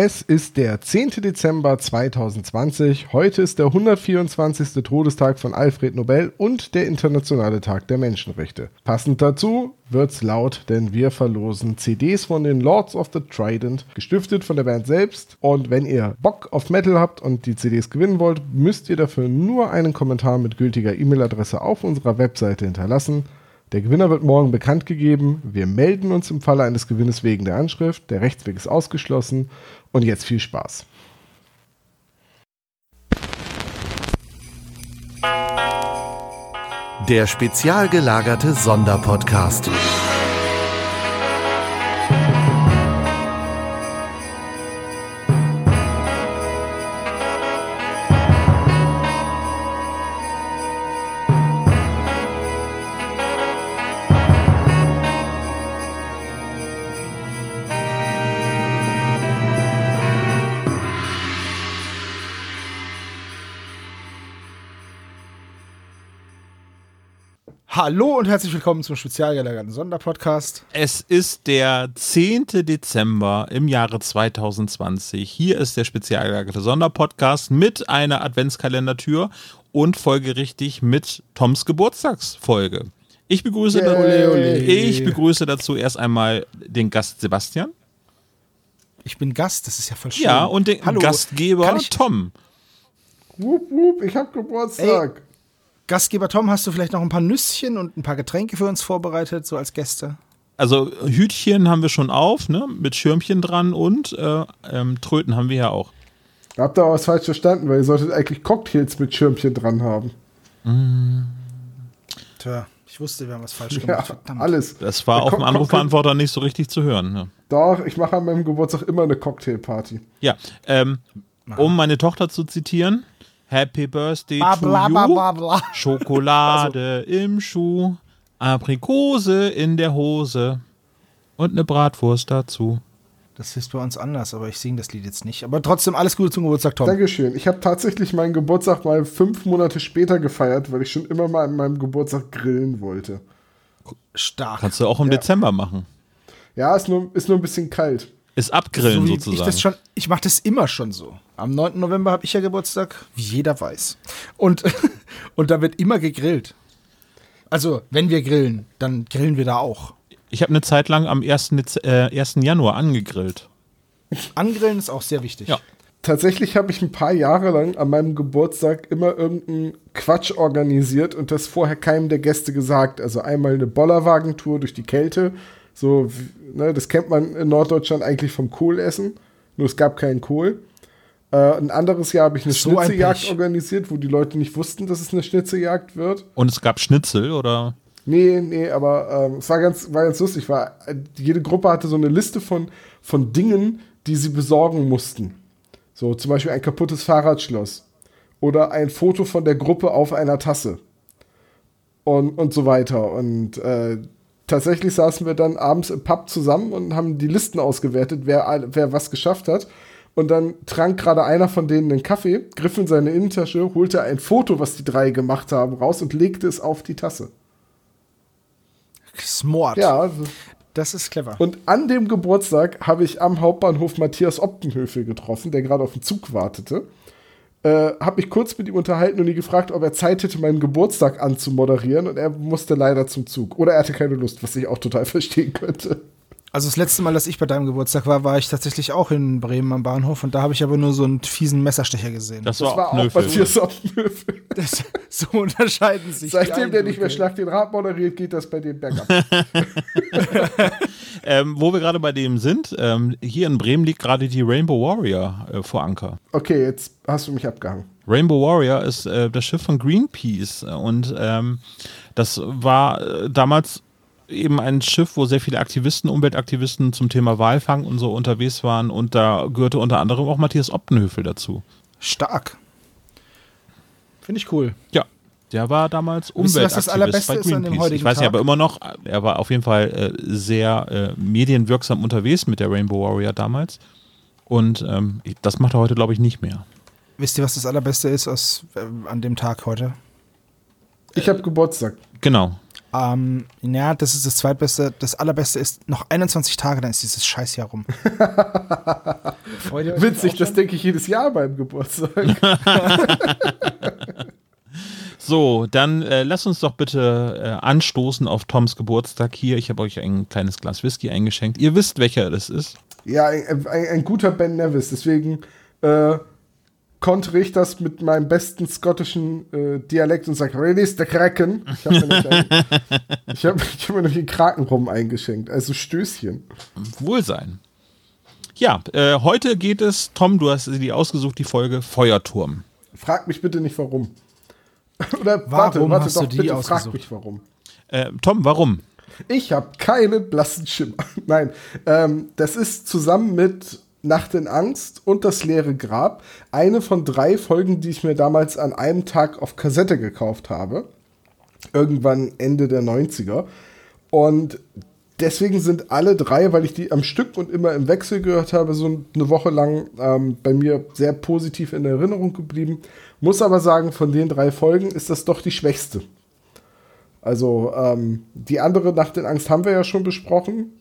Es ist der 10. Dezember 2020. Heute ist der 124. Todestag von Alfred Nobel und der Internationale Tag der Menschenrechte. Passend dazu wird's laut, denn wir verlosen CDs von den Lords of the Trident, gestiftet von der Band selbst. Und wenn ihr Bock auf Metal habt und die CDs gewinnen wollt, müsst ihr dafür nur einen Kommentar mit gültiger E-Mail-Adresse auf unserer Webseite hinterlassen. Der Gewinner wird morgen bekannt gegeben. Wir melden uns im Falle eines Gewinnes wegen der Anschrift. Der Rechtsweg ist ausgeschlossen. Und jetzt viel Spaß. Der spezial gelagerte Sonderpodcast. Hallo und herzlich willkommen zum spezial gelagerten Sonderpodcast. Es ist der 10. Dezember im Jahre 2020. Hier ist der spezial gelagerte Sonderpodcast mit einer Adventskalendertür und folgerichtig mit Toms Geburtstagsfolge. Ich begrüße, da, Ole, ole. ich begrüße dazu erst einmal den Gast Sebastian. Ich bin Gast, das ist ja voll schön. Ja, und den Hallo, Gastgeber Tom. Wupp, wupp, ich hab Geburtstag. Gastgeber Tom, hast du vielleicht noch ein paar Nüsschen und ein paar Getränke für uns vorbereitet, so als Gäste? Also Hütchen haben wir schon auf, ne? Mit Schirmchen dran und äh, ähm, Tröten haben wir ja auch. Habt ihr aber was falsch verstanden, weil ihr solltet eigentlich Cocktails mit Schirmchen dran haben. Tja, ich wusste, wir haben was falsch Ja, gemacht. Verdammt. alles. Das war auf dem Anrufbeantworter nicht so richtig zu hören. Ne? Doch, ich mache an meinem Geburtstag immer eine Cocktailparty. Ja, ähm, um meine Tochter zu zitieren, Happy Birthday Bla, to bla, you, bla, bla. Schokolade im Schuh, Aprikose in der Hose und eine Bratwurst dazu. Das ist bei uns anders, aber ich singe das Lied jetzt nicht. Aber trotzdem alles Gute zum Geburtstag, Tom. Dankeschön. Ich habe tatsächlich meinen Geburtstag mal fünf Monate später gefeiert, weil ich schon immer mal an meinem Geburtstag grillen wollte. Stark. Kannst du auch im Dezember machen. Ja, ist nur, ist nur ein bisschen kalt. Ist abgrillen so wie ich sozusagen. schon, ich mache das immer schon so. Am 9. November habe ich ja Geburtstag, wie jeder weiß. Und, und da wird immer gegrillt. Also, wenn wir grillen, dann grillen wir da auch. ich habe eine Zeit lang am 1. Dez äh, 1. Januar angegrillt. Angrillen ist auch sehr wichtig. Ja. Tatsächlich habe ich ein paar Jahre lang an meinem Geburtstag immer irgendeinen Quatsch organisiert und das vorher keinem der Gäste gesagt. Also einmal eine Bollerwagentour durch die Kälte. So, wie- ne, das kennt man in Norddeutschland eigentlich vom Kohlessen. Nur es gab keinen Kohl. Äh, ein anderes Jahr habe ich eine So ein Schnitzeljagd Pech. organisiert, wo die Leute nicht wussten, dass es eine Schnitzeljagd wird. Und es gab Schnitzel oder Nee, nee, aber ähm, es war ganz, war ganz lustig. War, jede Gruppe hatte so eine Liste von, von Dingen, die sie besorgen mussten. So zum Beispiel ein kaputtes Fahrradschloss oder ein Foto von der Gruppe auf einer Tasse und, und so weiter. Und äh, tatsächlich saßen wir dann abends im Pub zusammen und haben die Listen ausgewertet, wer, wer was geschafft hat. Und dann trank gerade einer von denen einen Kaffee, griff in seine Innentasche, holte ein Foto, was die drei gemacht haben, raus und legte es auf die Tasse. Smart. Ja, Das ist clever. und an dem Geburtstag habe ich am Hauptbahnhof Matthias Optenhöfel getroffen, der gerade auf den Zug wartete. Äh, habe mich kurz mit ihm unterhalten und ihn gefragt, ob er Zeit hätte, meinen Geburtstag anzumoderieren. Und er musste leider zum Zug. Oder er hatte keine Lust, was ich auch total verstehen könnte. Also das letzte Mal, dass ich bei deinem Geburtstag war, war ich tatsächlich auch in Bremen am Bahnhof und da habe ich aber nur so einen fiesen Messerstecher gesehen. das, Das war, auch Knöfel. Matthias Optenhöfel. Das, so unterscheiden sich. Seitdem der nicht mehr. Schlag den Rat moderiert, geht das bei dem bergab. Ähm, wo wir gerade bei dem sind, ähm, hier in Bremen liegt gerade die Rainbow Warrior äh, vor Anker. Okay, jetzt hast du mich abgehangen. Rainbow Warrior ist äh, das Schiff von Greenpeace und ähm, das war äh, damals eben ein Schiff, wo sehr viele Aktivisten, Umweltaktivisten zum Thema Walfang und so unterwegs waren und da gehörte unter anderem auch Matthias Optenhöfel dazu. Stark. Finde ich cool. Ja. Der war damals Wisst ihr, was das Umweltaktivist Allerbeste bei ist an dem Greenpeace. Ich weiß nicht, Tag? aber immer noch, er war auf jeden Fall äh, sehr äh, medienwirksam unterwegs mit der Rainbow Warrior damals. Und ähm, das macht er heute, glaube ich, nicht mehr. Wisst ihr, was das Allerbeste ist aus, ähm, an dem Tag heute? Ich habe Geburtstag. Genau. Ähm, ja, das ist das zweitbeste. Das allerbeste ist noch 21 Tage, dann ist dieses Scheißjahr rum. Witzig, das denke ich jedes Jahr beim Geburtstag. So, dann äh, lasst uns doch bitte äh, anstoßen auf Toms Geburtstag hier. Ich habe euch ein kleines Glas Whisky eingeschenkt. Ihr wisst, welcher das ist. Ja, ein, ein, ein guter Ben Nevis. Deswegen äh, kontere ich das mit meinem besten schottischen äh, Dialekt und sage, Release the Kraken. Ich habe mir, hab, ich hab mir noch den Kraken rum eingeschenkt. Also Stößchen. Wohlsein. Ja, äh, heute geht es, Tom, du hast sie ausgesucht, die Folge Feuerturm. Frag mich bitte nicht warum. Oder Warum warte, warte hast doch, du die bitte ausgesucht? frag mich warum. Äh, Tom, warum? Ich habe keinen blassen Schimmer. Nein, ähm, das ist zusammen mit Nacht in Angst und das leere Grab eine von drei Folgen, die ich mir damals an einem Tag auf Kassette gekauft habe. Irgendwann Ende der 90er. Und deswegen sind alle drei, weil ich die am Stück und immer im Wechsel gehört habe, so eine Woche lang ähm, bei mir sehr positiv in Erinnerung geblieben. Muss aber sagen, von den drei Folgen ist das doch die schwächste. Also ähm, die andere Nacht in Angst haben wir ja schon besprochen.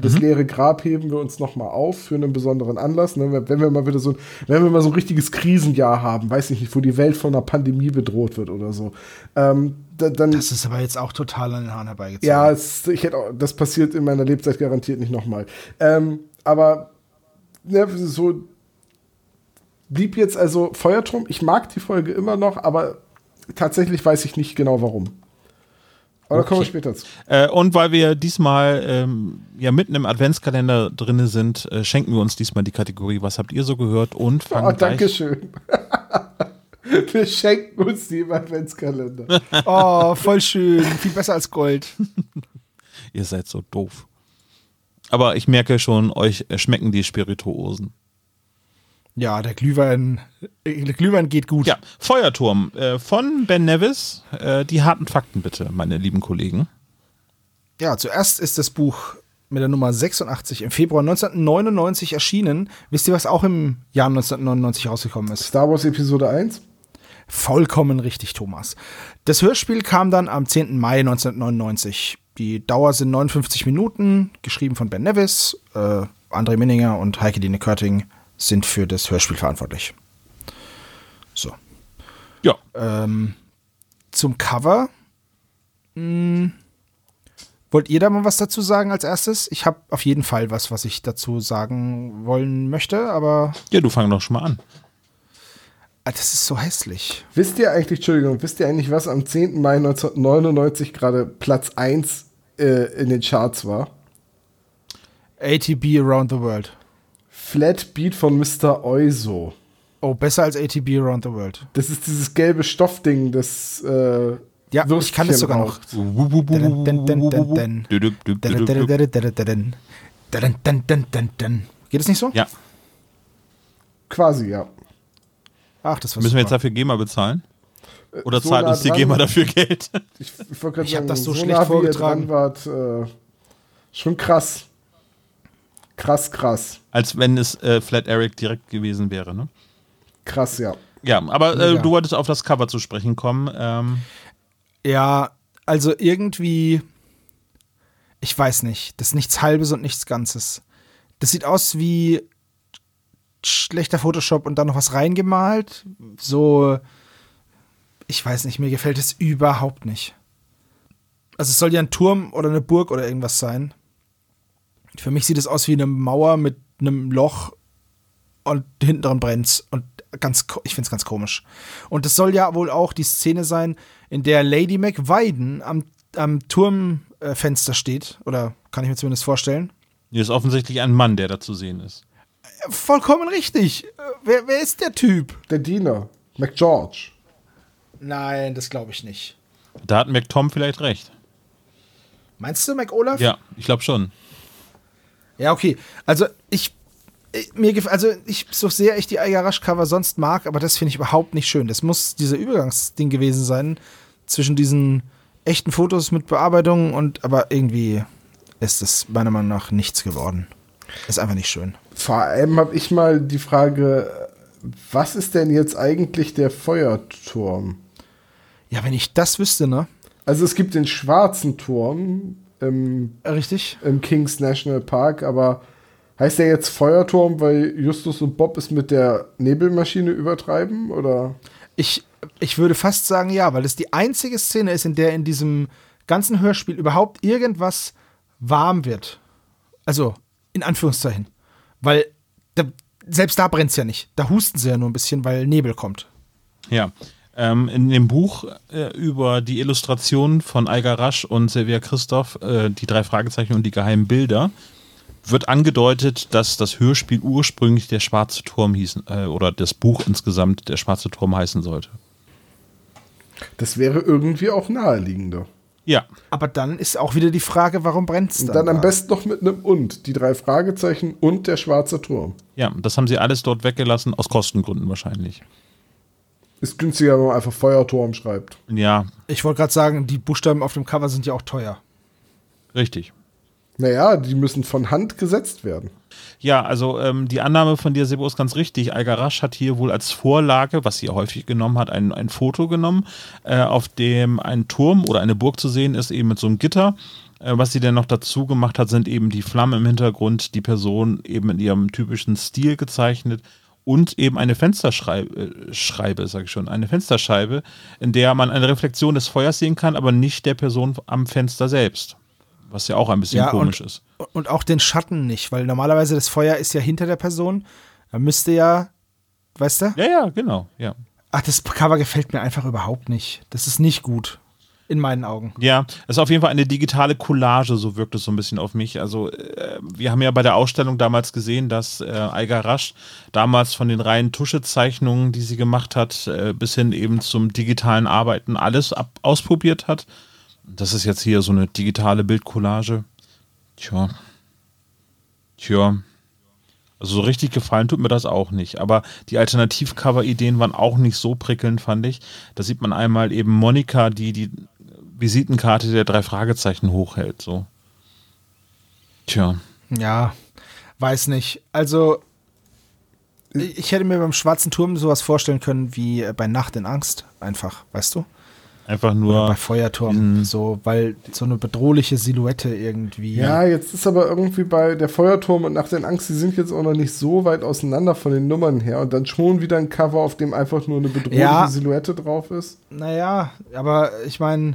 Das leere Grab heben wir uns noch mal auf für einen besonderen Anlass. Ne? Wenn wir mal wieder so, wenn wir mal so ein richtiges Krisenjahr haben, weiß ich nicht, wo die Welt von einer Pandemie bedroht wird oder so, ähm, da, dann Das ist aber jetzt auch total an den Haaren herbeigezogen. ja, es, ich hätte auch, das passiert in meiner Lebzeit garantiert nicht nochmal. Ähm, aber ne, so blieb jetzt also Feuerturm. Ich mag die Folge immer noch, aber tatsächlich weiß ich nicht genau warum. Aber da kommen wir Okay. später zu. Äh, und weil wir diesmal ähm, ja mitten im Adventskalender drinne sind, äh, schenken wir uns diesmal die Kategorie Was habt ihr so gehört und fangen Oh, gleich danke schön. wir schenken uns die im Adventskalender. Oh, voll schön. Viel besser als Gold. Ihr seid so doof. Aber ich merke schon, euch äh, schmecken die Spirituosen. Ja, der Glühwein, der Glühwein geht gut. Ja, Feuerturm äh, von Ben Nevis. Äh, die harten Fakten bitte, meine lieben Kollegen. Ja, zuerst ist das Buch mit der Nummer 86 im Februar 1999 erschienen. Wisst ihr, was auch im Jahr 1999 rausgekommen ist? Star Wars Episode 1. Vollkommen richtig, Thomas. Das Hörspiel kam dann am 10. Mai 1999. Die Dauer sind 59 Minuten, geschrieben von Ben Nevis. Äh, André Minninger und Heike Dine Körting sind für das Hörspiel verantwortlich. So. Ja, Ähm, zum Cover. Hm, wollt ihr da mal was dazu sagen als erstes? Ich habe auf jeden Fall was, was ich dazu sagen wollen möchte, aber ja, du fang doch schon mal an. ah, das ist so hässlich. Wisst ihr eigentlich, Entschuldigung, wisst ihr eigentlich, was am 10. Mai 1999 gerade Platz 1 äh, in den Charts war? ATB Around the World. Flat Beat von Mr. Oizo. Oh, besser als ATB Around the World. Das ist dieses gelbe Stoffding, das äh, Ja, ich kann das sogar noch. Würstchen Geht es nicht so? Ja, Quasi, ja. Ach, das war müssen wir jetzt super. dafür GEMA bezahlen? Oder so zahlt nah uns die. GEMA dafür Geld? Ich, ich wollte gerade Ich hab sagen, das so so schlecht nah, vorgetragen. dran wart, äh, schon krass. Krass, krass. Als wenn es äh, Flat Eric direkt gewesen wäre, ne? Krass, ja. Ja, aber äh, Mega. du wolltest auf das Cover zu sprechen kommen. Ähm, Ja, also irgendwie, ich weiß nicht. Das ist nichts Halbes und nichts Ganzes. Das sieht aus wie schlechter Photoshop und dann noch was reingemalt. So, ich weiß nicht, mir gefällt es überhaupt nicht. Also es soll ja ein Turm oder eine Burg oder irgendwas sein. Für mich sieht es aus wie eine Mauer mit einem Loch und hinten dran brennt's und ganz, ich find's ganz komisch. Und es soll ja wohl auch die Szene sein, in der Lady McWiden am, am Turmfenster steht. Oder kann ich mir zumindest vorstellen. hier ist offensichtlich ein Mann, der da zu sehen ist. Vollkommen richtig. Wer, wer ist der Typ? Der Diener, McGeorge. Nein, das glaube ich nicht. Da hat McTom vielleicht recht. Meinst du, McOlaf? Ja, ich glaube schon. Ja, okay. Also ich, ich mir gef also ich so sehr ich die Eigarash Cover sonst mag, aber das finde ich überhaupt nicht schön. Das muss dieser Übergangsding gewesen sein zwischen diesen echten Fotos mit Bearbeitung und aber irgendwie ist es meiner Meinung nach nichts geworden. Ist einfach nicht schön. Vor allem habe ich mal die Frage, was ist denn jetzt eigentlich der Feuerturm? Ja, wenn ich das wüsste, ne? Also es gibt den schwarzen Turm im, Richtig? im Kings National Park, aber heißt der jetzt Feuerturm, weil Justus und Bob es mit der Nebelmaschine übertreiben? Oder? Ich, ich würde fast sagen, ja, weil es die einzige Szene ist, in der in diesem ganzen Hörspiel überhaupt irgendwas warm wird. Also, in Anführungszeichen. Weil da, selbst da brennt es ja nicht. Da husten sie ja nur ein bisschen, weil Nebel kommt. Ja. Ähm, in dem Buch äh, über die Illustration von Eiger Rasch und Silvia Christoph, äh, die drei Fragezeichen und die geheimen Bilder, wird angedeutet, dass das Hörspiel ursprünglich der Schwarze Turm hieß, äh, oder das Buch insgesamt der Schwarze Turm heißen sollte. Das wäre irgendwie auch naheliegender. Ja. Aber dann ist auch wieder die Frage, warum brennt es Und dann? dann am da? besten noch mit einem Und. Die drei Fragezeichen und der schwarze Turm. Ja, das haben sie alles dort weggelassen, aus Kostengründen wahrscheinlich. Ist günstiger, wenn man einfach Feuerturm schreibt. Ja, Ich wollte gerade sagen, die Buchstaben auf dem Cover sind ja auch teuer. richtig. Naja, die müssen von Hand gesetzt werden. Ja, also ähm, die Annahme von dir, Sebo, ist ganz richtig. Algarasch hat hier wohl als Vorlage, was sie ja häufig genommen hat, ein, ein Foto genommen, äh, auf dem ein Turm oder eine Burg zu sehen ist, eben mit so einem Gitter. Äh, was sie denn noch dazu gemacht hat, sind eben die Flammen im Hintergrund, die Person eben in ihrem typischen Stil gezeichnet und eben eine Fensterschreibe, äh, Schreibe, sag ich schon, eine Fensterscheibe, in der man eine Reflexion des Feuers sehen kann, aber nicht der Person am Fenster selbst. Was ja auch ein bisschen Ja, komisch und, ist. Und auch den Schatten nicht, weil normalerweise das Feuer ist ja hinter der Person. Da müsste ja, weißt du? Ja, ja, genau, ja. Ach, das Cover gefällt mir einfach überhaupt nicht. Das ist nicht gut. In meinen Augen. Ja, es ist auf jeden Fall eine digitale Collage, so wirkt es so ein bisschen auf mich. Also, äh, wir haben ja bei der Ausstellung damals gesehen, dass äh, Eiger Rasch damals von den reinen Tuschezeichnungen, die sie gemacht hat, äh, bis hin eben zum digitalen Arbeiten alles ab ausprobiert hat. Das ist jetzt hier so eine digitale Bildcollage. Tja. Tja. Also so richtig gefallen tut mir das auch nicht. Aber die Alternativcover-Ideen waren auch nicht so prickelnd, fand ich. Da sieht man einmal eben Monika, die die Visitenkarte der drei Fragezeichen hochhält. So. Tja. Ja, weiß nicht. Also, ich hätte mir beim Schwarzen Turm sowas vorstellen können wie äh, bei Nacht in Angst. Einfach, weißt du? Einfach Oder nur. bei Feuerturm. So, weil so eine bedrohliche Silhouette irgendwie. Ja, jetzt ist aber irgendwie bei der Feuerturm und nach den Angst, die sind jetzt auch noch nicht so weit auseinander von den Nummern her. Und dann schon wieder ein Cover, auf dem einfach nur eine bedrohliche Ja. Silhouette drauf ist. Naja, aber ich meine,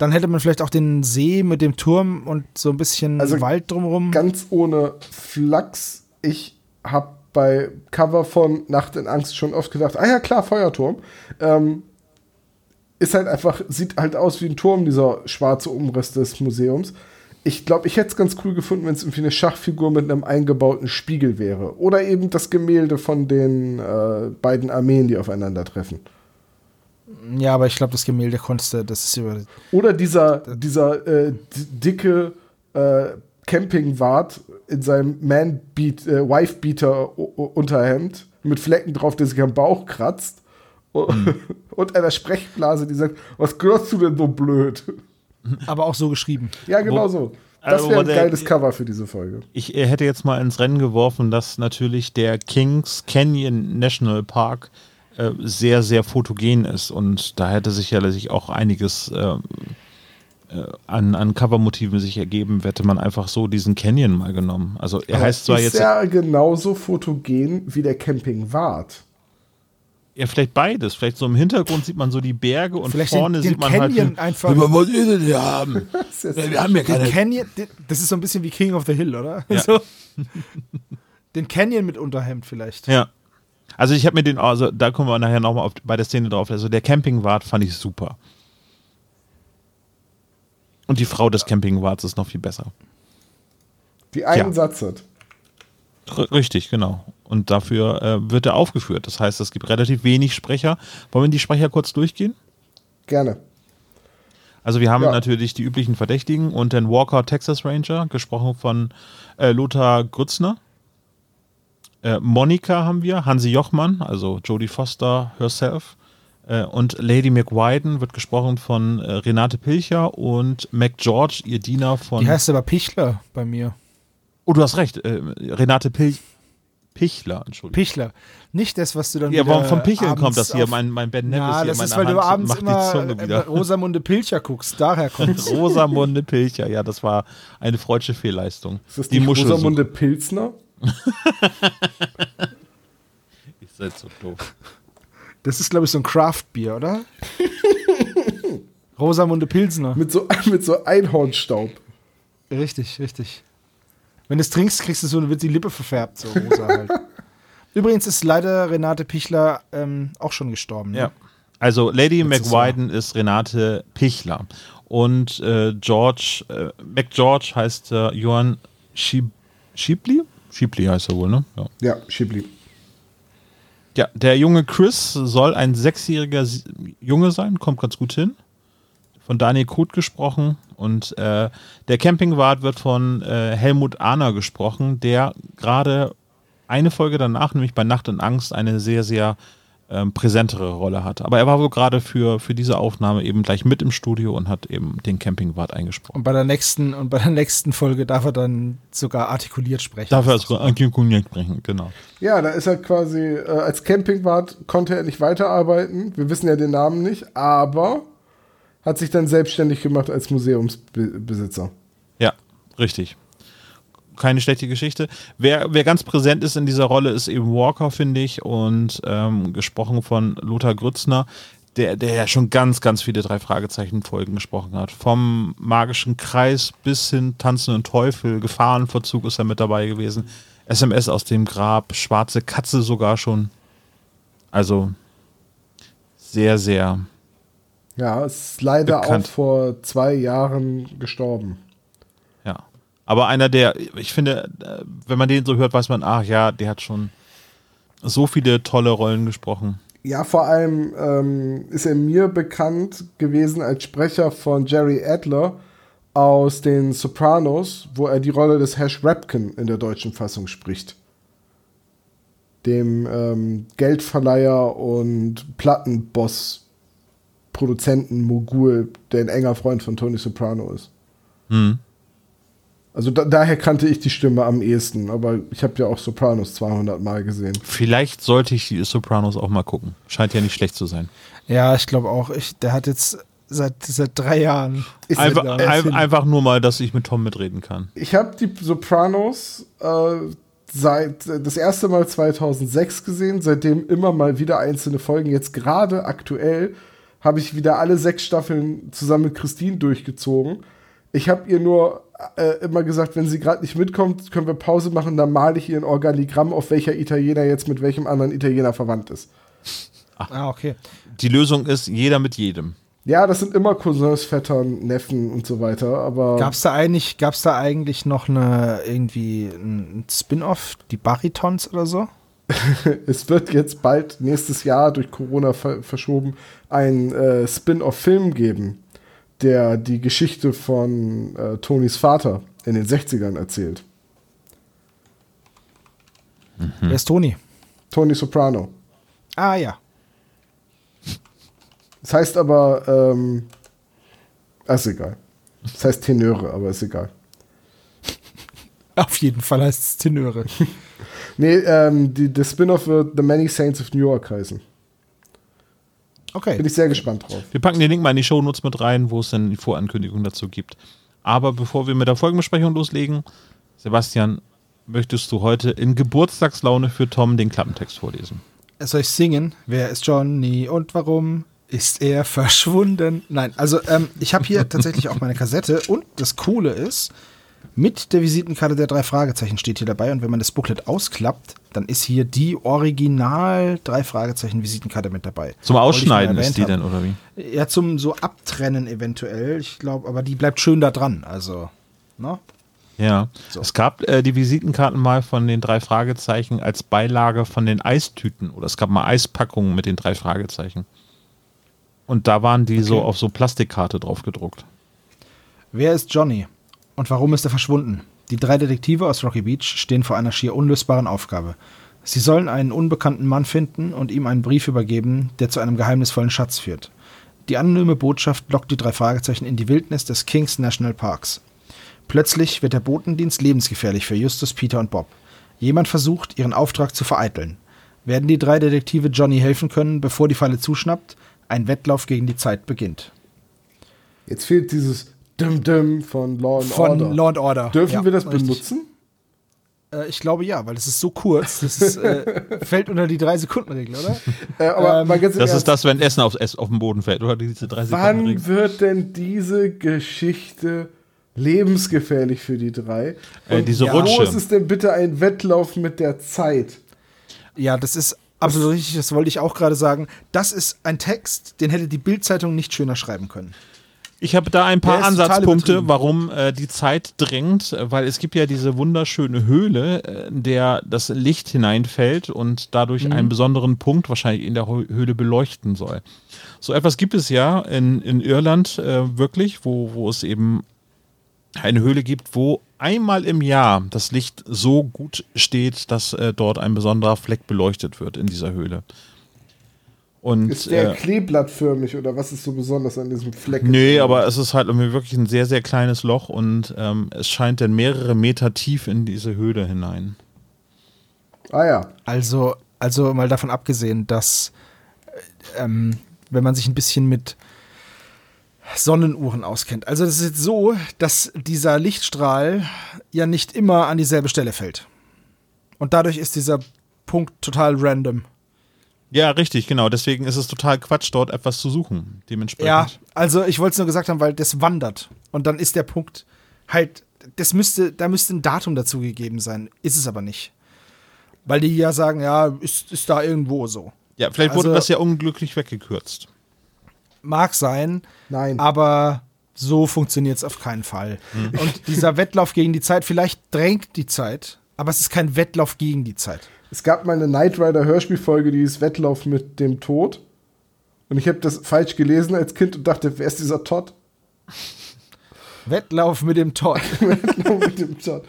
dann hätte man vielleicht auch den See mit dem Turm und so ein bisschen Also Wald drumherum. Ganz ohne Flachs. Ich habe bei Cover von Nacht in Angst schon oft gedacht, ah ja klar, Feuerturm. Ähm, ist halt einfach, sieht halt aus wie ein Turm, dieser schwarze Umriss des Museums. Ich glaube, ich hätte es ganz cool gefunden, wenn es irgendwie eine Schachfigur mit einem eingebauten Spiegel wäre. Oder eben das Gemälde von den äh, beiden Armeen, die aufeinandertreffen. Ja, aber ich glaube, das Gemälde konntest du, das ist über. Oder dieser, dieser äh, dicke äh, Campingwart in seinem Man-Beat, äh, Wife-Beater-Unterhemd mit Flecken drauf, der sich am Bauch kratzt. Und einer Sprechblase, die sagt, was gehörst du denn so blöd? Aber auch so geschrieben. Ja, genau Wo- so. Das Also, wäre wo ein der- geiles Cover für diese Folge. Ich hätte jetzt mal ins Rennen geworfen, dass natürlich der Kings Canyon National Park äh, sehr, sehr fotogen ist und da hätte sicherlich auch einiges ähm, äh, an, an Covermotiven sich ergeben, hätte man einfach so diesen Canyon mal genommen. Also er heißt zwar ist jetzt ja genauso fotogen wie der Campingwart. ja vielleicht beides. Vielleicht so im Hintergrund sieht man so die Berge und Vielleicht vorne den, den sieht man Canyon halt. einfach. Was ihr denn hier haben? Ist Wir haben ja Den keine. Canyon, den- das ist so ein bisschen wie King of the Hill, oder? Ja. So. Den Canyon mit Unterhemd vielleicht. Ja. Also ich habe mir den, also da kommen wir nachher nochmal auf, bei der Szene drauf. Also der Campingwart fand ich super. Und die Frau des Campingwarts ist noch viel besser. die einen Ja. Satz hat. R richtig, genau. Und dafür äh, wird er aufgeführt. Das heißt, es gibt relativ wenig Sprecher. Wollen wir die Sprecher kurz durchgehen? Gerne. Also wir haben Ja. natürlich die üblichen Verdächtigen und den Walker Texas Ranger, gesprochen von äh, Lothar Grützner. Äh, Monika haben wir, Hansi Jochmann, also Jodie Foster herself. Äh, und Lady McWiden wird gesprochen von äh, Renate Pilcher und Mac George, ihr Diener von. Die heißt aber Pichler bei mir. oh, du hast recht, äh, Renate Pil Pichler, Entschuldigung. Pichler. Nicht das, was du dann Ja, warum vom Picheln abends kommt das hier? Mein, mein Ben Nevis Ja, hier das ist, meiner weil du Hand abends macht die immer Zunge äh, wieder. Rosamunde Pilcher guckst. Daher kommt Rosamunde Pilcher, ja, das war eine freudsche Fehlleistung. Ist das die nicht Muschel. Rosamunde Pilsner? Ich seid so doof. Das ist, glaube ich, so ein Craft-Bier, oder? Rosamunde Pilsner. Mit so, mit so Einhornstaub. Richtig, richtig. Wenn du es trinkst, kriegst du so, wird die Lippe verfärbt, so rosa halt. Übrigens ist leider Renate Pichler ähm, auch schon gestorben. ne? Ja. Also Lady McWiden ist Renate Pichler und äh, George, äh, McGeorge heißt äh, Johann Schieb Schiebli? Schiebli heißt er wohl, ne? Ja. Ja, Schibli. ja, der junge Chris soll ein sechsjähriger Junge sein, kommt ganz gut hin. Von Daniel Kuth gesprochen und äh, der Campingwart wird von äh, Helmut Ahner gesprochen, der gerade eine Folge danach, nämlich bei Nacht und Angst, eine sehr, sehr ähm, präsentere Rolle hat. Aber er war wohl gerade für, für diese Aufnahme eben gleich mit im Studio und hat eben den Campingwart eingesprochen. Und bei der nächsten und bei der nächsten Folge darf er dann sogar artikuliert sprechen. Dafür Das als ist doch super. Ankunft sprechen, genau. Ja, da ist er quasi, äh, als Campingwart konnte er nicht weiterarbeiten. Wir wissen ja den Namen nicht, aber hat sich dann selbstständig gemacht als Museumsbesitzer. Ja, richtig. Keine schlechte Geschichte. Wer, wer ganz präsent ist in dieser Rolle, ist eben Walker, finde ich, und ähm, gesprochen von Lothar Grützner, der, der ja schon ganz, ganz viele drei Fragezeichen-Folgen gesprochen hat. Vom magischen Kreis bis hin Tanzenden Teufel, Gefahrenverzug ist er mit dabei gewesen. SMS aus dem Grab, Schwarze Katze sogar schon. Also sehr, sehr Ja, ist leider Bekannt. auch vor zwei Jahren gestorben. Aber einer der, ich finde, äh, wenn man den so hört, weiß man, ach ja, der hat schon so viele tolle Rollen gesprochen. Ja, vor allem ähm, ist er mir bekannt gewesen als Sprecher von Jerry Adler aus den Sopranos, wo er die Rolle des Hash Rapkin in der deutschen Fassung spricht. Dem ähm, Geldverleiher und Plattenboss, Produzenten, Mogul, der ein enger Freund von Tony Soprano ist. Hm. Also da, daher kannte ich die Stimme am ehesten, aber ich habe ja auch Sopranos 200 Mal gesehen. Vielleicht sollte ich die Sopranos auch mal gucken. Scheint ja nicht schlecht zu sein. Ja, ich glaube auch. Ich, der hat jetzt seit, seit drei Jahren. Ist Einfach, ein, einfach nur mal, dass ich mit Tom mitreden kann. Ich habe die Sopranos äh, seit das erste Mal 2006 gesehen, seitdem immer mal wieder einzelne Folgen. Jetzt gerade aktuell habe ich wieder alle sechs Staffeln zusammen mit Christine durchgezogen. Ich habe ihr nur äh, immer gesagt, wenn sie gerade nicht mitkommt, können wir Pause machen, dann male ich ihr ein Organigramm, auf welcher Italiener jetzt mit welchem anderen Italiener verwandt ist. Ah, okay. Die Lösung ist jeder mit jedem. Ja, das sind immer Cousins, Vettern, Neffen und so weiter, aber Gab's da eigentlich, gab's da eigentlich noch eine irgendwie ein Spin-off, die Baritons oder so? es wird jetzt bald nächstes Jahr durch Corona ver verschoben ein äh, Spin-off-Film geben, der die Geschichte von äh, Tonys Vater in den 60ern erzählt. Wer ist Toni? Tony Soprano. Ah ja. Das heißt aber, ähm, ah, ist egal. Das heißt Tenöre, aber ist egal. Auf jeden Fall heißt es Tenöre. Nee, ähm, die, das Spin-off wird The Many Saints of New York heißen. Bin Okay. ich sehr gespannt drauf. Wir packen den Link mal in die Shownotes mit rein, wo es dann die Vorankündigung dazu gibt. Aber bevor wir mit der Folgenbesprechung loslegen, Sebastian, möchtest du heute in Geburtstagslaune für Tom den Klappentext vorlesen? Soll ich singen? Wer ist Johnny und warum ist er verschwunden? Nein, also ähm, ich habe hier tatsächlich auch meine Kassette und das Coole ist, mit der Visitenkarte der drei Fragezeichen steht hier dabei und wenn man das Booklet ausklappt, dann ist hier die Original drei Fragezeichen Visitenkarte mit dabei. Zum Ausschneiden ist die haben. denn, oder wie? Ja, zum so Abtrennen eventuell. Ich glaube, aber die bleibt schön da dran. Also, ne? Ja, So. es gab äh, die Visitenkarten mal von den drei Fragezeichen als Beilage von den Eistüten oder es gab mal Eispackungen mit den drei Fragezeichen. Und da waren die so Okay. auf so Plastikkarte drauf gedruckt. Wer ist Johnny? Und warum ist er verschwunden? Die drei Detektive aus Rocky Beach stehen vor einer schier unlösbaren Aufgabe. Sie sollen einen unbekannten Mann finden und ihm einen Brief übergeben, der zu einem geheimnisvollen Schatz führt. Die anonyme Botschaft lockt die drei Fragezeichen in die Wildnis des Kings National Parks. Plötzlich wird der Botendienst lebensgefährlich für Justus, Peter und Bob. Jemand versucht, ihren Auftrag zu vereiteln. Werden die drei Detektive Johnny helfen können, bevor die Falle zuschnappt? Ein Wettlauf gegen die Zeit beginnt. Jetzt fehlt dieses Dim-Dim von Law and Von Order. Law and Order. Dürfen Ja, wir das richtig. benutzen? Äh, ich glaube ja, weil es ist so kurz. Das ist, äh, fällt unter die Drei-Sekunden-Regel, oder? Äh, aber Ähm, mal ganz Das ist das, wenn Essen aufs Ess auf den Boden fällt, oder diese drei Sekunden. Wann wird denn diese Geschichte lebensgefährlich für die drei? Äh, Und diese wo Rutsche. ist es denn bitte ein Wettlauf mit der Zeit? Ja, das ist absolut richtig. Das wollte ich auch gerade sagen. Das ist ein Text, den hätte die Bild-Zeitung nicht schöner schreiben können. Ich habe da ein paar Ansatzpunkte, warum äh, die Zeit drängt, äh, weil es gibt ja diese wunderschöne Höhle, äh, in der das Licht hineinfällt und dadurch Mhm. einen besonderen Punkt wahrscheinlich in der Hö- Höhle beleuchten soll. So etwas gibt es ja in, in Irland äh, wirklich, wo, wo es eben eine Höhle gibt, wo einmal im Jahr das Licht so gut steht, dass äh, dort ein besonderer Fleck beleuchtet wird in dieser Höhle. Und, Ist der äh, kleeblattförmig oder was ist so besonders an diesem Fleck? Nee, aber es ist halt irgendwie wirklich ein sehr, sehr kleines Loch und ähm, es scheint dann mehrere Meter tief in diese Höhle hinein. Ah ja. Also, also mal davon abgesehen, dass äh, ähm, wenn man sich ein bisschen mit Sonnenuhren auskennt. Also es ist jetzt so, dass dieser Lichtstrahl ja nicht immer an dieselbe Stelle fällt. Und dadurch ist dieser Punkt total random. Ja, richtig, genau. Deswegen ist es total Quatsch, dort etwas zu suchen. Dementsprechend. Ja, also ich wollte es nur gesagt haben, weil das wandert. Und dann ist der Punkt halt, das müsste, da müsste ein Datum dazu gegeben sein. Ist es aber nicht. Weil die ja sagen, ja, ist, ist da irgendwo so. Ja, vielleicht wurde Also- das ja unglücklich weggekürzt. Mag sein, Nein. aber so funktioniert es auf keinen Fall. Und dieser Wettlauf gegen die Zeit, vielleicht drängt die Zeit, aber es ist kein Wettlauf gegen die Zeit. Es gab mal eine Knight Rider Hörspielfolge, die ist Wettlauf mit dem Tod. Und ich habe das falsch gelesen als Kind und dachte, wer ist dieser Todd? Wettlauf mit dem Todd. Wettlauf mit dem Todd.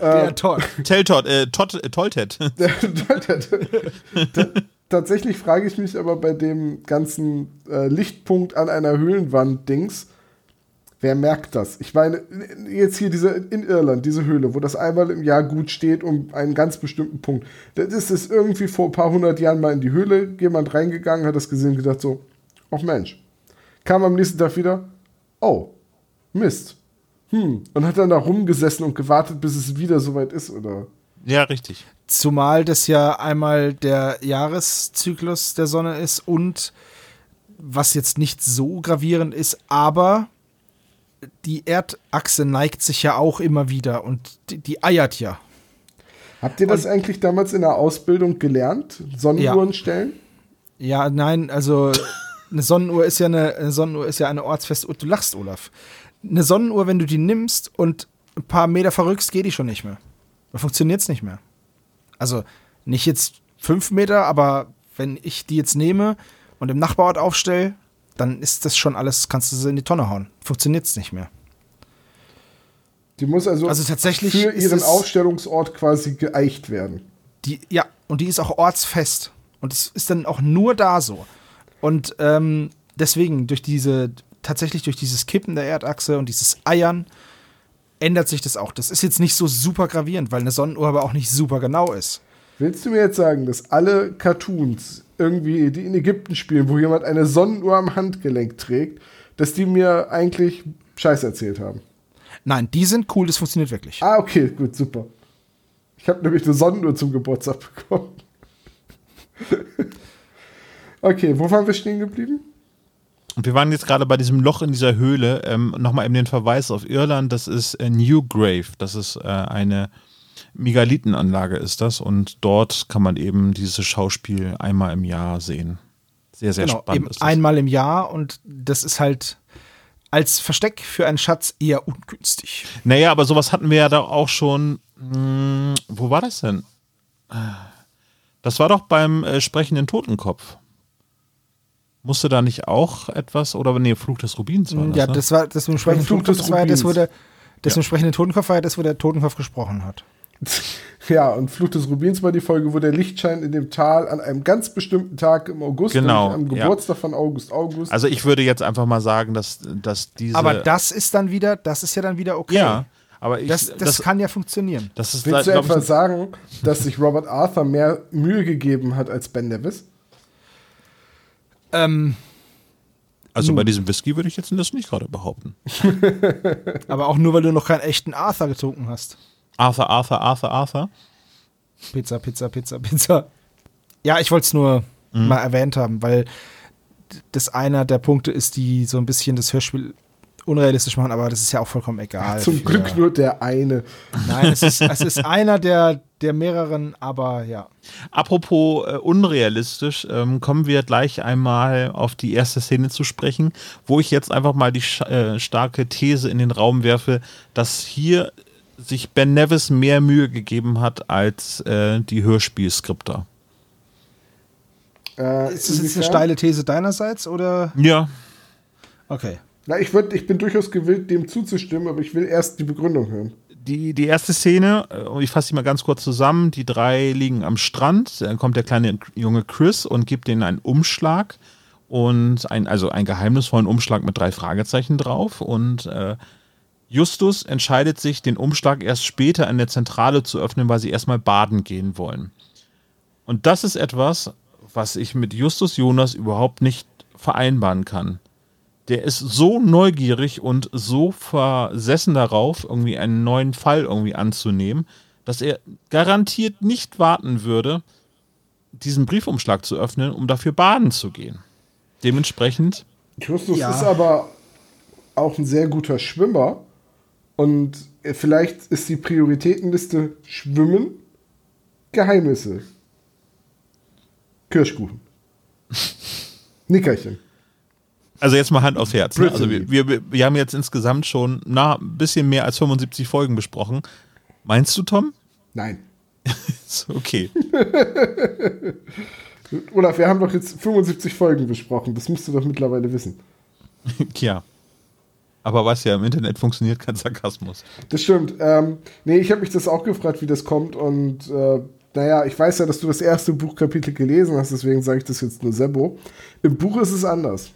Der Todd. Telltot, äh, Tot, äh, Toltet. Ta- Tatsächlich frage ich mich aber bei dem ganzen äh, Lichtpunkt an einer Höhlenwand-Dings, wer merkt das? Ich meine, jetzt hier diese in Irland, diese Höhle, wo das einmal im Jahr gut steht, um einen ganz bestimmten Punkt. Das ist es irgendwie vor ein paar hundert Jahren mal in die Höhle, jemand reingegangen, hat das gesehen und gedacht so, ach Mensch. Kam am nächsten Tag wieder, oh, Mist. Hm. Und hat dann da rumgesessen und gewartet, bis es wieder soweit ist, oder? ja, richtig. Zumal das ja einmal der Jahreszyklus der Sonne ist und was jetzt nicht so gravierend ist, aber die Erdachse neigt sich ja auch immer wieder und die, die eiert ja. Habt ihr das eigentlich damals in der Ausbildung gelernt? Sonnenuhren stellen? Ja, nein, also eine Sonnenuhr ist ja eine, eine Sonnenuhr ist ja eine ortsfeste Uhr. Du lachst, Olaf. Eine Sonnenuhr, wenn du die nimmst und ein paar Meter verrückst, geht die schon nicht mehr. Dann funktioniert es nicht mehr. Also nicht jetzt fünf Meter, aber wenn ich die jetzt nehme und im Nachbarort aufstelle, dann ist das schon alles, kannst du sie in die Tonne hauen. Funktioniert es nicht mehr. Die muss also, Also tatsächlich für ihren Aufstellungsort quasi geeicht werden. Die, ja, und die ist auch ortsfest. Und es ist dann auch nur da so. Und ähm, deswegen, durch diese, tatsächlich durch dieses Kippen der Erdachse und dieses Eiern, ändert sich das auch. Das ist jetzt nicht so super gravierend, weil eine Sonnenuhr aber auch nicht super genau ist. Willst du mir jetzt sagen, dass alle Cartoons irgendwie, die in Ägypten spielen, wo jemand eine Sonnenuhr am Handgelenk trägt, dass die mir eigentlich Scheiß erzählt haben? Nein, die sind cool, das funktioniert wirklich. Ah, okay, gut, super. Ich habe nämlich eine Sonnenuhr zum Geburtstag bekommen. okay, wo waren wir stehen geblieben? Und wir waren jetzt gerade bei diesem Loch in dieser Höhle. Ähm, Nochmal eben den Verweis auf Irland. Das ist äh, Newgrave. Das ist äh, eine Megalithenanlage ist das. Und dort kann man eben dieses Schauspiel einmal im Jahr sehen. Sehr, sehr genau, spannend eben ist das. einmal im Jahr und das ist halt als Versteck für einen Schatz eher ungünstig. Naja, aber sowas hatten wir ja da auch schon. Mh, wo war das denn? Das war doch beim äh, sprechenden Totenkopf. Musste da nicht auch etwas, oder nee, Fluch des Rubins war das, ja, ne? das war das mit dem sprechenden Totenkopf, das war ja das, wo Rubins. der, das Ja. mit dem sprechenden Totenkopf war ja das, wo der Totenkopf gesprochen hat. Ja, und Fluch des Rubins war die Folge, wo der Lichtschein in dem Tal an einem ganz bestimmten Tag im August, Genau, am ja. Geburtstag von August August. Also ich würde jetzt einfach mal sagen, dass, dass diese. Aber das ist dann wieder, das ist ja dann wieder okay. ja, Aber ich, Das, das, kann ja funktionieren. das ist, Willst du glaub ich, etwa sagen, dass sich Robert Arthur mehr Mühe gegeben hat als Ben Nevis? Ähm, also bei diesem Whisky würde ich jetzt das nicht gerade behaupten. aber auch nur, weil du noch keinen echten Arthur getrunken hast. Arthur, Arthur, Arthur, Arthur. Pizza, Pizza, Pizza, Pizza. Ja, ich wollte es nur Mhm. mal erwähnt haben, weil das einer der Punkte ist, die so ein bisschen das Hörspiel unrealistisch machen, aber das ist ja auch vollkommen egal. Zum Glück nur der eine. Nein, es ist, es ist einer der, der mehreren, aber ja. Apropos äh, unrealistisch, ähm, kommen wir gleich einmal auf die erste Szene zu sprechen, wo ich jetzt einfach mal die äh, starke These in den Raum werfe, dass hier sich Ben Nevis mehr Mühe gegeben hat als äh, die Hörspielskripter. Äh, Ist das jetzt eine steile These deinerseits oder? Ja, Okay. Na, ich, würd, ich bin durchaus gewillt, dem zuzustimmen, aber ich will erst die Begründung hören. die, die erste Szene, äh, ich fasse sie mal ganz kurz zusammen, die drei liegen am Strand, dann kommt der kleine junge Chris und gibt ihnen einen Umschlag und ein, also einen geheimnisvollen Umschlag mit drei Fragezeichen drauf und äh, Justus entscheidet sich, den Umschlag erst später in der Zentrale zu öffnen, weil sie erstmal baden gehen wollen. Und das ist etwas, was ich mit Justus Jonas überhaupt nicht vereinbaren kann. Der ist so neugierig und so versessen darauf, irgendwie einen neuen Fall irgendwie anzunehmen, dass er garantiert nicht warten würde, diesen Briefumschlag zu öffnen, um dafür baden zu gehen. Dementsprechend, Justus Ja. ist aber auch ein sehr guter Schwimmer und vielleicht ist die Prioritätenliste Schwimmen, Geheimnisse, Kirschkuchen, Nickerchen. also jetzt mal Hand aufs Herz. Ne? Also wir, wir, wir haben jetzt insgesamt schon na, ein bisschen mehr als 75 Folgen besprochen. Meinst du, Tom? Nein. Okay. Olaf, wir haben doch jetzt 75 Folgen besprochen. Das musst du doch mittlerweile wissen. Tja. Aber was ja im Internet funktioniert, kein Sarkasmus. Das stimmt. Ähm, nee, ich habe mich das auch gefragt, wie das kommt. Und äh, naja, ich weiß ja, dass du das erste Buchkapitel gelesen hast, deswegen sage ich das jetzt nur Sebo. Im Buch ist es anders.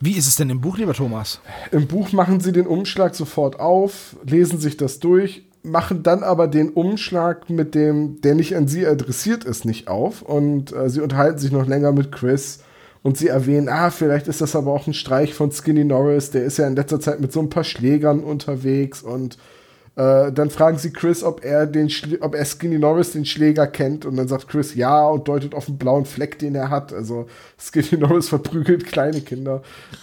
Wie ist es denn im Buch, lieber Thomas? Im Buch machen sie den Umschlag sofort auf, lesen sich das durch, machen dann aber den Umschlag mit dem, der nicht an sie adressiert ist, nicht auf. Und äh, sie unterhalten sich noch länger mit Chris. Und sie erwähnen, ah, vielleicht ist das aber auch ein Streich von Skinny Norris. Der ist ja in letzter Zeit mit so ein paar Schlägern unterwegs. Und äh, dann fragen sie Chris, ob er, den ob er Skinny Norris den Schläger kennt. Und dann sagt Chris ja und deutet auf einen blauen Fleck, den er hat. Also Skinny Norris verprügelt kleine Kinder.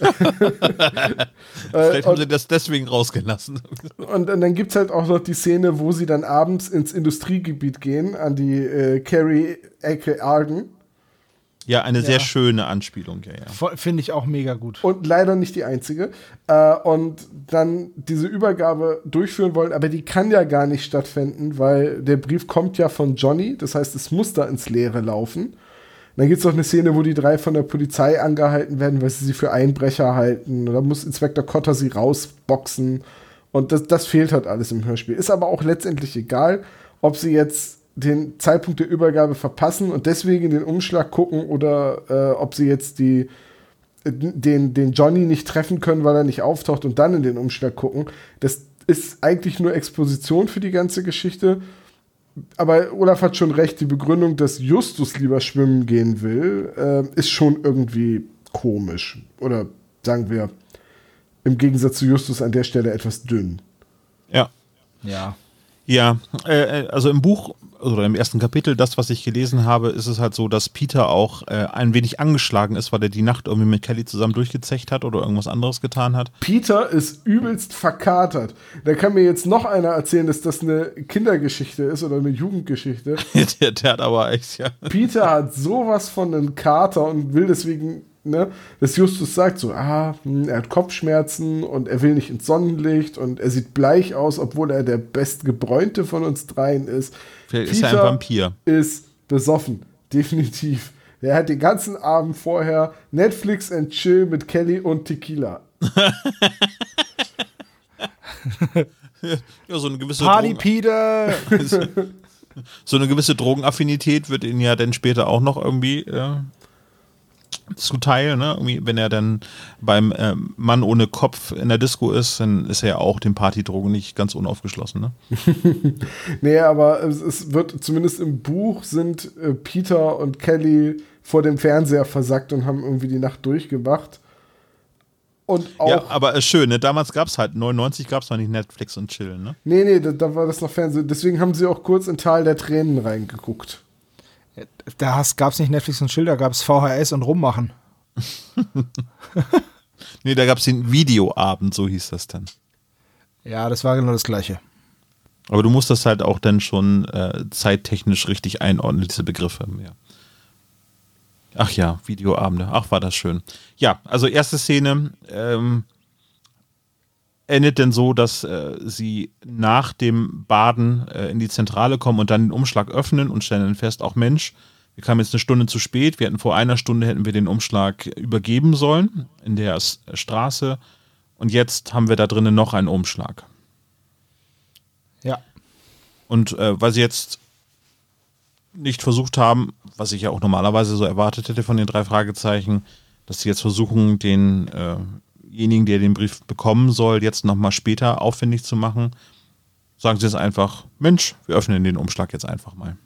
Vielleicht haben und- sie das deswegen rausgelassen. Und, und dann gibt es halt auch noch die Szene, wo sie dann abends ins Industriegebiet gehen, an die äh, Carrie-Ecke Arden. Ja, eine sehr Ja. schöne Anspielung, ja, ja. Finde ich auch mega gut. Und leider nicht die einzige. Äh, und dann diese Übergabe durchführen wollen, aber die kann ja gar nicht stattfinden, weil der Brief kommt ja von Johnny. Das heißt, es muss da ins Leere laufen. Dann gibt es noch eine Szene, wo die drei von der Polizei angehalten werden, weil sie sie für Einbrecher halten. Und da muss Inspektor Cotter sie rausboxen. Und das, das fehlt halt alles im Hörspiel. Ist aber auch letztendlich egal, ob sie jetzt den Zeitpunkt der Übergabe verpassen und deswegen den Umschlag gucken oder äh, ob sie jetzt die, den, den Johnny nicht treffen können, weil er nicht auftaucht und dann in den Umschlag gucken. Das ist eigentlich nur Exposition für die ganze Geschichte. Aber Olaf hat schon recht, die Begründung, dass Justus lieber schwimmen gehen will, äh, ist schon irgendwie komisch. Oder sagen wir, im Gegensatz zu Justus an der Stelle etwas dünn. Ja. Ja. Ja, äh, also im Buch oder im ersten Kapitel, das, was ich gelesen habe, ist es halt so, dass Peter auch äh, ein wenig angeschlagen ist, weil er die Nacht irgendwie mit Kelly zusammen durchgezecht hat oder irgendwas anderes getan hat. Peter ist übelst verkatert. Da kann mir jetzt noch einer erzählen, dass das eine Kindergeschichte ist oder eine Jugendgeschichte. der, der hat aber echt, ja. Peter hat sowas von einem Kater und will deswegen, ne, dass Justus sagt so, ah, hm, er hat Kopfschmerzen und er will nicht ins Sonnenlicht und er sieht bleich aus, obwohl er der bestgebräunte von uns dreien ist. Vielleicht ist er ein Vampir. ist besoffen, definitiv. Er hat den ganzen Abend vorher Netflix and Chill mit Kelly und Tequila. Ja, so eine gewisse Party Drogen, Peter! so eine gewisse Drogenaffinität wird ihn ja dann später auch noch irgendwie äh, zuteil, ne? Irgendwie, wenn er dann beim äh, Mann ohne Kopf in der Disco ist, dann ist er ja auch den Partydrogen nicht ganz unaufgeschlossen, ne? nee, aber es, es, wird zumindest im Buch sind äh, Peter und Kelly vor dem Fernseher versackt und haben irgendwie die Nacht durchgewacht. Und auch. Ja, aber ist schön, ne? Damals gab es halt, 99 gab es noch nicht Netflix und Chillen, ne? Nee, nee, da, da, war das noch Fernsehen. Deswegen haben sie auch kurz in Tal der Tränen reingeguckt. Da gab es nicht Netflix und Chill, da gab es VHS und Rummachen. nee, da gab es den Videoabend, so hieß das dann. Ja, das war genau das Gleiche. Aber du musst das halt auch dann schon äh, zeittechnisch richtig einordnen, diese Begriffe. Ja. Ach ja, Videoabende. Ach, war das schön. Ja, also erste Szene ähm, endet denn so, dass äh, sie nach dem Baden äh, in die Zentrale kommen und dann den Umschlag öffnen und stellen dann fest, auch Mensch, wir kamen jetzt eine Stunde zu spät. Wir hätten vor einer Stunde hätten wir den Umschlag übergeben sollen in der S Straße. Und jetzt haben wir da drinnen noch einen Umschlag. Ja. Und äh, weil sie jetzt nicht versucht haben, was ich ja auch normalerweise so erwartet hätte von den drei Fragezeichen, dass sie jetzt versuchen, denjenigen, äh der den Brief bekommen soll, jetzt nochmal später aufwendig zu machen, sagen sie jetzt einfach, Mensch, wir öffnen den Umschlag jetzt einfach mal.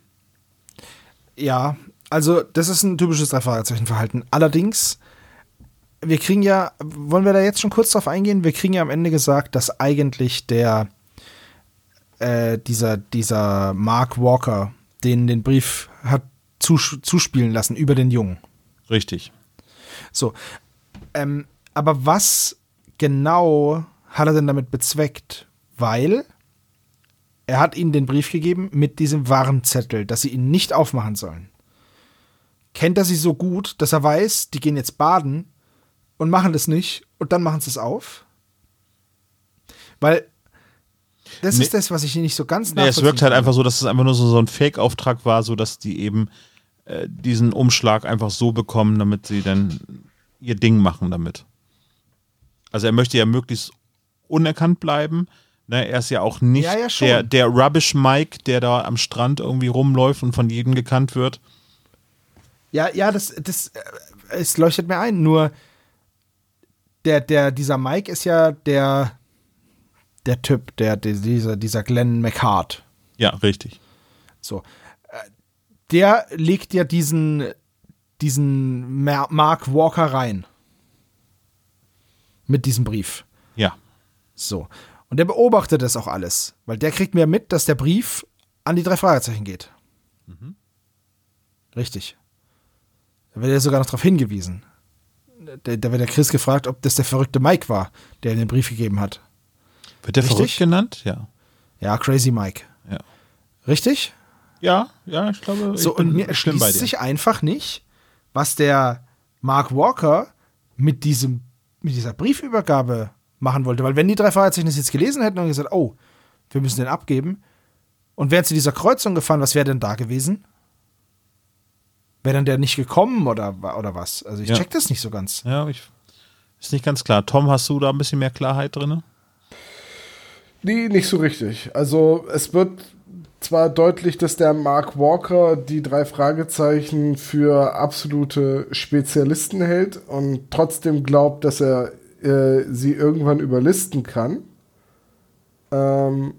Ja, also das ist ein typisches Drei-Fragezeichen-Verhalten. Allerdings, wir kriegen ja, wollen wir da jetzt schon kurz drauf eingehen? Wir kriegen ja am Ende gesagt, dass eigentlich der, äh, dieser, dieser Mark Walker, den den Brief hat zus zuspielen lassen über den Jungen. Richtig. So. Ähm, aber was genau hat er denn damit bezweckt? Weil er hat ihnen den Brief gegeben mit diesem Warnzettel, dass sie ihn nicht aufmachen sollen. Kennt er sie so gut, dass er weiß, die gehen jetzt baden und machen das nicht und dann machen sie es auf? Weil das nee. ist das, was ich nicht so ganz nee, Es wirkt halt einfach so, dass es einfach nur so, so ein Fake-Auftrag war, so dass die eben äh, diesen Umschlag einfach so bekommen, damit sie dann ihr Ding machen damit. Also er möchte ja möglichst unerkannt bleiben, Ne, er ist ja auch nicht ja, ja, der, der Rubbish Mike, der da am Strand irgendwie rumläuft und von jedem gekannt wird. Ja, ja, das, das äh, es leuchtet mir ein. Nur der, der, dieser Mike ist ja der, der Typ, der, der dieser, dieser Glenn McHart. Ja, richtig. So. Äh, der legt ja diesen, diesen Mark Walker rein. Mit diesem Brief. Ja. So. Und der beobachtet das auch alles, weil der kriegt mir mit, dass der Brief an die drei Fragezeichen geht. Mhm. Richtig. Da wird er sogar noch darauf hingewiesen. Da, da, wird der Chris gefragt, ob das der verrückte Mike war, der den Brief gegeben hat. Wird der Richtig? verrückt genannt? Ja. Ja, Crazy Mike. Ja. Richtig? Ja, ja, ich glaube. So, ich und mir erschließt sich einfach nicht, was der Mark Walker mit diesem, mit dieser Briefübergabe machen wollte. Weil wenn die drei Fragezeichen das jetzt gelesen hätten und gesagt, oh, wir müssen den abgeben, und wären zu dieser Kreuzung gefahren, was wäre denn da gewesen? Wäre dann der nicht gekommen oder, oder was? Also ich ja. check das nicht so ganz. Ja, ich, ist nicht ganz klar. Tom, hast du da ein bisschen mehr Klarheit drin? Nee, nicht so richtig. Also es wird zwar deutlich, dass der Mark Walker die drei Fragezeichen für absolute Spezialisten hält und trotzdem glaubt, dass er äh, sie irgendwann überlisten kann. Ähm,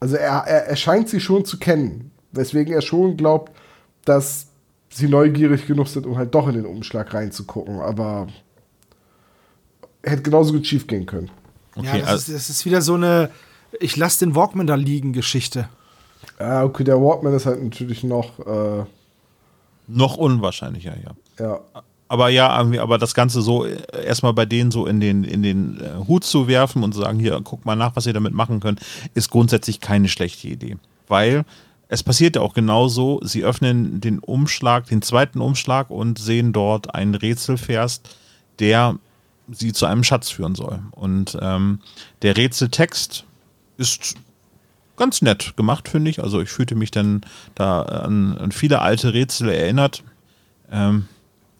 also er, er, er scheint sie schon zu kennen, weswegen er schon glaubt, dass sie neugierig genug sind, um halt doch in den Umschlag reinzugucken, aber hätte genauso gut schief gehen können. Okay, ja, das, also ist, das ist wieder so eine Ich lasse den Walkman da liegen Geschichte. Ja, okay, der Walkman ist halt natürlich noch äh, noch unwahrscheinlicher, ja. Ja aber ja, aber das Ganze so äh, erstmal bei denen so in den, in den äh, Hut zu werfen und zu sagen, hier, guck mal nach, was ihr damit machen könnt, ist grundsätzlich keine schlechte Idee. Weil es passiert ja auch genauso, sie öffnen den Umschlag, den zweiten Umschlag und sehen dort einen Rätselvers, der sie zu einem Schatz führen soll. Und ähm, der Rätseltext ist ganz nett gemacht, finde ich. Also ich fühlte mich dann da an, an viele alte Rätsel erinnert. Ähm,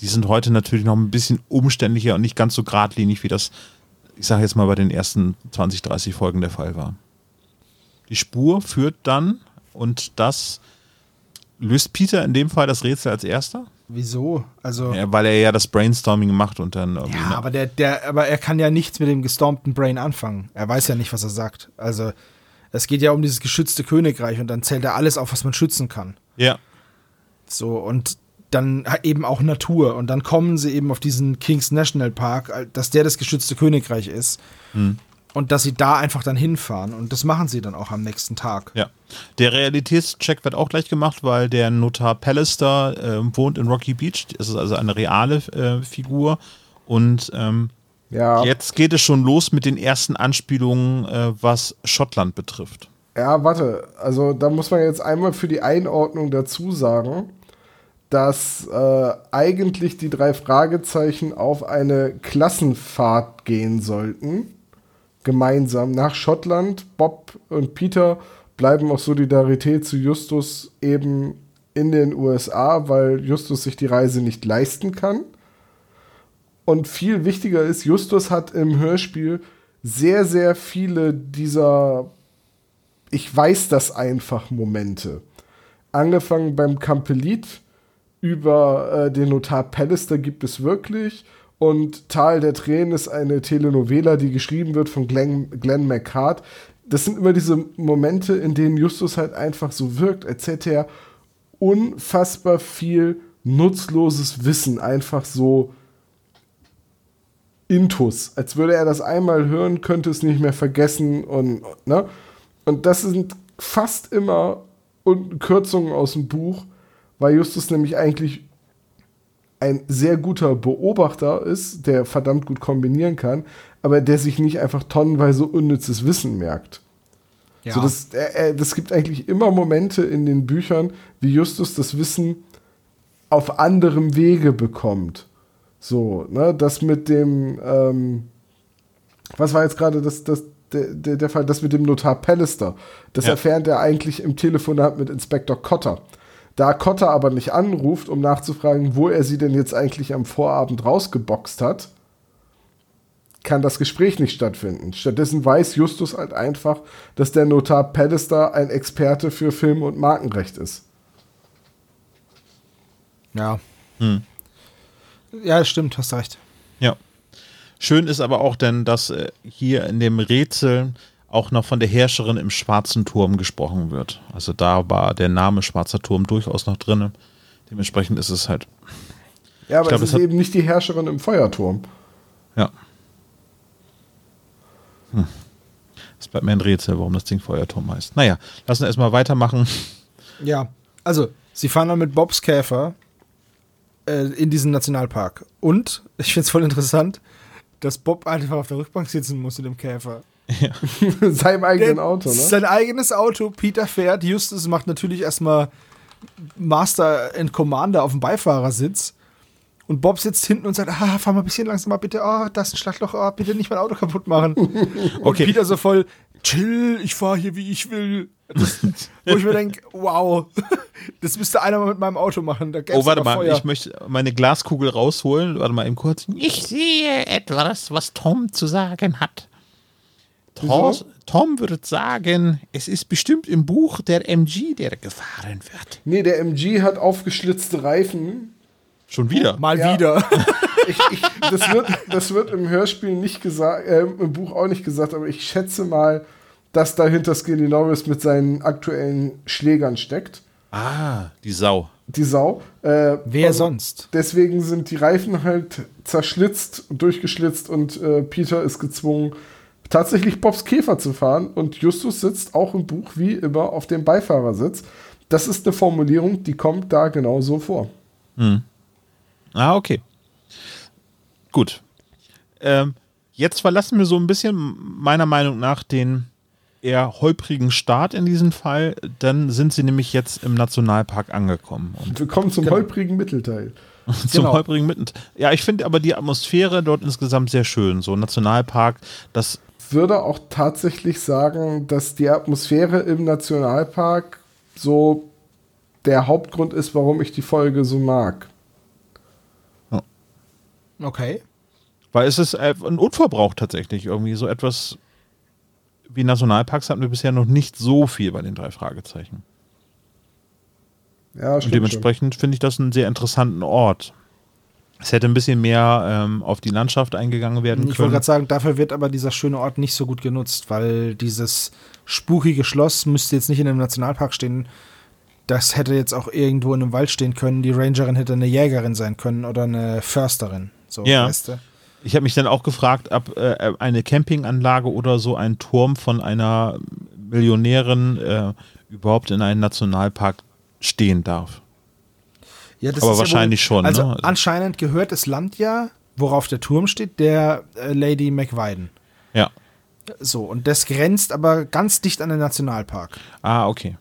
die sind heute natürlich noch ein bisschen umständlicher und nicht ganz so geradlinig, wie das, ich sage jetzt mal, bei den ersten 20, 30 Folgen der Fall war. Die Spur führt dann, und das löst Peter in dem Fall das Rätsel als erster? Wieso? Also. Ja, weil er ja das Brainstorming macht und dann. irgendwie, Ja, ne? aber der, der, aber er kann ja nichts mit dem gestormten Brain anfangen. Er weiß ja nicht, was er sagt. Also, es geht ja um dieses geschützte Königreich und dann zählt er alles auf, was man schützen kann. ja. So, und dann eben auch Natur. Und dann kommen sie eben auf diesen Kings National Park, dass der das geschützte Königreich ist. Und dass sie da einfach dann hinfahren. Und das machen sie dann auch am nächsten Tag. Ja. Der Realitätscheck wird auch gleich gemacht, weil der Notar Pallister äh, wohnt in Rocky Beach. Das ist also eine reale äh, Figur. Und ähm, Ja, jetzt geht es schon los mit den ersten Anspielungen, äh, was Schottland betrifft. ja, warte. Also da muss man jetzt einmal für die Einordnung dazu sagen, dass äh, eigentlich die drei Fragezeichen auf eine Klassenfahrt gehen sollten. Gemeinsam nach Schottland. Bob und Peter bleiben aus Solidarität zu Justus eben in den USA, weil Justus sich die Reise nicht leisten kann. Und viel wichtiger ist, Justus hat im Hörspiel sehr, sehr viele dieser Ich weiß das einfach Momente. Angefangen beim Kampelit über äh, den Notar Pallister gibt es wirklich. Und Tal der Tränen ist eine Telenovela, die geschrieben wird von Glenn, Glenn McCart. Das sind immer diese Momente, in denen Justus halt einfach so wirkt, als hätte er unfassbar viel nutzloses Wissen einfach so intus. Als würde er das einmal hören, könnte es nicht mehr vergessen und, ne? Und das sind fast immer Un- Kürzungen aus dem Buch, weil Justus nämlich eigentlich ein sehr guter Beobachter ist, der verdammt gut kombinieren kann, aber der sich nicht einfach tonnenweise unnützes Wissen merkt. Ja. So, das, er, er, das gibt eigentlich immer Momente in den Büchern, wie Justus das Wissen auf anderem Wege bekommt. So, ne, das mit dem, ähm, was war jetzt gerade das, das, der, der, der Fall, das mit dem Notar Pallister. Das Ja. erfährt er eigentlich im Telefonat mit Inspektor Cotter. Da Cotter aber nicht anruft, um nachzufragen, wo er sie denn jetzt eigentlich am Vorabend rausgeboxt hat, kann das Gespräch nicht stattfinden. Stattdessen weiß Justus halt einfach, dass der Notar Pallister ein Experte für Film- und Markenrecht ist. Ja. Ja, stimmt, hast recht. Ja. Schön ist aber auch denn, dass äh, hier in dem Rätsel auch noch von der Herrscherin im Schwarzen Turm gesprochen wird. Also da war der Name Schwarzer Turm durchaus noch drin. Dementsprechend ist es halt, Ja, aber glaub, es es ist hat- eben nicht die Herrscherin im Feuerturm. ja. Hm. Es bleibt mir ein Rätsel, warum das Ding Feuerturm heißt. Naja, lassen wir erstmal weitermachen. Ja, also, sie fahren dann mit Bobs Käfer äh, in diesen Nationalpark. Und, ich finde es voll interessant, dass Bob einfach auf der Rückbank sitzen muss in dem Käfer. Seinem eigenen Der- Auto, ne? Sein eigenes Auto, Peter fährt, Justus macht natürlich erstmal Master and Commander auf dem Beifahrersitz. Und Bob sitzt hinten und sagt, ah, fahr mal ein bisschen langsamer, bitte, oh, da ist ein Schlagloch, oh, bitte nicht mein Auto kaputt machen. Und Okay. Peter so voll, chill, ich fahr hier, wie ich will. Das, wo ich mir denke, wow, das müsste einer mal mit meinem Auto machen. Oh, warte mal, Feuer. ich möchte meine Glaskugel rausholen. Warte mal eben kurz. Ich sehe etwas, was Tom zu sagen hat. Tom? Tom würde sagen, es ist bestimmt im Buch der MG, der gefahren wird. Nee, der MG hat aufgeschlitzte Reifen. Schon wieder. Mal Ja. wieder. Ich, ich, das, wird, das wird im Hörspiel nicht gesagt, äh, im Buch auch nicht gesagt, aber ich schätze mal, dass dahinter Skinny Norris mit seinen aktuellen Schlägern steckt. Ah, die Sau. Die Sau. Äh, Wer sonst? Deswegen sind die Reifen halt zerschlitzt, durchgeschlitzt und äh, Peter ist gezwungen, tatsächlich Bobs Käfer zu fahren. Und Justus sitzt auch im Buch wie immer auf dem Beifahrersitz. Das ist eine Formulierung, die kommt da genau so vor. Ah, okay. Gut. Ähm, jetzt verlassen wir so ein bisschen meiner Meinung nach den eher holprigen Start in diesem Fall. Dann sind sie nämlich jetzt im Nationalpark angekommen. Und Wir kommen zum Genau. holprigen Mittelteil. zum Genau. holprigen mitten. Ja, ich finde aber die Atmosphäre dort insgesamt sehr schön. So ein Nationalpark, das würde auch tatsächlich sagen, dass die Atmosphäre im Nationalpark so der Hauptgrund ist, warum ich die Folge so mag. Okay. Weil es ist ein Unverbrauch tatsächlich irgendwie. So etwas wie Nationalparks hatten wir bisher noch nicht so viel bei den drei Fragezeichen. Ja, Und stimmt. dementsprechend finde ich das einen sehr interessanten Ort. Es hätte ein bisschen mehr ähm, auf die Landschaft eingegangen werden Ich wollte können. gerade sagen, dafür wird aber dieser schöne Ort nicht so gut genutzt, weil dieses spukige Schloss müsste jetzt nicht in einem Nationalpark stehen. Das hätte jetzt auch irgendwo in einem Wald stehen können. Die Rangerin hätte eine Jägerin sein können oder eine Försterin. So, Ja. weißt du? Ich habe mich dann auch gefragt, ob äh, eine Campinganlage oder so ein Turm von einer Millionärin äh, überhaupt in einem Nationalpark stehen darf. Ja, das Aber ist ja wahrscheinlich schon, Also ne? Also- anscheinend gehört das Land ja, worauf der Turm steht, der äh, Lady McWiden. Ja. So, und das grenzt aber ganz dicht an den Nationalpark. Ah, okay.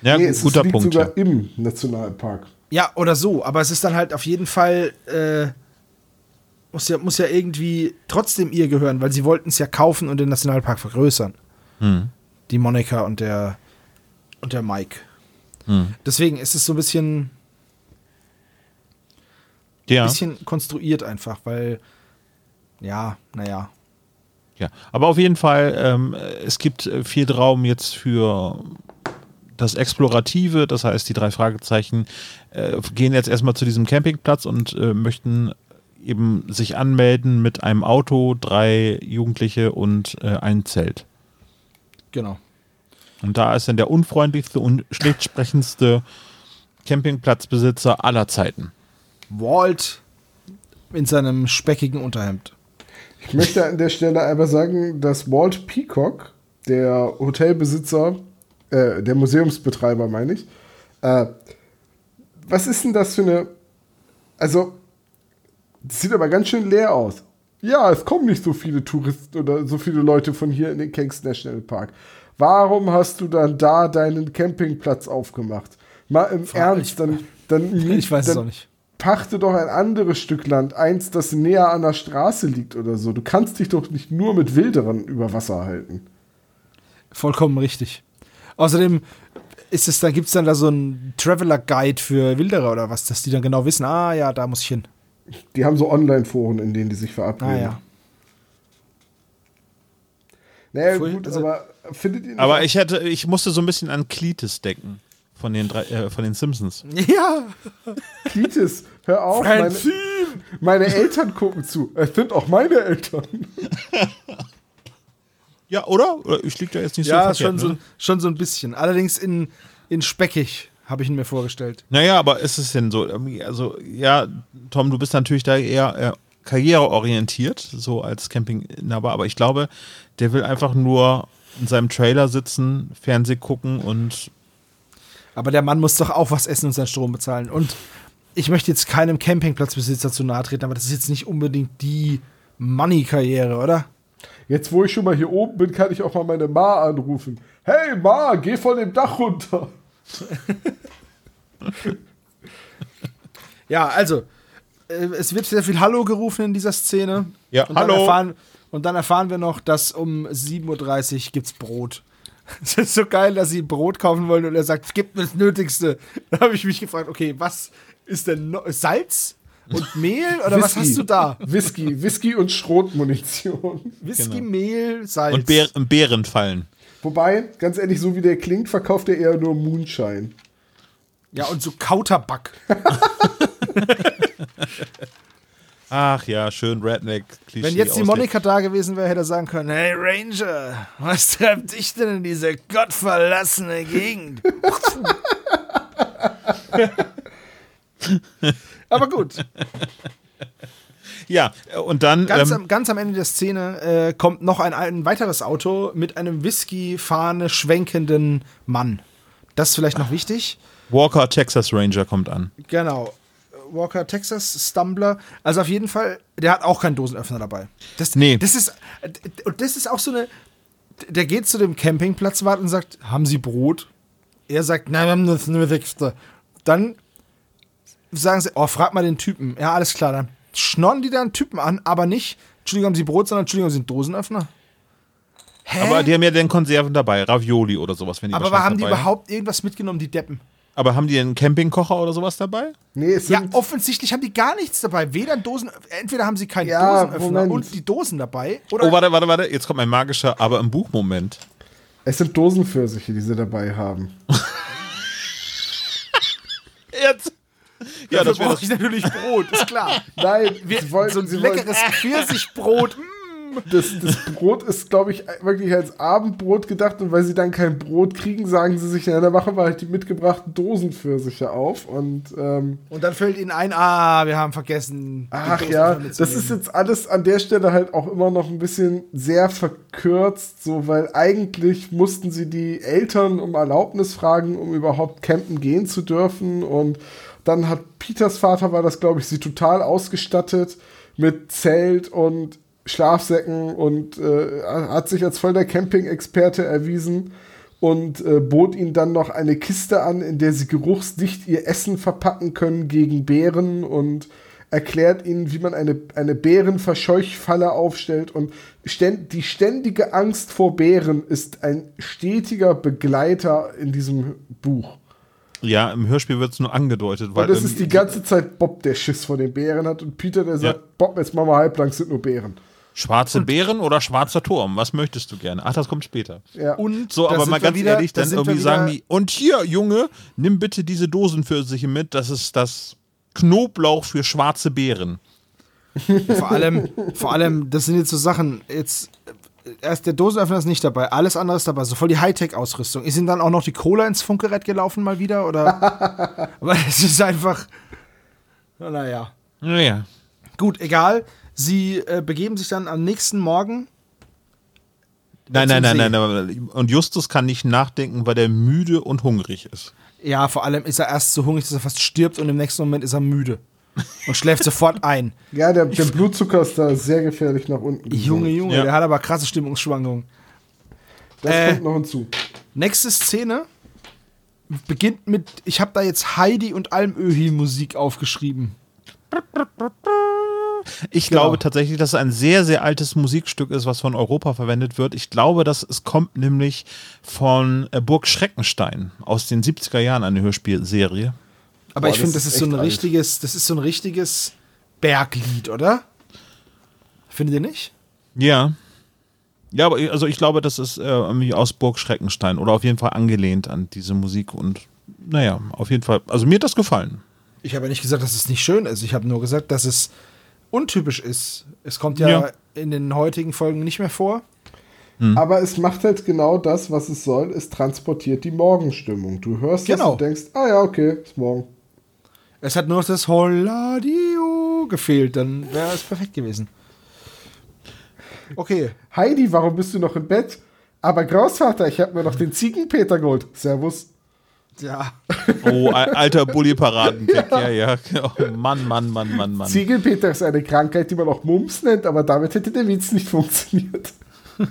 Ja, Nee, es guter liegt Punkt. sogar Ja. im Nationalpark. Ja, oder so, aber es ist dann halt auf jeden Fall, äh, muss ja, muss ja irgendwie trotzdem ihr gehören, weil sie wollten es ja kaufen und den Nationalpark vergrößern. Hm. Die Monika und der und der Mike. Hm. Deswegen ist es so ein bisschen, Ja, bisschen konstruiert einfach, weil, ja, naja. ja. Aber auf jeden Fall, ähm, es gibt äh, viel Raum jetzt für das Explorative, das heißt, die drei Fragezeichen äh, gehen jetzt erstmal zu diesem Campingplatz und äh, möchten eben sich anmelden mit einem Auto, drei Jugendliche und äh, ein Zelt. Genau. Und da ist dann der unfreundlichste und schlecht sprechendste Campingplatzbesitzer aller Zeiten. Walt in seinem speckigen Unterhemd. Ich möchte an der Stelle einfach sagen, dass Walt Peacock, der Hotelbesitzer, äh, der Museumsbetreiber, meine ich, äh, was ist denn das für eine. Also, das sieht aber ganz schön leer aus. Ja, es kommen nicht so viele Touristen oder so viele Leute von hier in den Kings National Park. Warum hast du dann da deinen Campingplatz aufgemacht? Mal im Frag- Ernst, dann, dann, Ich weiß es dann auch nicht. pachte doch ein anderes Stück Land, eins, das näher an der Straße liegt oder so. Du kannst dich doch nicht nur mit Wilderern über Wasser halten. Vollkommen richtig. Außerdem ist es, da gibt es dann da so einen Traveler-Guide für Wilderer oder was, dass die dann genau wissen, ah ja, da muss ich hin. Die haben so Online-Foren, in denen die sich Ah verabreden. ja. Naja, Voll- gut, also- aber findet ihr nicht Aber ich hätte, ich musste so ein bisschen an Cletus denken. Von den, drei, äh, von den Simpsons. Ja, Klitis, hör auf, meine, meine Eltern gucken zu. Es sind auch meine Eltern. Ja, oder? Oder Ich liege da jetzt nicht so ja verkehrt, schon, so, ne? schon so ein bisschen. Allerdings in, in speckig, habe ich ihn mir vorgestellt. Naja, aber ist es denn so? Also, ja, Tom, du bist natürlich da eher äh, karriereorientiert, so als Campinginhaber, aber ich glaube, der will einfach nur in seinem Trailer sitzen, Fernseh gucken und Aber der Mann muss doch auch was essen und seinen Strom bezahlen. Und ich möchte jetzt keinem Campingplatzbesitzer zu nahe treten, aber das ist jetzt nicht unbedingt die Money-Karriere, oder? Jetzt, wo ich schon mal hier oben bin, kann ich auch mal meine Ma anrufen. Hey Ma, geh von dem Dach runter. Ja, also, äh, es wird sehr viel Hallo gerufen in dieser Szene. Ja, und Dann Hallo. erfahren, und dann erfahren wir noch, dass um 7.30 Uhr gibt's Brot. Es ist so geil, dass sie Brot kaufen wollen und er sagt, gib mir das Nötigste. Da habe ich mich gefragt, okay, was ist denn noch? Salz und Mehl oder was hast du da? Whisky, Whisky und Schrotmunition. Whisky, Mehl, Salz. und Bär, Bären fallen. Wobei, ganz ehrlich, so wie der klingt, verkauft er eher nur Moonshine. Ja, und so Kauterback. Ach ja, schön Redneck-Klischee. Wenn jetzt die Monika da gewesen wäre, hätte er sagen können: Hey Ranger, was treibt dich denn in diese gottverlassene Gegend? Aber gut, Ja, und dann. ganz, ähm, am, ganz am Ende der Szene äh, kommt noch ein, ein weiteres Auto mit einem Whisky-Fahne schwenkenden Mann. Das ist vielleicht noch wichtig. Walker Texas Ranger kommt an. Genau. Walker Texas Stumbler. Also auf jeden Fall, der hat auch keinen Dosenöffner dabei. Das, Nee. das ist und das ist auch so eine. Der geht zu dem Campingplatzwart und sagt: Haben Sie Brot? Er sagt: Nein, wir haben das Nötigste. Dann sagen sie: Oh, frag mal den Typen. Ja, alles klar. Dann schnorren die da einen Typen an, aber nicht. Entschuldigung, haben Sie Brot, sondern Entschuldigung, haben Sie einen Dosenöffner? Hä? Aber die haben ja den Konserven dabei, Ravioli oder sowas, wenn die aber wahrscheinlich haben die dabei überhaupt irgendwas mitgenommen, die Deppen? Aber haben die einen Campingkocher oder sowas dabei? Nee, es Ja, sind, offensichtlich haben die gar nichts dabei. Weder Dosen, entweder haben sie keinen Ja, Dosenöffner Moment. und die Dosen dabei. Oder Oh, warte, warte, warte. Jetzt kommt mein magischer, aber im Buchmoment. es sind Dosenpfirsiche, die sie dabei haben. Ja, Dafür das wäre brauche ich natürlich Brot, ist klar. Nein, Wir, sie wollten, so ein sie leckeres Pfirsichbrot. mm. Das, das Brot ist, glaube ich, wirklich als Abendbrot gedacht und weil sie dann kein Brot kriegen, sagen sie sich, ja, dann machen wir halt die mitgebrachten Dosenpfirsiche auf und ähm, Und dann fällt ihnen ein, ah, wir haben vergessen. Ach ja, das ist jetzt alles an der Stelle halt auch immer noch ein bisschen sehr verkürzt, so weil eigentlich mussten sie die Eltern um Erlaubnis fragen, um überhaupt campen gehen zu dürfen und dann hat Peters Vater war das glaube ich sie total ausgestattet mit Zelt und Schlafsäcken und äh, hat sich als voll der Camping-Experte erwiesen und äh, bot ihnen dann noch eine Kiste an, in der sie geruchsdicht ihr Essen verpacken können gegen Bären und erklärt ihnen, wie man eine, eine Bärenverscheuchfalle aufstellt und ständ, die ständige Angst vor Bären ist ein stetiger Begleiter in diesem Buch. Ja, im Hörspiel wird es nur angedeutet. Weil Und es ähm, ist die ganze Zeit Bob, der Schiss vor den Bären hat und Peter, der sagt, Ja. Bob, jetzt machen wir halblang, es sind nur Bären. Schwarze Bären oder schwarzer Turm? Was möchtest du gerne? Ach, das kommt später. Ja. Und So, aber mal ganz wieder- ehrlich, da dann irgendwie sagen die, und hier, Junge, nimm bitte diese Dosenpfirsiche mit, das ist das Knoblauch für schwarze Beeren. Vor allem, vor allem, das sind jetzt so Sachen, jetzt, erst der Dosenöffner ist nicht dabei, alles andere ist dabei, so voll die Hightech-Ausrüstung. Ist ihnen dann auch noch die Cola ins Funkgerät gelaufen mal wieder, oder? Aber es ist einfach, na, naja. Naja. Gut, egal. Sie äh, begeben sich dann am nächsten Morgen. Nein, nein, nein, nein, nein. Und Justus kann nicht nachdenken, weil er müde und hungrig ist. Ja, vor allem ist er erst so hungrig, dass er fast stirbt und im nächsten Moment ist er müde. Und schläft sofort ein. Ja, der, der Blutzucker ist da sehr gefährlich nach unten. Junge, Junge, Ja. der hat aber krasse Stimmungsschwankungen. Das Äh. kommt noch hinzu. Nächste Szene beginnt mit, ich habe da jetzt Heidi und Almöhi Musik aufgeschrieben. Ich Genau. glaube tatsächlich, dass es ein sehr, sehr altes Musikstück ist, was von Europa verwendet wird. Ich glaube, dass es kommt nämlich von äh, Burg Schreckenstein aus den 70er Jahren, eine Hörspielserie. Aber Boah, ich finde, das das ist so ein alt. richtiges, das ist so ein richtiges Berglied, oder? Findet ihr nicht? Ja. Ja, aber also ich glaube, das ist äh, irgendwie aus Burg Schreckenstein oder auf jeden Fall angelehnt an diese Musik und naja, auf jeden Fall. Also mir hat das gefallen. Ich habe ja nicht gesagt, dass es nicht schön ist. Ich habe nur gesagt, dass es untypisch ist. Es kommt ja, Ja. in den heutigen Folgen nicht mehr vor. Aber es macht halt genau das, was es soll. Es transportiert die Morgenstimmung. Du hörst das Genau. und denkst, ah ja, okay, ist morgen. Es hat nur noch das Holladio gefehlt, dann wäre es perfekt gewesen. Okay. Heidi, warum bist du noch im Bett? Aber Großvater, ich habe mir noch den Ziegenpeter geholt. Servus. Ja. Oh, al- alter bully-Paraden. ja, ja. Oh, Mann, Mann, Mann, Mann, Mann. Ziegenpeter ist eine Krankheit, die man auch Mumps nennt, aber damit hätte der Witz nicht funktioniert.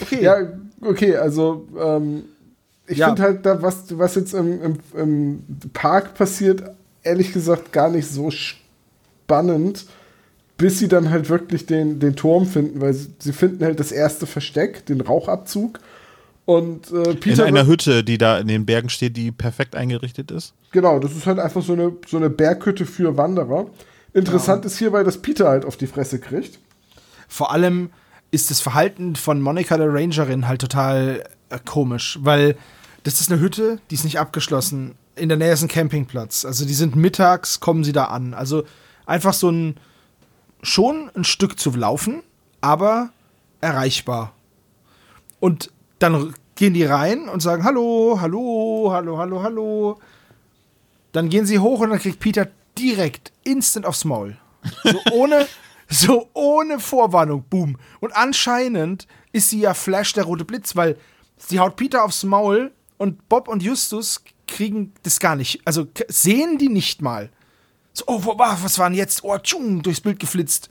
Okay. Ja, okay, also ähm, ich Ja. finde halt, da, was, was jetzt im, im, im Park passiert, ehrlich gesagt gar nicht so spannend, bis sie dann halt wirklich den, den Turm finden, weil sie, sie finden halt das erste Versteck, den Rauchabzug. Und äh, In Peter. einer wird- Hütte, die da in den Bergen steht, die perfekt eingerichtet ist. Genau, das ist halt einfach so eine, so eine Berghütte für Wanderer. Interessant ist hierbei, dass Peter halt auf die Fresse kriegt. Vor allem ist das Verhalten von Monika der Rangerin halt total äh, komisch, weil das ist eine Hütte, die ist nicht abgeschlossen. In der Nähe ist ein Campingplatz. Also die sind mittags, kommen sie da an. Also einfach so ein schon ein Stück zu laufen, aber erreichbar. Und dann gehen die rein und sagen Hallo, hallo, hallo, hallo, hallo. Dann gehen sie hoch und dann kriegt Peter direkt instant aufs Maul. So ohne, so ohne Vorwarnung, boom. Und anscheinend ist sie ja Flash der rote Blitz, weil sie haut Peter aufs Maul und Bob und Justus kriegen das gar nicht. Also sehen die nicht mal. So, oh, was war denn jetzt? Oh, tschung, durchs Bild geflitzt.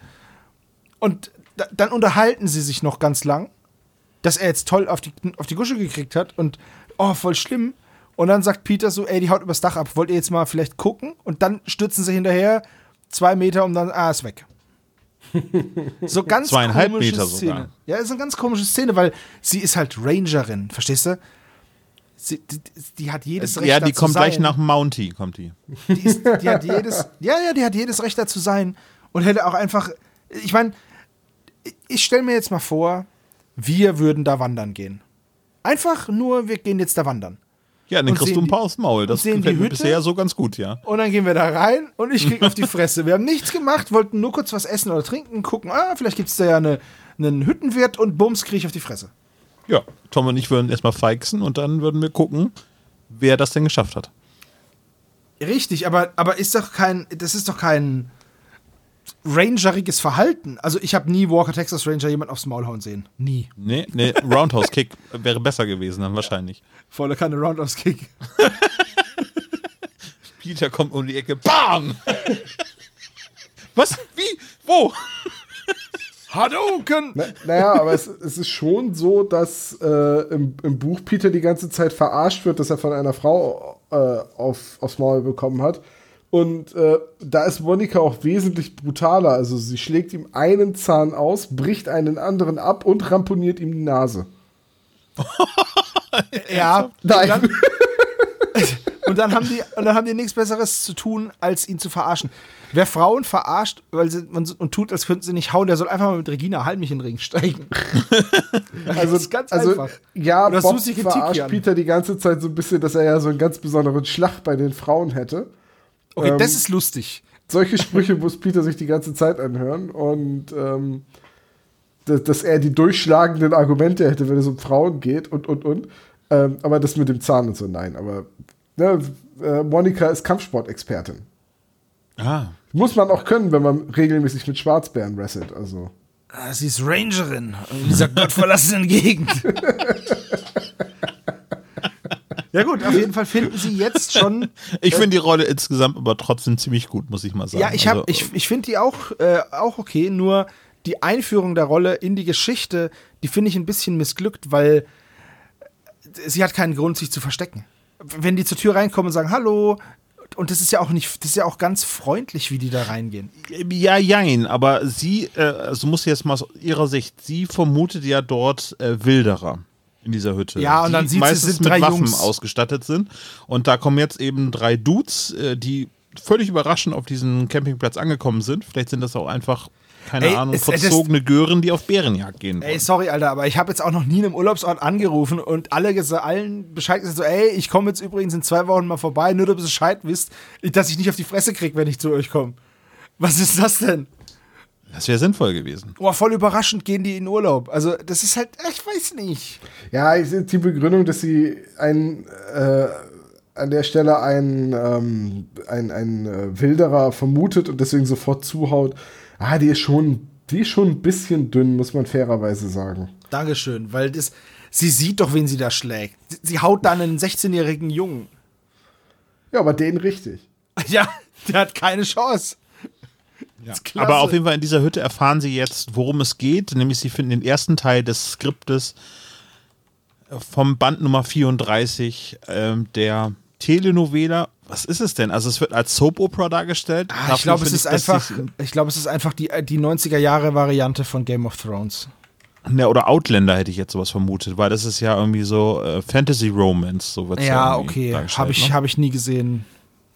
Und da, dann unterhalten sie sich noch ganz lang, dass er jetzt toll auf die, auf die Gusche gekriegt hat und oh, voll schlimm. Und dann sagt Peter so, ey, die haut übers Dach ab. Wollt ihr jetzt mal vielleicht gucken? Und dann stürzen sie hinterher zwei Meter und dann, ah, ist weg. So ganz Zweieinhalb komische Meter Szene. sogar. Ja, ist eine ganz komische Szene, weil sie ist halt Rangerin, verstehst du? Sie, die, die hat jedes Recht ja, die kommt gleich nach Mounty, kommt die. Die, ist, die hat jedes, ja, ja, die hat jedes Recht dazu sein und hätte auch einfach, ich meine, ich stelle mir jetzt mal vor, wir würden da wandern gehen. Einfach nur, wir gehen jetzt da wandern. Ja, dann kriegst du ein paar aufs Maul. Das gefällt mir bisher so ganz gut, ja. Und dann gehen wir da rein und ich krieg auf die Fresse. Wir haben nichts gemacht, wollten nur kurz was essen oder trinken, gucken, ah, vielleicht gibt es da ja eine, einen Hüttenwirt und bums, krieg ich auf die Fresse. Ja, Tom und ich würden erstmal feixen und dann würden wir gucken, wer das denn geschafft hat. Richtig, aber, aber ist doch kein, das ist doch kein rangeriges Verhalten. Also ich habe nie Walker Texas Ranger jemand aufs Maul hauen sehen. Nie. Nee, nee, Roundhouse Kick wäre besser gewesen dann wahrscheinlich. Volle Kanne Roundhouse Kick. Peter kommt um die Ecke, BAM! Was? Wie? Wo? Hadouken! Na, naja, aber es, es ist schon so, dass äh, im, im Buch Peter die ganze Zeit verarscht wird, dass er von einer Frau äh, auf, aufs Maul bekommen hat. Und äh, da ist Monika auch wesentlich brutaler. Also sie schlägt ihm einen Zahn aus, bricht einen anderen ab und ramponiert ihm die Nase. Ja, Nein. Und dann, haben die, und dann haben die nichts Besseres zu tun, als ihn zu verarschen. Wer Frauen verarscht weil sie, und, und tut, als könnten sie nicht hauen, der soll einfach mal mit Regina Halmich in den Ring steigen. Also, das ist ganz also einfach. ja, Oder Bob verarscht Ketikian. Peter die ganze Zeit so ein bisschen, dass er ja so einen ganz besonderen Schlag bei den Frauen hätte. Okay, Ähm, das ist lustig. Solche Sprüche muss Peter sich die ganze Zeit anhören und ähm, dass, dass er die durchschlagenden Argumente hätte, wenn es um Frauen geht und und und. Ähm, aber das mit dem Zahn und so, nein. Aber ne, äh, Monika ist Kampfsportexpertin. Ah. Muss man auch können, wenn man regelmäßig mit Schwarzbären wrestelt. Also. Ah, sie ist Rangerin in dieser gottverlassenen Gegend. ja gut, auf jeden Fall finden sie jetzt schon Ich finde die Rolle insgesamt aber trotzdem ziemlich gut, muss ich mal sagen. Ja, ich, hab, Also, ich, ich finde die auch, äh, auch okay, nur die Einführung der Rolle in die Geschichte, die finde ich ein bisschen missglückt, weil sie hat keinen Grund, sich zu verstecken. Wenn die zur Tür reinkommen und sagen Hallo, und das ist ja auch nicht, das ist ja auch ganz freundlich, wie die da reingehen. Ja, jein, aber sie, äh, also muss ich jetzt mal aus ihrer Sicht, sie vermutet ja dort äh, Wilderer in dieser Hütte. Ja, und die dann sieht sie, meistens es sind mit drei Waffen Jungs. ausgestattet sind. Und da kommen jetzt eben drei Dudes, äh, die völlig überraschend auf diesen Campingplatz angekommen sind. Vielleicht sind das auch einfach, keine Ey, Ahnung, verzogene Gören, die auf Bärenjagd gehen wollen. Ey, sorry, Alter, aber ich habe jetzt auch noch nie in einem Urlaubsort angerufen und alle allen Bescheid gesagt, so, ey, ich komme jetzt übrigens in zwei Wochen mal vorbei, nur dass ihr Bescheid wisst, dass ich nicht auf die Fresse krieg, wenn ich zu euch komme. Was ist das denn? Das wäre sinnvoll gewesen. Oh, voll überraschend gehen die in Urlaub. Also, das ist halt, ich weiß nicht. Ja, ich sehe die Begründung, dass sie ein, äh, an der Stelle einen, ähm, ein, ein äh, Wilderer vermutet und deswegen sofort zuhaut. Ah, die ist schon, die ist schon ein bisschen dünn, muss man fairerweise sagen. Dankeschön, weil das, sie sieht doch, wen sie da schlägt. Sie, sie haut da einen 16-jährigen Jungen. Ja, aber den richtig. Ja, der hat keine Chance. Ja. Aber auf jeden Fall in dieser Hütte erfahren sie jetzt, worum es geht. Nämlich sie finden den ersten Teil des Skriptes vom Band Nummer 34 ähm, der Telenovela. Was ist es denn? Also es wird als Soap Opera dargestellt. Ah, ich glaube, es ist dass einfach, ich glaube, es ist einfach die, die 90er-Jahre-Variante von Game of Thrones. Ne, oder Outlander hätte ich jetzt sowas vermutet, weil das ist ja irgendwie so äh, Fantasy Romance, so wird's Ja, irgendwie okay. Habe ich, ne? hab ich nie gesehen.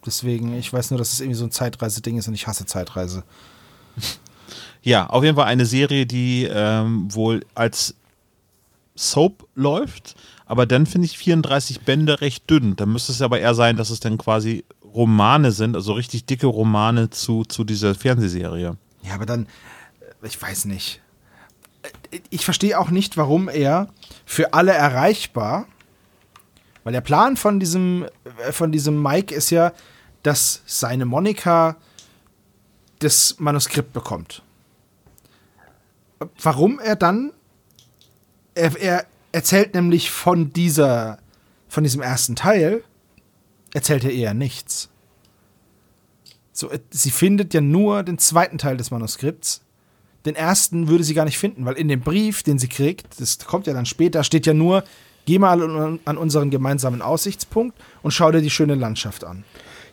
Deswegen, ich weiß nur, dass es irgendwie so ein Zeitreise-Ding ist und ich hasse Zeitreise. Ja, auf jeden Fall eine Serie, die ähm, wohl als Soap läuft, aber dann finde ich 34 Bände recht dünn. Da müsste es aber eher sein, dass es dann quasi Romane sind, also richtig dicke Romane zu, zu dieser Fernsehserie. Ja, aber dann, äh, ich weiß nicht. Äh, Ich verstehe auch nicht, warum er für alle erreichbar, weil der Plan von diesem, äh, von diesem Mike ist ja, dass seine Monika das Manuskript bekommt. Warum er dann, er, er erzählt nämlich von dieser, von diesem ersten Teil, erzählt er eher nichts. So, äh, sie findet ja nur den zweiten Teil des Manuskripts. Den ersten würde sie gar nicht finden, weil in dem Brief, den sie kriegt, das kommt ja dann später, steht ja nur, geh mal an, an unseren gemeinsamen Aussichtspunkt und schau dir die schöne Landschaft an.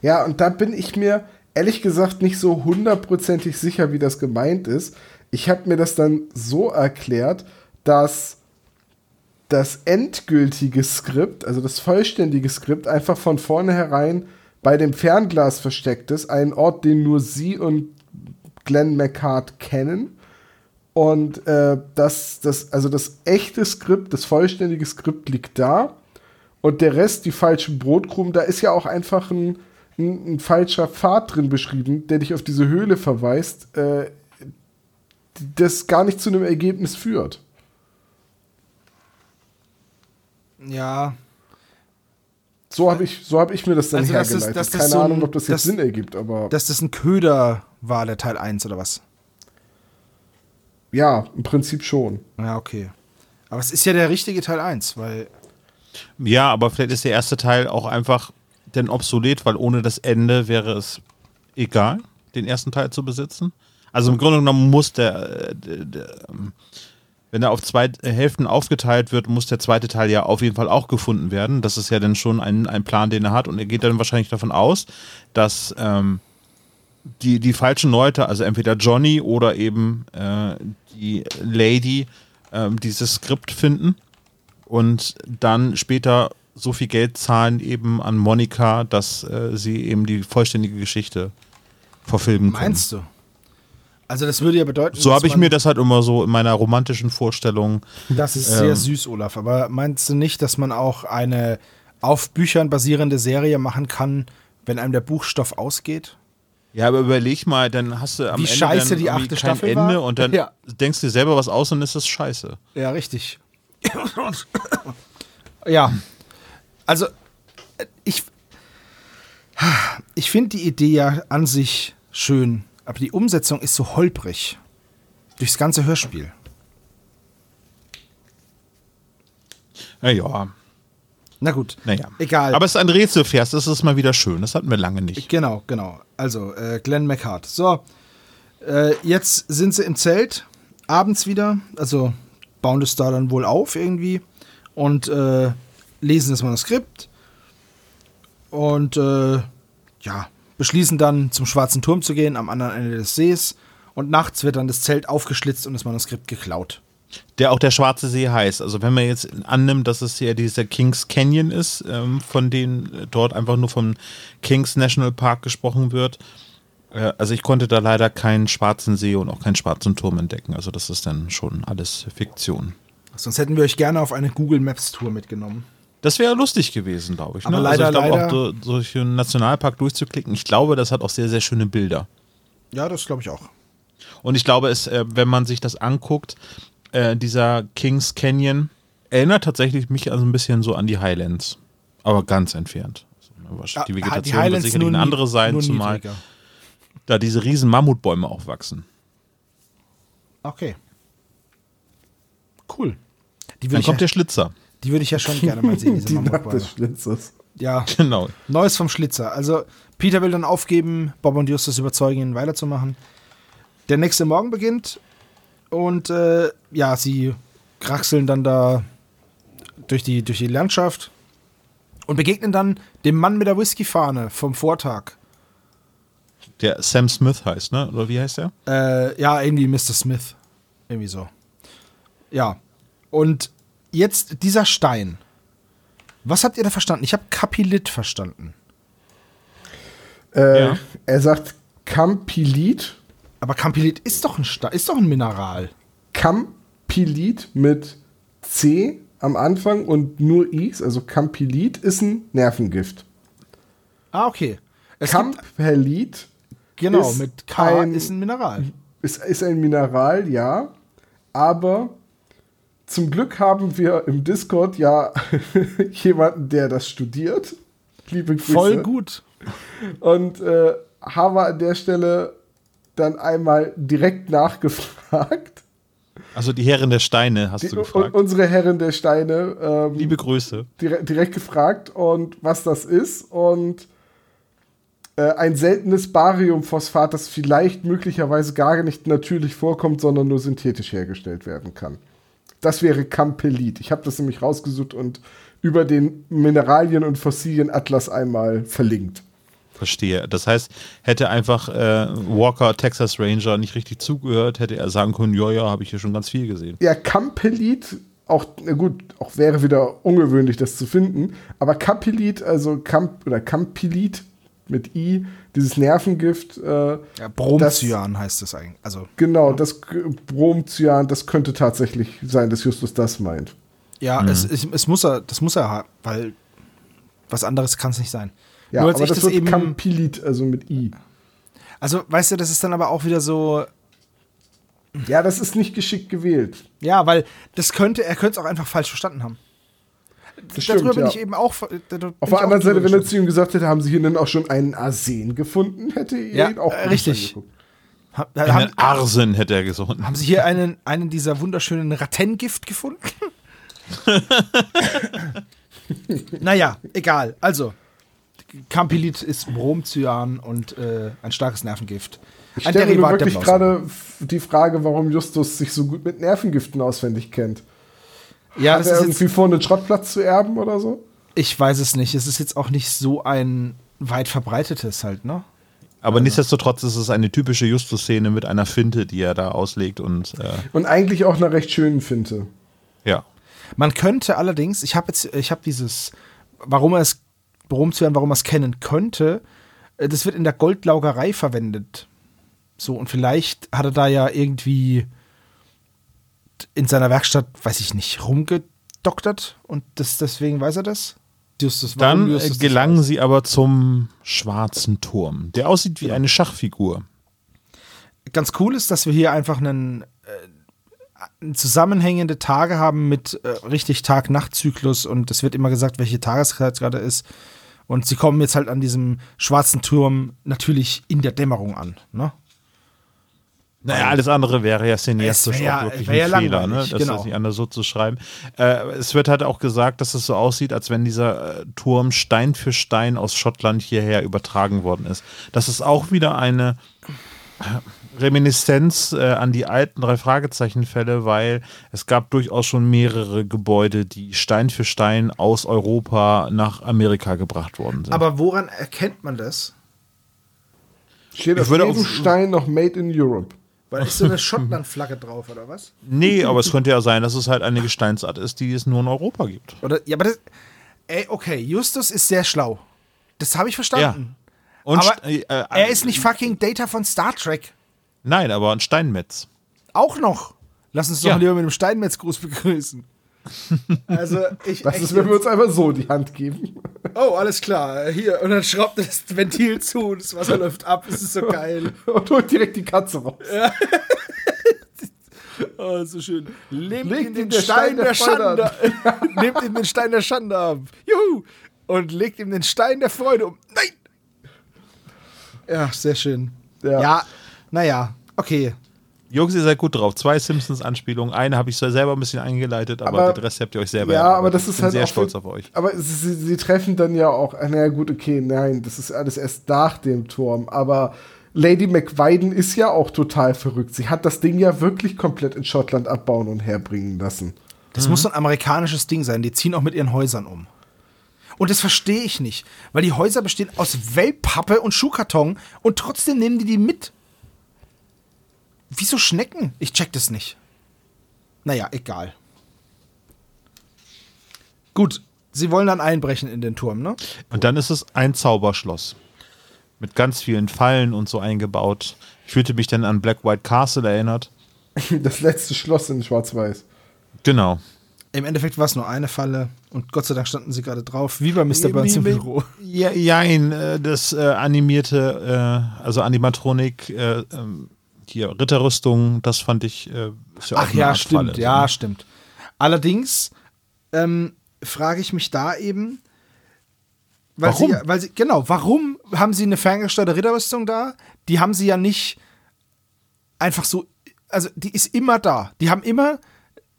Ja, und da bin ich mir ehrlich gesagt nicht so hundertprozentig sicher, wie das gemeint ist. Ich habe mir das dann so erklärt, dass das endgültige Skript, also das vollständige Skript, einfach von vornherein bei dem Fernglas versteckt ist. Ein Ort, den nur sie und Glenn McCart kennen. Und äh, das, das, also das echte Skript, das vollständige Skript liegt da. Und der Rest, die falschen Brotkrumen, da ist ja auch einfach ein, ein, ein falscher Pfad drin beschrieben, der dich auf diese Höhle verweist, äh, das gar nicht zu einem Ergebnis führt. Ja, So habe ich, so hab ich mir das dann Also, dass das- hergeleitet. dass das Keine so ein- Ahnung, ob das jetzt Sinn ergibt, aber dass das ein Köder war, der Teil 1 oder was? ja, im Prinzip schon. Ja, okay. Aber es ist ja der richtige Teil 1, weil Ja, aber vielleicht ist der erste Teil auch einfach denn obsolet, weil ohne das Ende wäre es egal, den ersten Teil zu besitzen. Also im Grunde genommen muss der, äh, der, der ähm, wenn er auf zwei Hälften aufgeteilt wird, muss der zweite Teil ja auf jeden Fall auch gefunden werden. Das ist ja dann schon ein, ein Plan, den er hat. Und er geht dann wahrscheinlich davon aus, dass ähm, die, die falschen Leute, also entweder Johnny oder eben äh, die Lady, ähm, dieses Skript finden und dann später so viel Geld zahlen eben an Monika, dass äh, sie eben die vollständige Geschichte verfilmen können. meinst du? Also das würde ja bedeuten, So habe ich mir das halt immer so in meiner romantischen Vorstellung. Das ist Ähm. sehr süß, Olaf. Aber meinst du nicht, dass man auch eine auf Büchern basierende Serie machen kann, wenn einem der Buchstoff ausgeht? Ja, aber überleg mal, dann hast du am Wie Ende scheiße dann die achte kein Staffel Ende war? und dann Ja. denkst du dir selber was aus und ist das scheiße. Ja, richtig. ja. Also, äh, ich, ich finde die Idee ja an sich schön, aber die Umsetzung ist so holprig. Durchs ganze Hörspiel. Naja, Na gut. naja. Egal. Aber es ist ein Rätselvers, das ist mal wieder schön. Das hatten wir lange nicht. Genau, genau. Also, äh, Glenn McHart. So, äh, jetzt sind sie im Zelt, abends wieder, also bauen das da dann wohl auf irgendwie und äh, lesen das Manuskript und äh, ja, beschließen dann zum Schwarzen Turm zu gehen, am anderen Ende des Sees und nachts wird dann das Zelt aufgeschlitzt und das Manuskript geklaut. Der auch der Schwarze See heißt. Also wenn man jetzt annimmt, dass es ja dieser Kings Canyon ist, ähm, von dem dort einfach nur vom Kings National Park gesprochen wird. Äh, also ich konnte da leider keinen schwarzen See und auch keinen schwarzen Turm entdecken. Also das ist dann schon alles Fiktion. Sonst hätten wir euch gerne auf eine Google Maps Tour mitgenommen. Das wäre lustig gewesen, glaube ich. Aber ne? leider, also ich glaube leider- auch, so, durch einen Nationalpark durchzuklicken, ich glaube, das hat auch sehr, sehr schöne Bilder. Ja, das glaube ich auch. Und ich glaube, es, äh, wenn man sich das anguckt, äh, dieser Kings Canyon erinnert tatsächlich mich also ein bisschen so an die Highlands. Aber ganz entfernt. Also, die Vegetation wird sicherlich eine andere sein, zumal niedriger. da diese riesen Mammutbäume auch wachsen. Okay. Cool. Die Dann kommt der Schlitzer. Die würd ich ja schon gerne mal sehen, diese Die Nacht des Schlitzers. Ja, Genau. Neues vom Schlitzer. Also, Peter will dann aufgeben, Bob und Justus überzeugen ihn, weiterzumachen. Der nächste Morgen beginnt und äh, ja, sie kraxeln dann da durch die, durch die Landschaft und begegnen dann dem Mann mit der Whiskyfahne vom Vortag. Der Sam Smith heißt, ne? Oder wie heißt der? Äh, ja, irgendwie Mr. Smith. Irgendwie so. Ja. Und jetzt dieser Stein. Was habt ihr da verstanden? Ich habe Kapillit verstanden. Äh, Ja. Er sagt Campilit. Aber Kapillit ist doch ein Stein, ist doch ein Mineral. Campilit mit C am Anfang und nur Is, also Campilit ist ein Nervengift. Ah, okay. Es gibt, Camperlit genau, ist mit K ein- ist ein Mineral. ist, ist ein Mineral, ja, aber zum Glück haben wir im Discord ja jemanden, der das studiert. Liebe Grüße. Voll gut. Und äh, haben an der Stelle dann einmal direkt nachgefragt. Also die Herren der Steine, hast Die, du und gefragt. unsere Herren der Steine ähm, Liebe Grüße. direkt, direkt gefragt und was das ist und äh, ein seltenes Bariumphosphat, das vielleicht möglicherweise gar nicht natürlich vorkommt, sondern nur synthetisch hergestellt werden kann. Das wäre Campellit. Ich habe das nämlich rausgesucht und über den Mineralien- und Fossilienatlas einmal verlinkt. Verstehe. Das heißt, hätte einfach äh, Walker, Texas Ranger, nicht richtig zugehört, hätte er sagen können, ja, ja, habe ich hier schon ganz viel gesehen. Ja, Campellit, auch, na gut, auch wäre wieder ungewöhnlich, das zu finden, aber Campellit, also Camp oder Campilit mit I, dieses Nervengift, äh, Ja, Bromcyan heißt es eigentlich. Also, genau, das G- Bromcyan, das könnte tatsächlich sein, dass Justus das meint. ja, Mhm. es, es, es muss er, das muss er haben, weil Was anderes kann es nicht sein. Ja, Nur als aber ich das, das wird eben- Campilit, also mit I. Also, weißt du, das ist dann aber auch wieder so, Ja, das ist nicht geschickt gewählt. ja, weil das könnte, er könnte es auch einfach falsch verstanden haben. Das Darüber stimmt, bin ja. ich eben auch. bin Auf der anderen Seite, wenn er zu ihm gesagt hätte, haben sie hier denn auch schon einen Arsen gefunden, hätte er Ja, ihn auch äh, richtig. angeguckt. Ha- haben, Einen Arsen hätte er gesucht. haben Sie hier einen, einen dieser wunderschönen Rattengift gefunden? naja, egal. Also, Campilit ist Bromcyan und äh, ein starkes Nervengift. Ich Ein stelle mir Derivat der wirklich gerade die Frage, warum Justus sich so gut mit Nervengiften auswendig kennt. Ja, Hat das er ist irgendwie jetzt, vor, einen Schrottplatz zu erben oder so? ich weiß es nicht. Es ist jetzt auch nicht so ein weit verbreitetes halt, ne? Aber nichtsdestotrotz ist es eine typische Justus-Szene mit einer Finte, die er da auslegt und äh, Und eigentlich auch einer recht schönen Finte. ja. Man könnte allerdings, ich habe jetzt, ich habe dieses, warum er es, Bromcyan, warum er es kennen könnte, äh, das wird in der Goldlaugerei verwendet. So, und vielleicht hat er da ja irgendwie in seiner Werkstatt, weiß ich nicht, rumgedoktert und das, deswegen weiß er das. Justus, Dann äh, Justus gelangen sie aber zum schwarzen Turm, der aussieht wie eine Schachfigur. Ganz cool ist, dass wir hier einfach einen, äh, zusammenhängende Tage haben mit äh, richtig Tag-Nacht-Zyklus und es wird immer gesagt, welche Tageszeit gerade ist. Und sie kommen jetzt halt an diesem schwarzen Turm natürlich in der Dämmerung an. Ne? Naja, alles andere wäre ja cineastisch Es wär auch wirklich wär ja ein Fehler, ne? das genau. ist nicht anders so zu schreiben. Äh, es wird halt auch gesagt, dass es so aussieht, als wenn dieser äh, Turm Stein für Stein aus Schottland hierher übertragen worden ist. Das ist auch wieder eine äh, Reminiszenz äh, an die alten drei Fragezeichen-Fälle, weil es gab durchaus schon mehrere Gebäude, die Stein für Stein aus Europa nach Amerika gebracht worden sind. Aber woran erkennt man das? Steht Ich auf würde jedem auch- Stein noch Made in Europe. Weil ist so eine Schottland-Flagge drauf, oder was? nee, aber es könnte ja sein, dass es halt eine Gesteinsart ist, die es nur in Europa gibt. Oder, ja, aber das, ey, okay, Justus ist sehr schlau. Das habe ich verstanden. Und Aber st- äh, Er ist nicht fucking Data von Star Trek. Nein, aber ein Steinmetz. Auch noch. Lass uns doch Ja. lieber mit dem Steinmetzgruß begrüßen. Also, ich. Was ist, wenn wir uns einfach so die Hand geben? Oh, alles klar. Hier. Und dann schraubt er das Ventil zu und das Wasser läuft ab. Das ist so geil. Und holt direkt die Katze raus. Oh, so schön. Nehmt Legt ihm den der Stein Stein der der Schande. Nehmt ihm den Stein der Schande ab. Juhu. Und legt ihm den Stein der Freude um. Nein! Ja, sehr schön. Ja. Ja, naja, okay. Jungs, ihr seid gut drauf. Zwei Simpsons-Anspielungen. Eine habe ich zwar selber ein bisschen eingeleitet, aber, Aber- den Rest habt ihr euch selber Ja, erarbeitet. aber das Ich ist bin halt sehr auch stolz für- auf euch. Aber sie, sie, treffen dann ja auch, ah, naja gut, okay, nein, das ist alles erst nach dem Turm. Aber Lady McWiden ist ja auch total verrückt. Sie hat das Ding ja wirklich komplett in Schottland abbauen und herbringen lassen. Das muss so ein amerikanisches Ding sein. Die ziehen auch mit ihren Häusern um. Und das verstehe ich nicht, weil die Häuser bestehen aus Wellpappe und Schuhkarton und trotzdem nehmen die die mit. Wieso Schnecken? Ich check das nicht. Naja, egal. Gut, sie wollen dann einbrechen in den Turm, ne? Und dann ist es ein Zauberschloss. Mit ganz vielen Fallen und so eingebaut. Ich fühlte mich dann an Black White Castle erinnert. Das letzte Schloss in Schwarz-Weiß. Genau. Im Endeffekt war es nur eine Falle und Gott sei Dank standen sie gerade drauf, wie bei Mr. Burns im Büro. Ja, jein, äh, das äh, animierte, äh, also Animatronik, äh, ähm, hier Ritterrüstung, das fand ich. Äh, ja Ach ja, Art stimmt, Falle, ja, ne? stimmt. Allerdings ähm, frage ich mich da eben, weil Warum? Sie, weil sie, genau, warum haben sie eine ferngesteuerte Ritterrüstung da? Die haben sie ja nicht einfach so, also die ist immer da. Die haben immer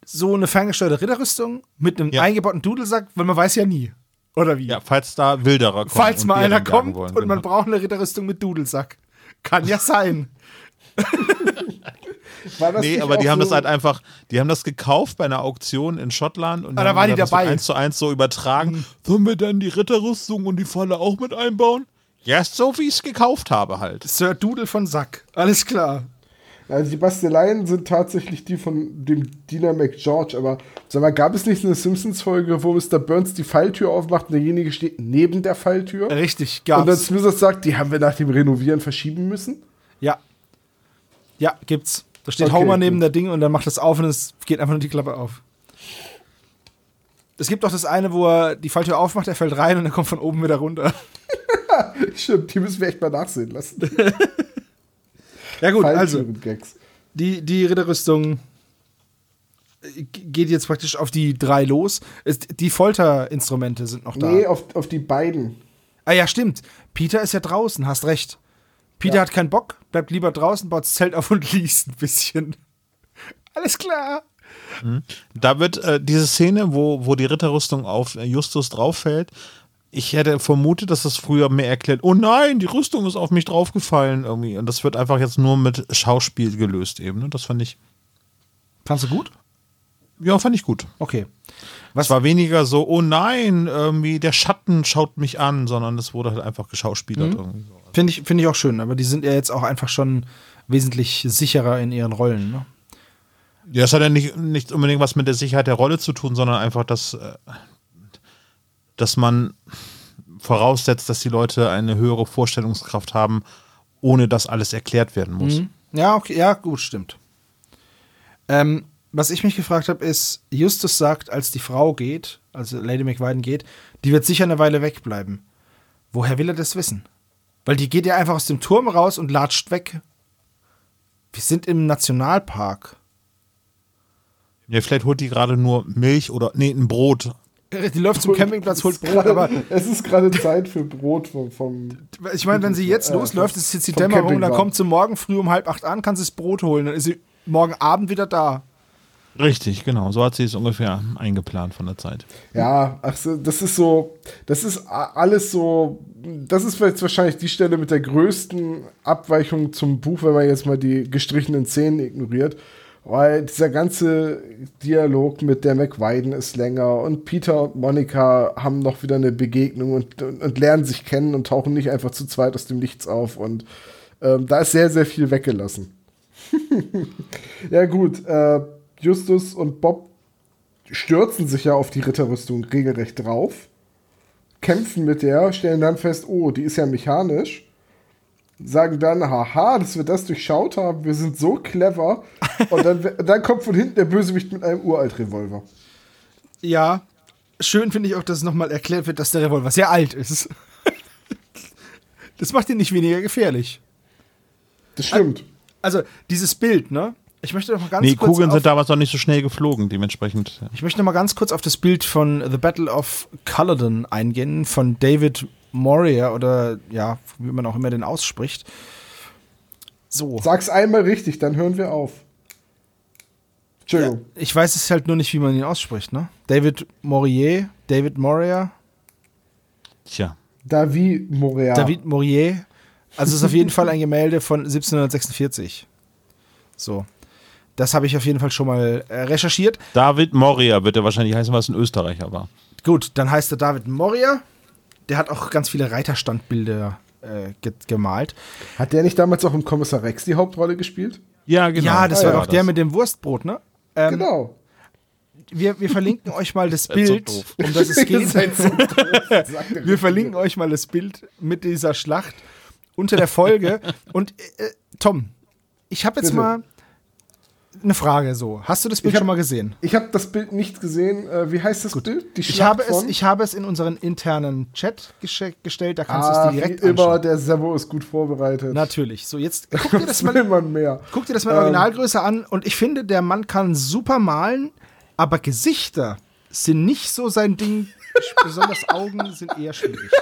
so eine ferngesteuerte Ritterrüstung mit einem Ja. eingebauten Dudelsack, weil man weiß ja nie. Oder wie? Ja, falls da Wilderer kommen. Falls mal einer kommt wollen, und man genau. braucht eine Ritterrüstung mit Dudelsack. Kann ja sein. War das Nee, aber die haben so, das halt einfach, die haben das gekauft bei einer Auktion in Schottland und Ah, da haben waren die das dabei. Mhm. eins zu eins so übertragen. Sollen wir dann die Ritterrüstung und die Falle auch mit einbauen? Ja, ist so wie ich es gekauft habe halt. Sir Dudel von Sack. Alles klar. Also die Basteleien sind tatsächlich die von dem Diener McGeorge, aber sag mal, gab es nicht eine Simpsons-Folge, wo Mr. Burns die Falltür aufmacht und derjenige steht neben der Falltür? Richtig, Und dann gab's. Smithers sagt, die haben wir nach dem Renovieren verschieben müssen? Ja. Ja, gibt's. Da steht Okay, Homer neben gut. der Ding und dann macht das auf und es geht einfach nur die Klappe auf. Es gibt auch das eine, wo er die Falltür aufmacht, er fällt rein und er kommt von oben wieder runter. Stimmt, die müssen wir echt mal nachsehen lassen. Ja gut, also die, die Ritterrüstung geht jetzt praktisch auf die drei los. Die Folterinstrumente sind noch da. Nee, auf, auf die beiden. Ah ja, stimmt. Peter ist ja draußen, hast recht. Peter Ja. hat keinen Bock, bleibt lieber draußen, baut das Zelt auf und liest ein bisschen. Alles klar. Da wird äh, diese Szene, wo, wo die Ritterrüstung auf äh, Justus drauffällt, ich hätte vermutet, dass das früher mehr erklärt, oh nein, die Rüstung ist auf mich draufgefallen irgendwie. Und das wird einfach jetzt nur mit Schauspiel gelöst eben. Ne? Das fand ich, Fandst du gut? ja, fand ich gut. Okay. Es war weniger so, oh nein, irgendwie der Schatten schaut mich an, sondern es wurde halt einfach geschauspielert irgendwie. So. Finde ich, finde ich auch schön, aber die sind ja jetzt auch einfach schon wesentlich sicherer in ihren Rollen. Ne? Ja, das hat ja nicht, nicht unbedingt was mit der Sicherheit der Rolle zu tun, sondern einfach, dass, äh, dass man voraussetzt, dass die Leute eine höhere Vorstellungskraft haben, ohne dass alles erklärt werden muss. Ja, okay, ja, gut, stimmt. Ähm, was ich mich gefragt habe, ist, Justus sagt, als die Frau geht, also Lady McWiden geht, die wird sicher eine Weile wegbleiben. Woher will er das wissen? Weil die geht ja einfach aus dem Turm raus und latscht weg. Wir sind im Nationalpark. Ja, vielleicht holt die gerade nur Milch oder, nee, ein Brot. Die läuft zum Campingplatz, holt Brot, aber Es ist gerade Zeit für Brot vom. vom ich meine, wenn sie jetzt Äh, losläuft, ist jetzt die Dämmerung, dann kommt sie morgen früh um halb acht an, kann sie das Brot holen, dann ist sie morgen Abend wieder da. Richtig, genau. So hat sie es ungefähr eingeplant von der Zeit. Ja, ach das ist so, das ist alles so, das ist jetzt wahrscheinlich die Stelle mit der größten Abweichung zum Buch, wenn man jetzt mal die gestrichenen Szenen ignoriert. Weil dieser ganze Dialog mit der McWiden ist länger und Peter und Monika haben noch wieder eine Begegnung und, und, und lernen sich kennen und tauchen nicht einfach zu zweit aus dem Nichts auf. Und ähm, da ist sehr, sehr viel weggelassen. ja, gut, äh, Justus und Bob stürzen sich ja auf die Ritterrüstung regelrecht drauf, kämpfen mit der, stellen dann fest, oh, die ist ja mechanisch, sagen dann, haha, dass wir das durchschaut haben, wir sind so clever. Und dann, dann kommt von hinten der Bösewicht mit einem Uralt-Revolver. Ja, schön finde ich auch, dass es nochmal erklärt wird, dass der Revolver sehr alt ist. Das macht ihn nicht weniger gefährlich. Das stimmt. Also, dieses Bild, ne? Ich möchte noch mal ganz Nee, kurz Kugeln auf, sind damals noch nicht so schnell geflogen, dementsprechend. ja. Ich möchte noch mal ganz kurz auf das Bild von The Battle of Culloden eingehen, von David Moria oder ja, wie man auch immer den ausspricht. So. Sag's einmal richtig, dann hören wir auf. Entschuldigung. Ich weiß es halt nur nicht, wie man ihn ausspricht, ne? David Morier, David Moria, Tja. David Morea. David Morier. Also es ist auf jeden Fall ein Gemälde von 1746. So. Das habe ich auf jeden Fall schon mal äh, recherchiert. David Moria wird er wahrscheinlich heißen, was ein Österreicher war. Gut, dann heißt er David Moria. Der hat auch ganz viele Reiterstandbilder äh, ge gemalt. Hat der nicht damals auch im Kommissar Rex die Hauptrolle gespielt? Ja, genau. Ja, das Ah, war ja, doch der mit dem Wurstbrot, ne? Ähm, genau. wir, wir verlinken euch mal das so Bild, doof. um das es geht. seid so Wir verlinken euch mal das Bild mit dieser Schlacht unter der Folge. Und äh, Tom, ich habe jetzt Bitte. mal eine Frage so. Hast du das Bild hab- schon mal gesehen? Ich habe das Bild nicht gesehen. Äh, wie heißt das Bild? Die Ich habe, es, von? ich habe es in unseren internen Chat gestellt, da kannst ah, du es dir direkt wie immer, anschauen. der Servo ist gut vorbereitet. Natürlich. So, jetzt guck dir das mal, man mehr? guck dir das mal in Ähm. Originalgröße an. Und ich finde, der Mann kann super malen, aber Gesichter sind nicht so sein Ding. Besonders Augen sind eher schwierig.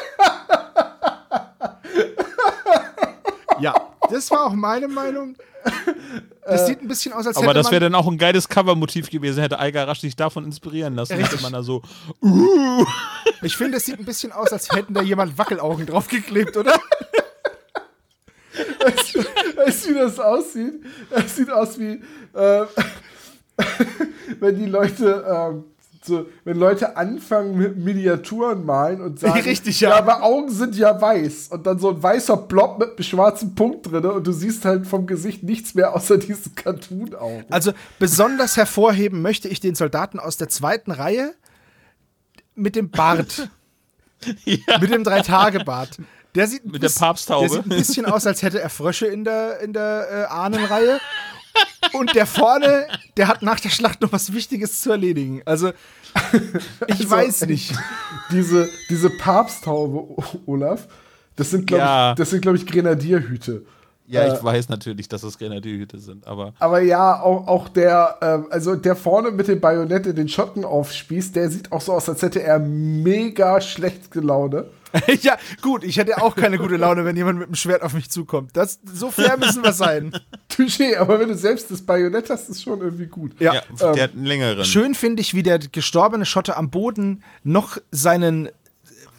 Ja, das war auch meine Meinung. Das sieht ein bisschen aus, als Aber hätte das man wäre dann auch ein geiles Covermotiv gewesen, hätte Eiger rasch sich davon inspirieren lassen. Richtig. Hätte man da so, Ich finde, es sieht ein bisschen aus, als hätten da jemand Wackelaugen draufgeklebt, oder? Weißt du, wie das aussieht? Das sieht aus wie, äh, wenn die Leute, ähm, so, wenn Leute anfangen mit Miniaturen malen und sagen, Richtig, ja. ja, aber Augen sind ja weiß und dann so ein weißer Blob mit einem schwarzen Punkt drin und du siehst halt vom Gesicht nichts mehr außer diesen Cartoon-Augen. Also besonders hervorheben möchte ich den Soldaten aus der zweiten Reihe mit dem Bart. Mit dem Drei-Tage-Bart. Der sieht ein Mit der biss- Papsttaube. Der sieht ein bisschen aus, als hätte er Frösche in der, in der äh, Ahnenreihe. Und der vorne, der hat nach der Schlacht noch was Wichtiges zu erledigen. Also, ich Also, weiß nicht. Diese, diese Papsthaube, Olaf, das sind, glaube Ja. ich, das sind, glaube ich, Grenadierhüte. Ja, Äh, ich weiß natürlich, dass es Grenadierhüte sind, aber Aber ja, auch, auch der, ähm, also der vorne mit dem Bajonett in den Schotten aufspießt, der sieht auch so aus, als hätte er mega schlecht Laune. ja, gut, ich hätte auch keine gute Laune, wenn jemand mit dem Schwert auf mich zukommt. Das, so fair müssen wir sein. Touché, aber wenn du selbst das Bajonett hast, ist schon irgendwie gut. Ja. ja, ähm, der hat einen längeren. Schön finde ich, wie der gestorbene Schotte am Boden noch seinen,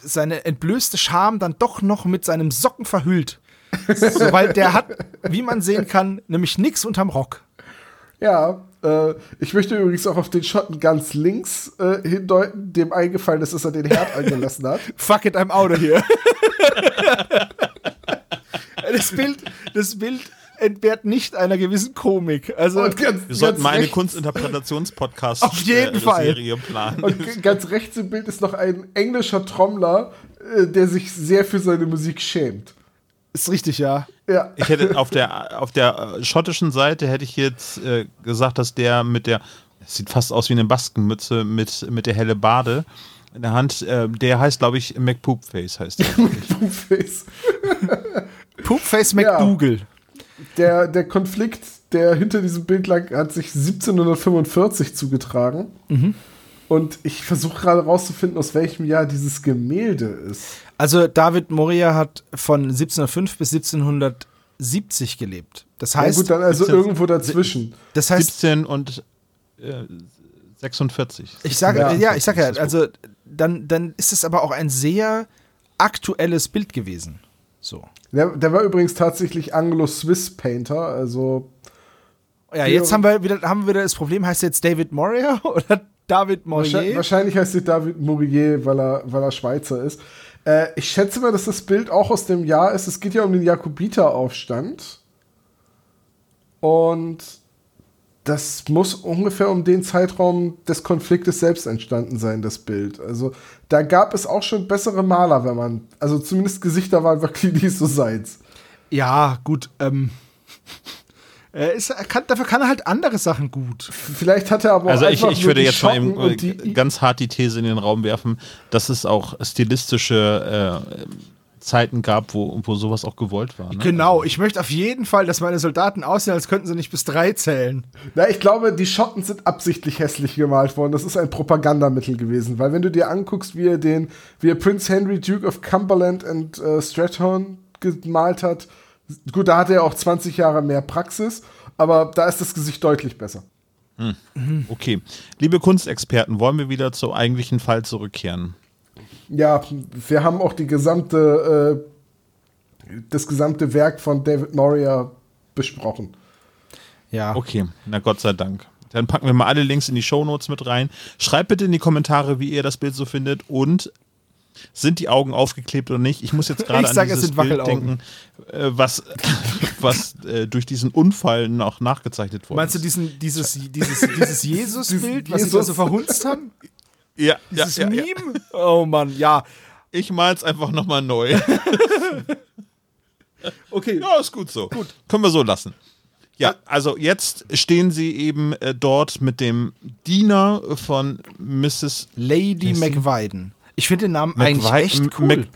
seine entblößte Scham dann doch noch mit seinem Socken verhüllt. So, weil der hat, wie man sehen kann, nämlich nichts unterm Rock. Ja, äh, ich möchte übrigens auch auf den Schotten ganz links äh, hindeuten, dem eingefallen ist, dass er den Herd angelassen hat. Fuck it, I'm out of here. das Bild, das Bild entbehrt nicht einer gewissen Komik. Also, ganz, Wir sollten ganz mal eine rechts- Kunstinterpretations-Podcast Auf jeden äh, Fall. Serie planen. Und ganz rechts im Bild ist noch ein englischer Trommler, äh, der sich sehr für seine Musik schämt. Ist richtig, ja. Ja. Ich hätte auf der, auf der äh, schottischen Seite hätte ich jetzt äh, gesagt, dass der mit der, es sieht fast aus wie eine Baskenmütze mit, mit der helle Bade in der Hand, äh, der heißt, glaube ich, McPoopface heißt der. Two-Face. Poopface Ja. McDougal. Der, der Konflikt, der hinter diesem Bild lag, hat sich 1745 zugetragen. Und ich versuche gerade rauszufinden, aus welchem Jahr dieses Gemälde ist. Also David Moria hat von 1705 bis 1770 gelebt. Das Ja, heißt, gut, dann also 17 irgendwo dazwischen. das heißt, 17 und äh, 46. ich sage, Ja. ja, ich sage ja, also dann, dann ist es aber auch ein sehr aktuelles Bild gewesen. So. Der, der war übrigens tatsächlich Anglo-Swiss Painter, also Ja, jetzt haben wir wieder, haben wir wieder das Problem, heißt jetzt David Moria oder David Morier? wahrscheinlich heißt sie David Mourier, weil er, weil er Schweizer ist. Äh, ich schätze mal, dass das Bild auch aus dem Jahr ist. Es geht ja um den Jakobiteraufstand. Und das muss ungefähr um den Zeitraum des Konfliktes selbst entstanden sein, das Bild. Also da gab es auch schon bessere Maler, wenn man, also zumindest Gesichter waren wirklich nicht so seins. Ja, gut. Ähm, er ist, er kann, dafür kann er halt andere Sachen gut. Vielleicht hat er aber auch Also ich, einfach ich würde die jetzt mal eben, äh, die, ganz hart die These in den Raum werfen, dass es auch stilistische äh, Zeiten gab, wo, wo sowas auch gewollt war. Ne? Genau, ich möchte auf jeden Fall, dass meine Soldaten aussehen, als könnten sie nicht bis drei zählen. Na, ich glaube, die Schotten sind absichtlich hässlich gemalt worden. Das ist ein Propagandamittel gewesen, weil wenn du dir anguckst, wie er den, wie er Prince Henry, Duke of Cumberland und äh, Strathorn gemalt hat, gut, da hatte er auch 20 Jahre mehr Praxis, aber da ist das Gesicht deutlich besser. Okay. Liebe Kunstexperten, wollen wir wieder zum eigentlichen Fall zurückkehren? Ja, wir haben auch die gesamte, äh, das gesamte Werk von David Moria besprochen. Ja. Okay, na Gott sei Dank. Dann packen wir mal alle Links in die Shownotes mit rein. Schreibt bitte in die Kommentare, wie ihr das Bild so findet und sind die Augen aufgeklebt oder nicht? Ich muss jetzt gerade an sag, es dieses sind Bild denken, äh, was, was äh, durch diesen Unfall noch nachgezeichnet wurde. Meinst du diesen, dieses, dieses, dieses Jesus-Bild, was sie da so verhunzt haben? Ja, ja, Dieses ja, ja. Meme? Oh Mann, ja. Ich mal's einfach nochmal neu. Okay. Ja, ist gut so. Gut. Können wir so lassen. Ja, also jetzt stehen sie eben äh, dort mit dem Diener von Mrs. Lady McWiden. Ich finde den Namen eigentlich McWi- echt cool.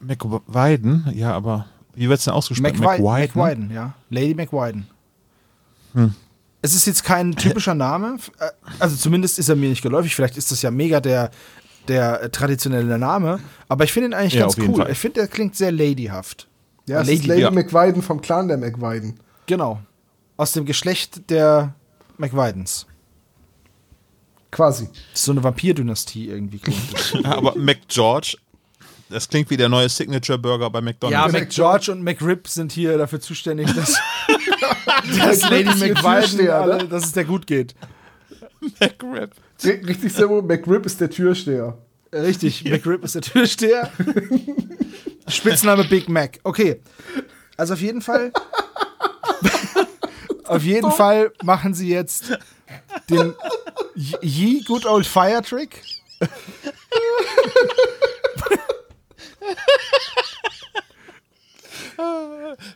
Mac McWiden? Ja, aber wie wird's denn ausgesprochen? McWiden. McWiden? Ja. Lady McWiden. Hm. Es ist jetzt kein typischer Name. Äh, Also zumindest ist er mir nicht geläufig. Vielleicht ist das ja mega der, der traditionelle Name. Aber ich finde ihn eigentlich Ja, ganz cool. Fall. Ich finde, der klingt sehr ladyhaft. Ja, es Lady, ist Lady ja. McWiden vom Clan der McWiden. Genau. Aus dem Geschlecht der McWidens. Quasi. Das ist so eine Vampirdynastie irgendwie klingt das. Aber McGeorge, das klingt wie der neue Signature-Burger bei ja, McDonald's. McGeorge und McRib sind hier dafür zuständig, dass, dass Lady ne? dass es der gut geht. McRib. Richtig, Servo, McRib ist der Türsteher. Richtig, McRib ist der Türsteher. Spitzname Big Mac. Okay. Also auf jeden Fall. auf jeden Fall machen sie jetzt den Ye Good Old Fire Trick.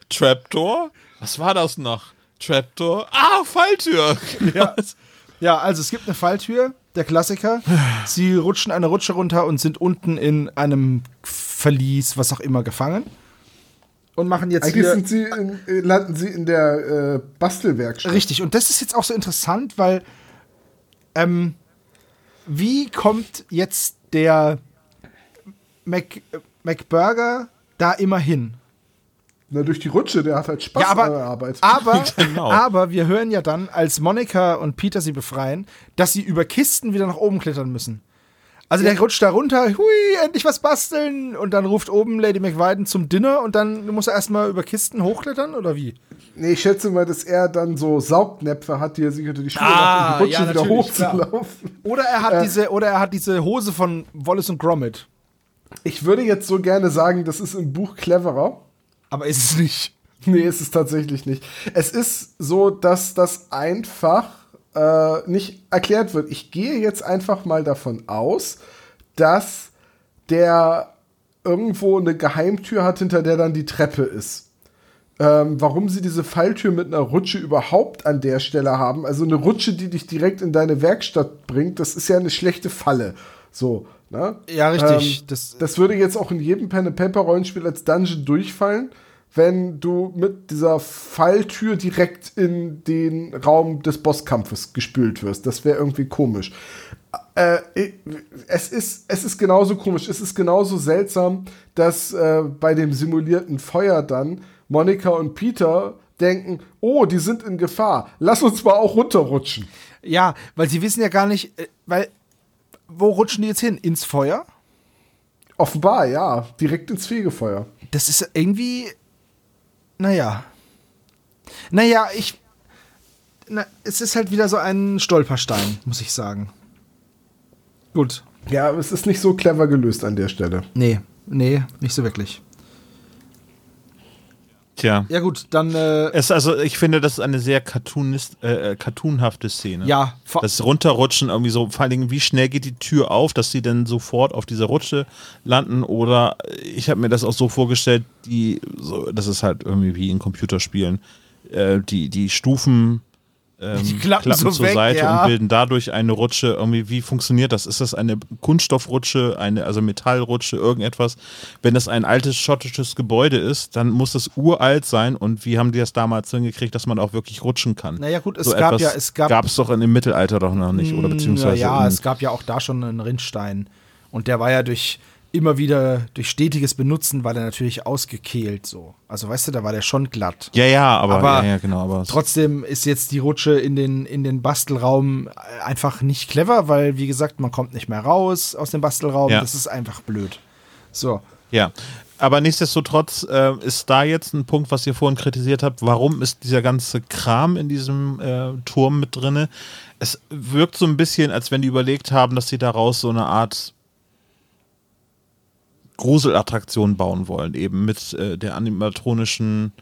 Trapdoor? Was war das noch? Trapdoor. Ah, Falltür. Ja. ja, also es gibt eine Falltür, der Klassiker. Sie rutschen eine Rutsche runter und sind unten in einem Verlies, was auch immer, gefangen. Und machen jetzt Eigentlich hier. sind sie in, äh, landen sie in der äh, Bastelwerkstatt. Richtig, und das ist jetzt auch so interessant, weil ähm, wie kommt jetzt der Mac, McBurger da immer hin? Na, durch die Rutsche, der hat halt Spaß Ja, aber- an der Arbeit. Aber, Genau. aber wir hören ja dann, als Monika und Peter sie befreien, dass sie über Kisten wieder nach oben klettern müssen. Also der rutscht da runter, hui, endlich was basteln. Und dann ruft oben Lady McWiden zum Dinner und dann muss er erstmal über Kisten hochklettern oder wie? Nee, ich schätze mal, dass er dann so Saugnäpfe hat, die er sich unter die Schuhe Ah, macht, um die Rutsche ja, wieder hochzulaufen. Oder er hat diese, oder er hat diese Hose von Wallace und Gromit. Ich würde jetzt so gerne sagen, das ist im Buch cleverer. Aber ist es nicht. Nee, ist es tatsächlich nicht. Es ist so, dass das einfach äh, nicht erklärt wird. Ich gehe jetzt einfach mal davon aus, dass der irgendwo eine Geheimtür hat, hinter der dann die Treppe ist. Ähm, warum sie diese Falltür mit einer Rutsche überhaupt an der Stelle haben, also eine Rutsche, die dich direkt in deine Werkstatt bringt, das ist ja eine schlechte Falle. So, ne? Ja, richtig. Ähm, Das- das, würde jetzt auch in jedem Pen and Paper Rollenspiel als Dungeon durchfallen, wenn du mit dieser Falltür direkt in den Raum des Bosskampfes gespült wirst. Das wäre irgendwie komisch. Äh, es, ist, es ist genauso komisch, es ist genauso seltsam, dass äh, bei dem simulierten Feuer dann Monika und Peter denken, oh, die sind in Gefahr, lass uns mal auch runterrutschen. Ja, weil sie wissen ja gar nicht, äh, weil wo rutschen die jetzt hin? Ins Feuer? Offenbar, ja, direkt ins Fegefeuer. Das ist irgendwie, naja. Naja, ich, na, es ist halt wieder so ein Stolperstein, muss ich sagen. Gut. Ja, aber es ist nicht so clever gelöst an der Stelle. Nee, nee, nicht so wirklich. Tja. Ja gut, dann, äh, Es, also ich finde, das ist eine sehr cartoonist, äh, äh, cartoonhafte Szene. ja, Das Runterrutschen irgendwie so, vor allen Dingen, wie schnell geht die Tür auf, dass sie dann sofort auf dieser Rutsche landen oder ich habe mir das auch so vorgestellt, die, so, das ist halt irgendwie wie in Computerspielen, äh, die, die Stufen ähm, Die klappen so zur weg, Seite ja. und bilden dadurch eine Rutsche. Irgendwie, wie funktioniert das? Ist das eine Kunststoffrutsche, eine, also Metallrutsche, irgendetwas? Wenn das ein altes schottisches Gebäude ist, dann muss es uralt sein und wie haben die das damals hingekriegt, dass man auch wirklich rutschen kann? Naja, gut, es gab ja- es gab- es doch in dem Mittelalter doch noch nicht, oder beziehungsweise ja, es gab ja auch da schon einen Rindstein. Und der war ja durch immer wieder, durch stetiges Benutzen, war der natürlich ausgekehlt so. Also weißt du, da war der schon glatt. ja, ja, aber, Aber ja, ja, genau, aber Trotzdem ist jetzt die Rutsche in den, in den Bastelraum einfach nicht clever, weil, wie gesagt, man kommt nicht mehr raus aus dem Bastelraum. Ja. Das ist einfach blöd. So. Ja, aber nichtsdestotrotz äh, ist da jetzt ein Punkt, was ihr vorhin kritisiert habt. Warum ist dieser ganze Kram in diesem äh, Turm mit drinne? Es wirkt so ein bisschen, als wenn die überlegt haben, dass sie daraus so eine Art Gruselattraktion bauen wollen, eben mit äh, der animatronischen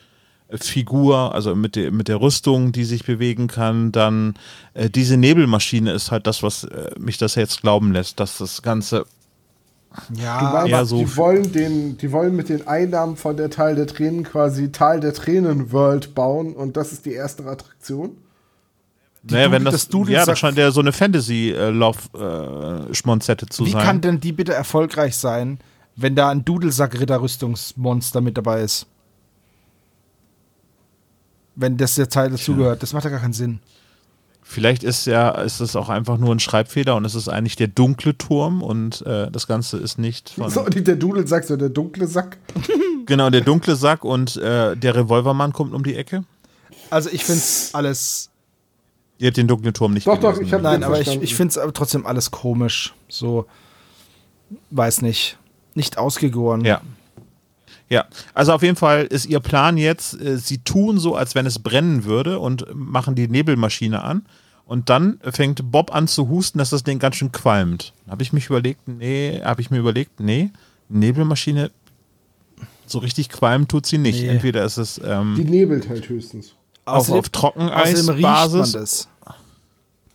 äh, Figur, also mit der, mit der Rüstung, die sich bewegen kann, dann äh, diese Nebelmaschine ist halt das, was äh, mich das jetzt glauben lässt, dass das Ganze Ja, eher so die wollen den, die wollen mit den Einnahmen von der Tal der Tränen quasi Tal der Tränen World bauen und das ist die erste Attraktion. naja, wenn Dudel- das, das Dudel ja, das scheint ja so eine Fantasy-Lauf-Schmonzette zu wie sein. kann denn die bitte erfolgreich sein, wenn da ein Dudelsack-Ritterrüstungsmonster mit dabei ist? Wenn das der Teil dazugehört. Das macht ja gar keinen Sinn. Vielleicht ist ja, ist es auch einfach nur ein Schreibfehler und es ist eigentlich der dunkle Turm und äh, das Ganze ist nicht von. So, nicht der Dudelsack, sondern der dunkle Sack. Genau, der dunkle Sack und äh, der Revolvermann kommt um die Ecke. Also ich find's alles. Ihr habt den dunklen Turm nicht Doch, doch, gelesen, ich hab- ne? Nein, aber ich, verstanden. ich find's aber trotzdem alles komisch. So. Weiß nicht. Nicht ausgegoren. Ja. Ja, also auf jeden Fall ist ihr Plan jetzt, äh, sie tun so, als wenn es brennen würde und machen die Nebelmaschine an. Und dann fängt Bob an zu husten, dass das Ding ganz schön qualmt. Habe ich mich überlegt, nee, habe ich mir überlegt, nee, Nebelmaschine, so richtig qualmen tut sie nicht. Nee. Entweder ist es ähm, Die nebelt halt höchstens. auf, Außerdem- auf Außerdem riecht man Trockeneisbasis.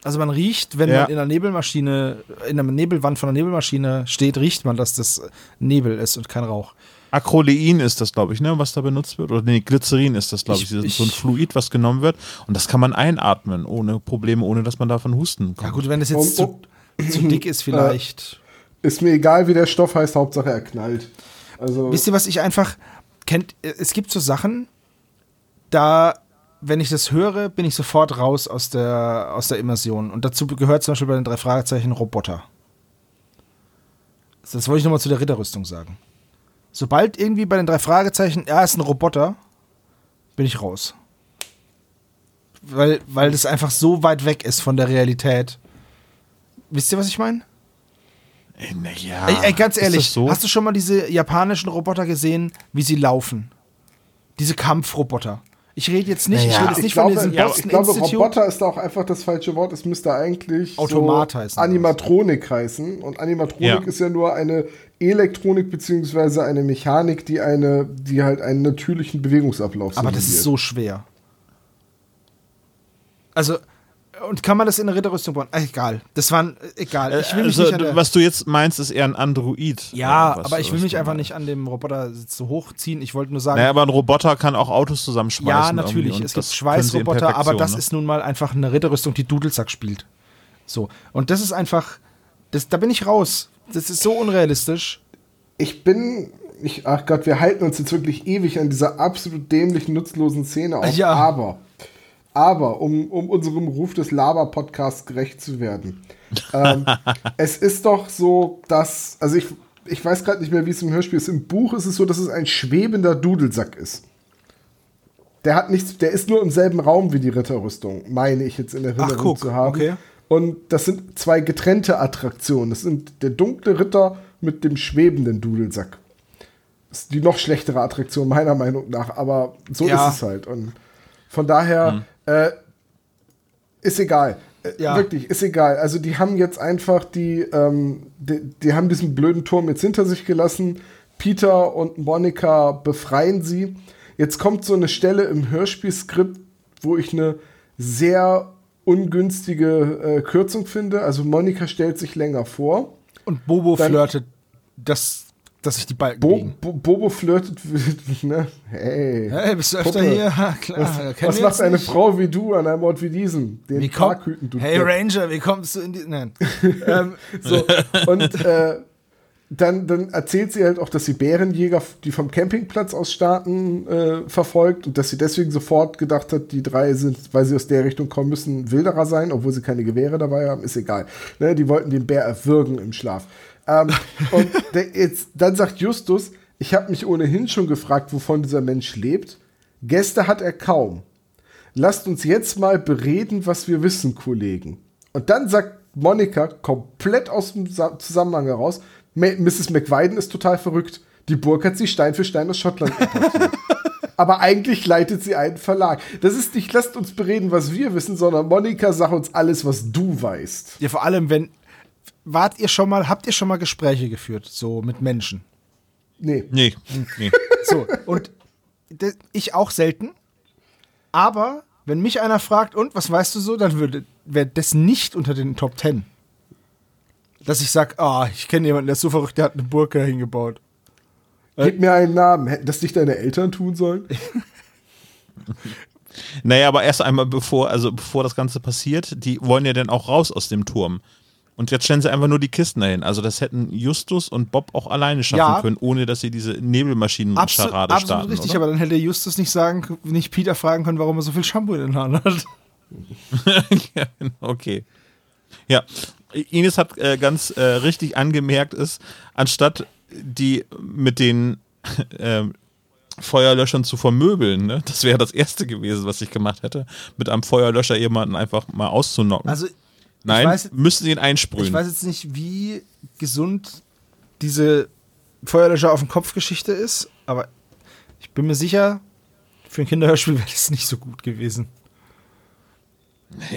Also man riecht, wenn Ja. man in einer Nebelmaschine, in einer Nebelwand von einer Nebelmaschine steht, riecht man, dass das Nebel ist und kein Rauch. Acrolein ist das, glaube ich, ne, was da benutzt wird. Oder nee, Glycerin ist das, glaube ich. Ich- Das ist ich- so ein Fluid, was genommen wird. Und das kann man einatmen, ohne Probleme, ohne dass man davon husten kommt. Ja gut, wenn das jetzt Um- zu, zu dick ist vielleicht. Ist mir egal, wie der Stoff heißt, Hauptsache er knallt. Also, Wisst ihr, was ich einfach kennt? Es gibt so Sachen, da, wenn ich das höre, bin ich sofort raus aus der, aus der Immersion. Und dazu gehört zum Beispiel bei den drei Fragezeichen Roboter. Das wollte ich nochmal zu der Ritterrüstung sagen. Sobald irgendwie bei den drei Fragezeichen, er ist ein Roboter, bin ich raus. Weil, weil das einfach so weit weg ist von der Realität. Wisst ihr, was ich meine? Ey, na ja. Ey, ey, ganz ehrlich, so? hast du schon mal diese japanischen Roboter gesehen, wie sie laufen? Diese Kampfroboter. Ich rede jetzt nicht, ich Naja, rede jetzt ich nicht glaube, von diesem Boston ich glaube Institute. Roboter ist da auch einfach das falsche Wort. Es müsste eigentlich Automat so heißen Animatronik heißen. Und Animatronik Ja. ist ja nur eine Elektronik beziehungsweise eine Mechanik, die eine, die halt einen natürlichen Bewegungsablauf Aber das ist so schwer. Also, und kann man das in eine Ritterrüstung bauen? Äh, egal. Das waren, äh, egal. Ich will mich also, nicht was du jetzt meinst, ist eher ein Android. Ja, was- aber ich will mich einfach meinst. nicht an dem Roboter so hochziehen. Ich wollte nur sagen, Naja, aber ein Roboter kann auch Autos zusammenschmeißen. ja, natürlich. Es das gibt Schweißroboter, aber das ne? ist nun mal einfach eine Ritterrüstung, die Dudelsack spielt. So. Und das ist einfach, das, da bin ich raus. Das ist so unrealistisch. Ich bin. Ich, ach Gott, wir halten uns jetzt wirklich ewig an dieser absolut dämlichen, nutzlosen Szene auf. Ja. Aber, aber, um, um unserem Ruf des Laber-Podcasts gerecht zu werden. ähm, es ist doch so, dass. Also ich, ich weiß gerade nicht mehr, wie es im Hörspiel ist. Im Buch ist es so, dass es ein schwebender Dudelsack ist. Der hat nichts, der ist nur im selben Raum wie die Ritterrüstung, meine ich jetzt in Erinnerung guck, zu haben. okay. Und das sind zwei getrennte Attraktionen. Das sind der dunkle Ritter mit dem schwebenden Dudelsack. Das ist die noch schlechtere Attraktion, meiner Meinung nach, aber so Ja. ist es halt. Und von daher äh, ist egal. Äh, Ja. Wirklich, ist egal. Also die haben jetzt einfach die, ähm, die, die haben diesen blöden Turm jetzt hinter sich gelassen. Peter und Monika befreien sie. Jetzt kommt so eine Stelle im Hörspielskript, wo ich eine sehr ungünstige äh, Kürzung finde. Also Monika stellt sich länger vor. Und Bobo Dann- flirtet, dass, dass sich die Balken Bo biegen. Bo Bobo flirtet, ne? Hey. Hey, bist du öfter Puppe. hier? Ha, klar. Was, was macht eine nicht? Frau wie du an einem Ort wie diesem? Den Wie komm, Parkhüten, du hey Depp. Ranger, wie kommst du in die. Nein. ähm, So, und äh, dann, dann erzählt sie halt auch, dass sie Bärenjäger, die vom Campingplatz aus starten, äh, verfolgt und dass sie deswegen sofort gedacht hat, die drei sind, weil sie aus der Richtung kommen müssen, Wilderer sein, obwohl sie keine Gewehre dabei haben, ist egal. Ne, die wollten den Bär erwürgen im Schlaf. Ähm, und der, jetzt, dann sagt Justus, ich habe mich ohnehin schon gefragt, wovon dieser Mensch lebt. Gäste hat er kaum. Lasst uns jetzt mal bereden, was wir wissen, Kollegen. Und dann sagt Monika komplett aus dem Sa Zusammenhang heraus, Mrs. McWiden ist total verrückt. Die Burg hat sie Stein für Stein aus Schottland importiert. Aber eigentlich leitet sie einen Verlag. Das ist nicht, lasst uns bereden, was wir wissen, sondern Monika, sag uns alles, was du weißt. ja, vor allem, wenn. Wart ihr schon mal, habt ihr schon mal Gespräche geführt, so mit Menschen? Nee. Nee, nee. So, und ich auch selten. Aber wenn mich einer fragt, und was weißt du so, dann würde wäre das nicht unter den Top Ten. Dass ich sag, ah, ich kenne jemanden, der ist so verrückt, der hat eine Burg da hingebaut. Gib mir einen Namen. Hätten das nicht deine Eltern tun sollen? Naja, aber erst einmal bevor, also bevor das Ganze passiert, die wollen ja dann auch raus aus dem Turm. Und jetzt stellen sie einfach nur die Kisten dahin. Also das hätten Justus und Bob auch alleine schaffen Ja. können, ohne dass sie diese Nebelmaschinen-Scharade absolut starten. richtig, oder? aber dann hätte Justus nicht sagen, nicht Peter fragen können, warum er so viel Shampoo in den Haaren hat. okay. Ja, Ines hat äh, ganz äh, richtig angemerkt, ist, anstatt die mit den ähm, Feuerlöschern zu vermöbeln, ne? das wäre das Erste gewesen, was ich gemacht hätte, mit einem Feuerlöscher jemanden einfach mal auszunocken. Also, Nein, ich weiß, müssen sie ihn einsprühen. ich weiß jetzt nicht, wie gesund diese Feuerlöscher auf dem Kopf Geschichte ist, aber ich bin mir sicher, für ein Kinderhörspiel wäre das nicht so gut gewesen.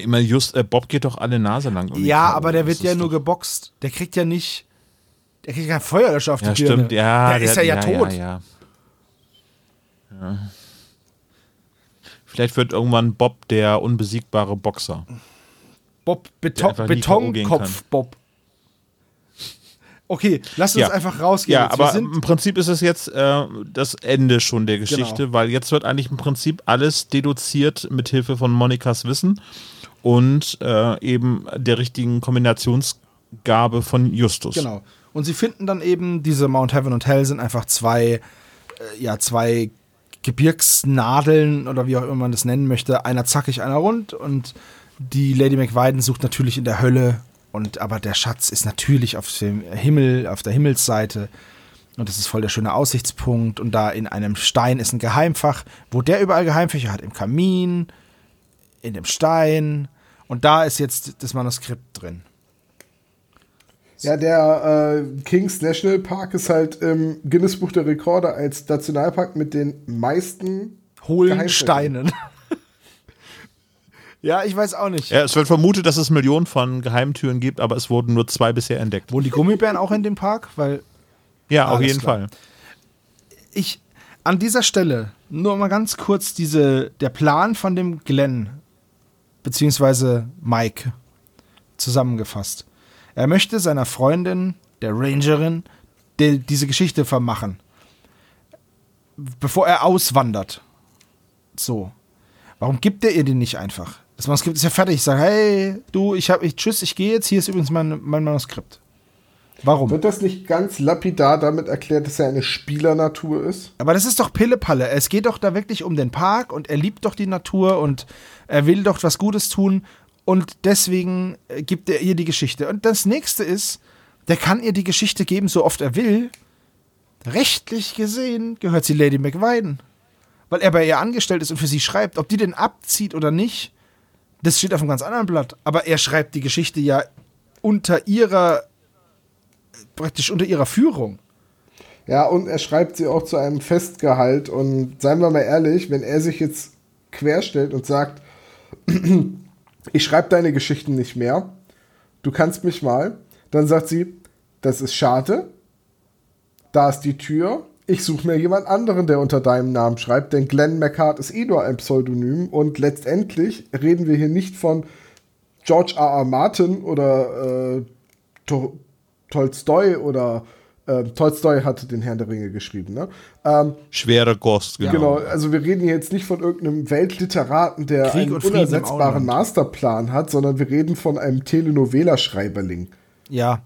Immer just, äh, Bob geht doch alle Nase lang. um die Ja, K.O. aber der wird ja nur geboxt. Der kriegt ja nicht. Der kriegt keinen Feuerlöscher auf die Ja, Birne. stimmt, ja. Der ist ja, ja tot. Ja, ja. Ja. Vielleicht wird irgendwann Bob der unbesiegbare Boxer. Bob Beton, Betonkopf Bob. Okay, lass uns Ja. einfach rausgehen. Ja, jetzt. Aber im Prinzip ist es jetzt äh, das Ende schon der Geschichte, Genau. weil jetzt wird eigentlich im Prinzip alles deduziert mit Hilfe von Monikas Wissen und äh, eben der richtigen Kombinationsgabe von Justus. Genau. Und sie finden dann eben, diese Mount Heaven und Hell sind einfach zwei, äh, ja, zwei Gebirgsnadeln oder wie auch immer man das nennen möchte. Einer zackig, einer rund. Und die Lady McWiden sucht natürlich in der Hölle. Und aber der Schatz ist natürlich auf dem Himmel, auf der Himmelsseite. Und das ist voll der schöne Aussichtspunkt. Und da in einem Stein ist ein Geheimfach, wo der überall Geheimfächer hat. Im Kamin, in dem Stein. Und da ist jetzt das Manuskript drin. Ja, der äh, Kings National Park ist halt im Guinness Buch der Rekorde als Nationalpark mit den meisten hohlen. Steinen. Ja, ich weiß auch nicht. Ja, es wird vermutet, dass es Millionen von Geheimtüren gibt, aber es wurden nur zwei bisher entdeckt. Wohnen die Gummibären auch in dem Park? Weil Ja, auf jeden klar. Fall. ich an dieser Stelle nur mal ganz kurz diese, der Plan von dem Glenn, beziehungsweise Mike, zusammengefasst. Er möchte seiner Freundin, der Rangerin, die, diese Geschichte vermachen. Bevor er auswandert. So. Warum gibt er ihr den nicht einfach? Das Manuskript ist ja fertig. Ich sage, hey, du, ich habe, ich, tschüss, ich gehe jetzt. Hier ist übrigens mein, mein Manuskript. Warum? Wird das nicht ganz lapidar damit erklärt, dass er eine Spielernatur ist? Aber das ist doch Pillepalle. Es geht doch da wirklich um den Park und er liebt doch die Natur und er will doch was Gutes tun und deswegen äh, gibt er ihr die Geschichte. Und das nächste ist, der kann ihr die Geschichte geben, so oft er will. Rechtlich gesehen gehört sie Lady McWiden. Weil er bei ihr angestellt ist und für sie schreibt. Ob die den abzieht oder nicht, das steht auf einem ganz anderen Blatt. Aber er schreibt die Geschichte ja unter ihrer, praktisch unter ihrer Führung. Ja, und er schreibt sie auch zu einem Festgehalt. Und seien wir mal ehrlich, wenn er sich jetzt querstellt und sagt, ich schreibe deine Geschichten nicht mehr, du kannst mich mal, dann sagt sie, das ist schade, da ist die Tür, ich suche mir jemand anderen, der unter deinem Namen schreibt, denn Glenn McCart ist eh nur ein Pseudonym und letztendlich reden wir hier nicht von George R. R. Martin oder äh, to Tolstoi oder äh, Tolstoi hatte den Herrn der Ringe geschrieben, ne? Ähm, Schwere Kost, genau. Genau, also wir reden hier jetzt nicht von irgendeinem Weltliteraten, der Krieg einen unersetzbaren. Masterplan hat, sondern wir reden von einem Telenovela-Schreiberling, Ja,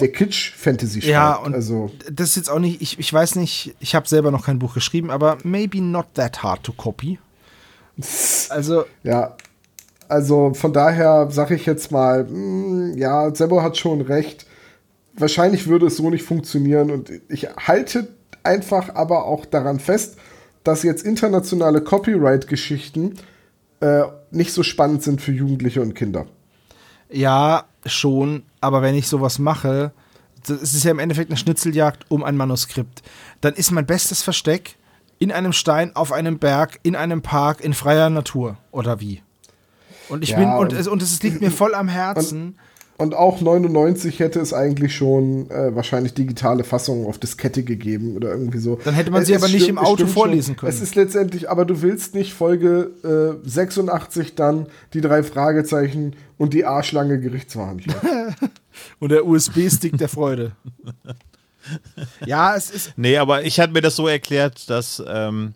der Kitsch-Fantasy schreibt. Ja, und also, das ist jetzt auch nicht, ich, ich weiß nicht, ich habe selber noch kein Buch geschrieben, aber maybe not that hard to copy. Also, ja. Also von daher sage ich jetzt mal, mh, ja, Sebo hat schon recht. Wahrscheinlich würde es so nicht funktionieren und ich halte einfach aber auch daran fest, dass jetzt internationale Copyright-Geschichten äh, nicht so spannend sind für Jugendliche und Kinder. ja, schon, aber wenn ich sowas mache, das ist ja im Endeffekt eine Schnitzeljagd um ein Manuskript, dann ist mein bestes Versteck in einem Stein, auf einem Berg, in einem Park, in freier Natur. Oder wie? Und ich Ja, bin, und, und- es, und es liegt mir voll am Herzen. Und auch 99 hätte es eigentlich schon äh, wahrscheinlich digitale Fassungen auf Diskette gegeben oder irgendwie so. Dann hätte man Es sie aber nicht im Auto vorlesen können. Es ist letztendlich, aber du willst nicht Folge äh, 86 dann die drei Fragezeichen und die A-Schlange Gerichtsverhandlung. Und der USB-Stick der Freude. ja, es ist, Nee, aber ich hatte mir das so erklärt, dass, ähm,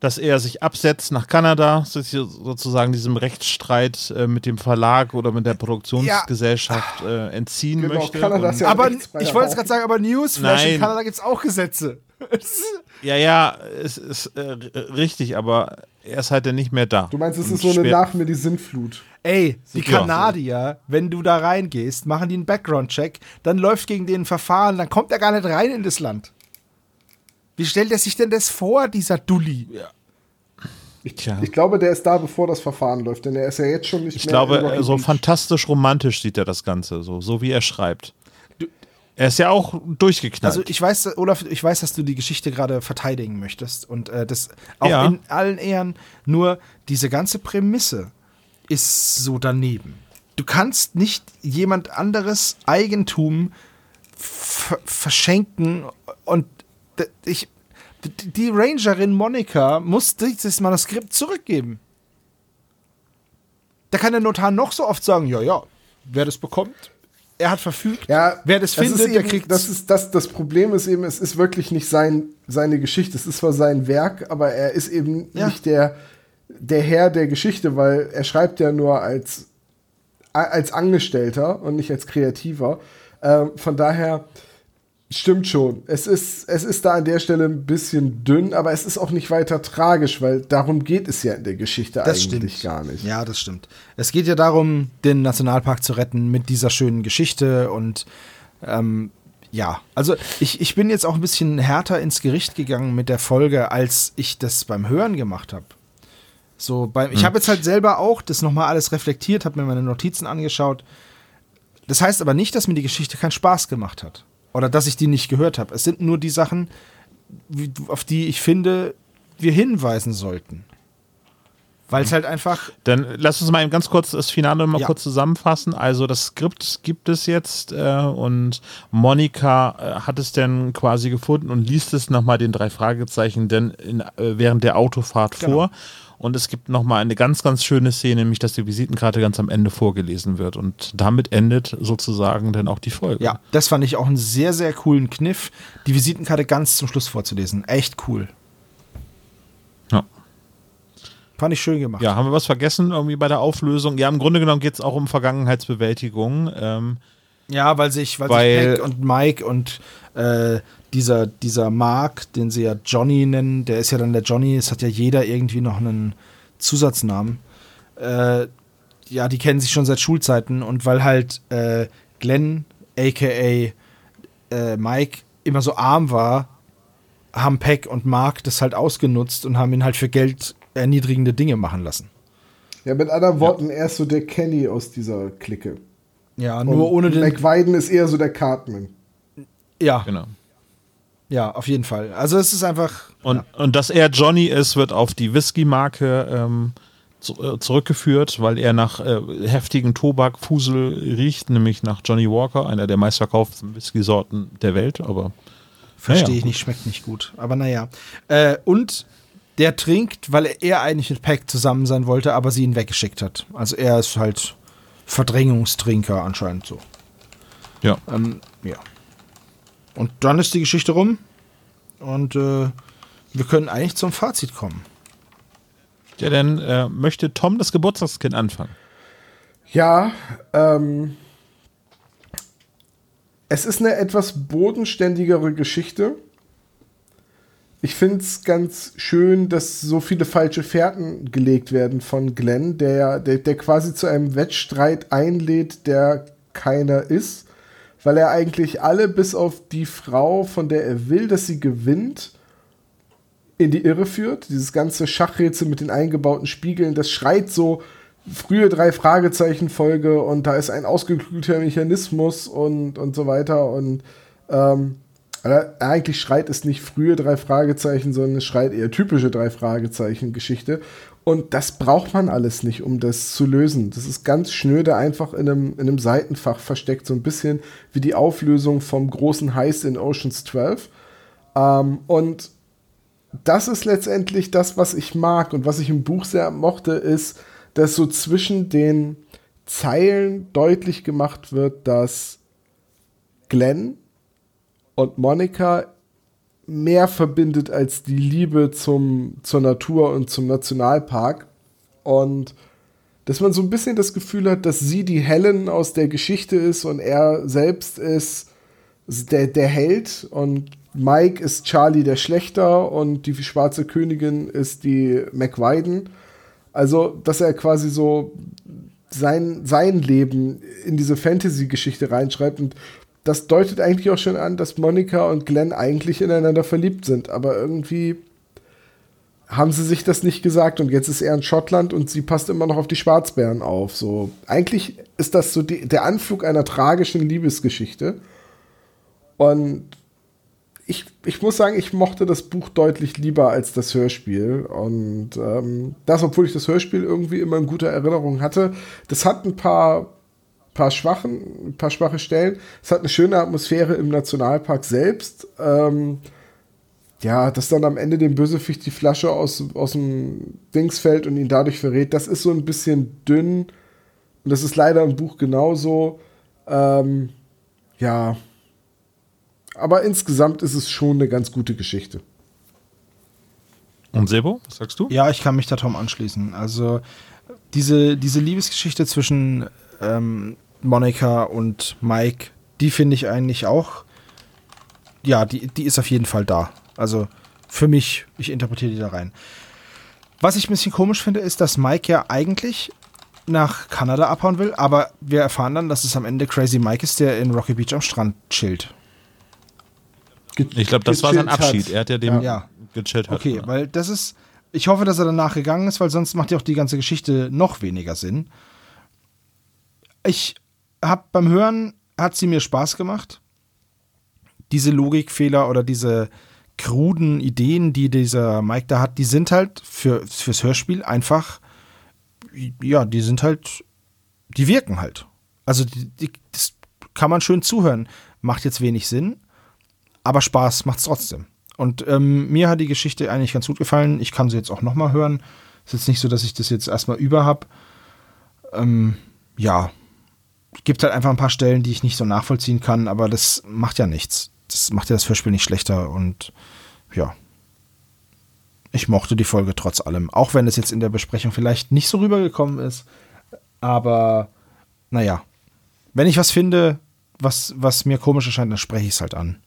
dass er sich absetzt nach Kanada, sich sozusagen diesem Rechtsstreit äh, mit dem Verlag oder mit der Produktionsgesellschaft äh, entziehen Genau, möchte. Kanada ist ja- aber ich wollte es gerade sagen, aber Newsflash in Nein. Kanada gibt es auch Gesetze. ja, ja, es ist äh, richtig, aber er ist halt dann nicht mehr da. Du meinst, es ist so eine Nach mir die Sintflut. Ey, die Ja. Kanadier, wenn du da reingehst, machen die einen Background-Check, dann läuft gegen den ein Verfahren, dann kommt er gar nicht rein in das Land. Wie stellt er sich denn das vor, dieser Dulli? Ich, Tja. ich glaube, der ist da, bevor das Verfahren läuft, denn er ist ja jetzt schon nicht Ich mehr. glaube, in äh, so fantastisch romantisch sieht er das Ganze, so, so wie er schreibt. Er ist ja auch durchgeknallt. Also ich weiß, Olaf, ich weiß, dass du die Geschichte gerade verteidigen möchtest und äh, das auch Ja. in allen Ehren. Nur diese ganze Prämisse ist so daneben. Du kannst nicht jemand anderes Eigentum ver verschenken und ich, die Rangerin Monika muss dieses Manuskript zurückgeben. Da kann der Notar noch so oft sagen, ja, ja, wer das bekommt, er hat verfügt. Ja, Wer das findet, ist der eben, kriegt das ist das, das Problem ist eben, es ist wirklich nicht sein, seine Geschichte. Es ist zwar sein Werk, aber er ist eben Ja. nicht der, der Herr der Geschichte, weil er schreibt ja nur als, als Angestellter und nicht als Kreativer. Ähm, von daher stimmt schon. Es ist, es ist da an der Stelle ein bisschen dünn, aber es ist auch nicht weiter tragisch, weil darum geht es ja in der Geschichte Das eigentlich stimmt. gar nicht. Ja, das stimmt. Es geht ja darum, den Nationalpark zu retten mit dieser schönen Geschichte und ähm, ja, also ich, ich bin jetzt auch ein bisschen härter ins Gericht gegangen mit der Folge, als ich das beim Hören gemacht habe. So, beim, ich habe jetzt halt selber auch das nochmal alles reflektiert, habe mir meine Notizen angeschaut. Das heißt aber nicht, dass mir die Geschichte keinen Spaß gemacht hat. Oder dass ich die nicht gehört habe. Es sind nur die Sachen, auf die ich finde, wir hinweisen sollten. Weil es halt einfach Dann lass uns mal eben ganz kurz das Finale mal Ja. kurz zusammenfassen. Also das Skript gibt es jetzt äh, und Monika äh, hat es dann quasi gefunden und liest es nochmal den drei Fragezeichen denn in, äh, während der Autofahrt Genau. vor. Und es gibt nochmal eine ganz, ganz schöne Szene, nämlich dass die Visitenkarte ganz am Ende vorgelesen wird. Und damit endet sozusagen dann auch die Folge. Ja, das fand ich auch einen sehr, sehr coolen Kniff, die Visitenkarte ganz zum Schluss vorzulesen. Echt cool. Ja. Fand ich schön gemacht. Ja, haben wir was vergessen irgendwie bei der Auflösung? Ja, im Grunde genommen geht es auch um Vergangenheitsbewältigung. Ähm, Ja, weil sich, weil, Weil- sich Peck und Mike und äh, dieser, dieser Mark, den sie ja Johnny nennen, der ist ja dann der Johnny, es hat ja jeder irgendwie noch einen Zusatznamen. Äh, ja, die kennen sich schon seit Schulzeiten und weil halt äh, Glenn, aka äh, Mike, immer so arm war, haben Peck und Mark das halt ausgenutzt und haben ihn halt für Geld erniedrigende Dinge machen lassen. Ja, mit anderen Worten, er ist so der Kenny aus dieser Clique. Ja, Und nur ohne den. McWiden ist eher so der Cartman. ja, genau. Ja, auf jeden Fall. Also es ist einfach. Und, und dass er Johnny ist, wird auf die Whisky-Marke ähm, zu, äh, zurückgeführt, weil er nach äh, heftigen Tobakfusel riecht, nämlich nach Johnny Walker, einer der meistverkauften Whisky-Sorten der Welt. Aber Verstehe Naja. ich nicht, schmeckt nicht gut. Aber naja. Äh, und der trinkt, weil er eigentlich mit Peck zusammen sein wollte, aber sie ihn weggeschickt hat. Also er ist halt Verdrängungstrinker anscheinend so. ja. Ähm, ja. Und dann ist die Geschichte rum. Und äh, wir können eigentlich zum Fazit kommen. Ja, dann äh, möchte Tom das Geburtstagskind anfangen. Ja, ähm, es ist eine etwas bodenständigere Geschichte. Ich finde es ganz schön, dass so viele falsche Fährten gelegt werden von Glenn, der, ja- der, der quasi zu einem Wettstreit einlädt, der keiner ist, weil er eigentlich alle bis auf die Frau, von der er will, dass sie gewinnt, in die Irre führt. Dieses ganze Schachrätsel mit den eingebauten Spiegeln, das schreit so frühe drei Fragezeichen Folge und da ist ein ausgeklügelter Mechanismus und, und so weiter und ähm, eigentlich schreit es nicht frühe drei Fragezeichen, sondern es schreit eher typische drei Fragezeichen Geschichte und das braucht man alles nicht, um das zu lösen. Das ist ganz schnöde einfach in einem, in einem Seitenfach versteckt, so ein bisschen wie die Auflösung vom großen Heist in Oceans 12 ähm, und das ist letztendlich das, was ich mag und was ich im Buch sehr mochte, ist, dass so zwischen den Zeilen deutlich gemacht wird, dass Glenn und Monika mehr verbindet als die Liebe zum, zur Natur und zum Nationalpark. Und dass man so ein bisschen das Gefühl hat, dass sie die Helen aus der Geschichte ist und er selbst ist der, der Held und Mike ist Charlie der Schlechter und die schwarze Königin ist die McWiden. Also, dass er quasi so sein, sein Leben in diese Fantasy-Geschichte reinschreibt und das deutet eigentlich auch schon an, dass Monika und Glenn eigentlich ineinander verliebt sind, aber irgendwie haben sie sich das nicht gesagt und jetzt ist er in Schottland und sie passt immer noch auf die Schwarzbären auf. So, eigentlich ist das so die, der Anflug einer tragischen Liebesgeschichte. Und ich, ich muss sagen, ich mochte das Buch deutlich lieber als das Hörspiel. Und ähm, das, obwohl ich das Hörspiel irgendwie immer in guter Erinnerung hatte. Das hat ein paar, paar, schwachen, ein paar schwache Stellen. Es hat eine schöne Atmosphäre im Nationalpark selbst. Ähm, ja, dass dann am Ende dem Bösewicht die Flasche aus, aus dem Dings fällt und ihn dadurch verrät, das ist so ein bisschen dünn. Und das ist leider im Buch genauso. Ähm, ja. Aber insgesamt ist es schon eine ganz gute Geschichte. Und Sebo, was sagst du? Ja, ich kann mich da Tom anschließen. Also diese, diese Liebesgeschichte zwischen ähm, Monika und Mike, die finde ich eigentlich auch, ja, die, die ist auf jeden Fall da. Also für mich, ich interpretiere die da rein. Was ich ein bisschen komisch finde, ist, dass Mike ja eigentlich nach Kanada abhauen will, aber wir erfahren dann, dass es am Ende Crazy Mike ist, der in Rocky Beach am Strand chillt. Ich glaube, das war sein Abschied. hat. Er hat ja dem Ja. gechillt. Hat. Okay, weil das ist. Ich hoffe, dass er danach gegangen ist, weil sonst macht ja auch die ganze Geschichte noch weniger Sinn. Ich habe beim Hören hat sie mir Spaß gemacht. Diese Logikfehler oder diese kruden Ideen, die dieser Mike da hat, die sind halt für, fürs Hörspiel einfach, ja, die sind halt, die wirken halt. Also die, die, das kann man schön zuhören. Macht jetzt wenig Sinn, aber Spaß macht's trotzdem. Und ähm, mir hat die Geschichte eigentlich ganz gut gefallen. Ich kann sie jetzt auch nochmal hören. Ist jetzt nicht so, dass ich das jetzt erstmal über habe. Ähm, ja, gibt halt einfach ein paar Stellen, die ich nicht so nachvollziehen kann, aber das macht ja nichts. Das macht ja das Hörspiel nicht schlechter und ja. Ich mochte die Folge trotz allem, auch wenn es jetzt in der Besprechung vielleicht nicht so rübergekommen ist. Aber naja, wenn ich was finde, was, was mir komisch erscheint, dann spreche ich es halt an.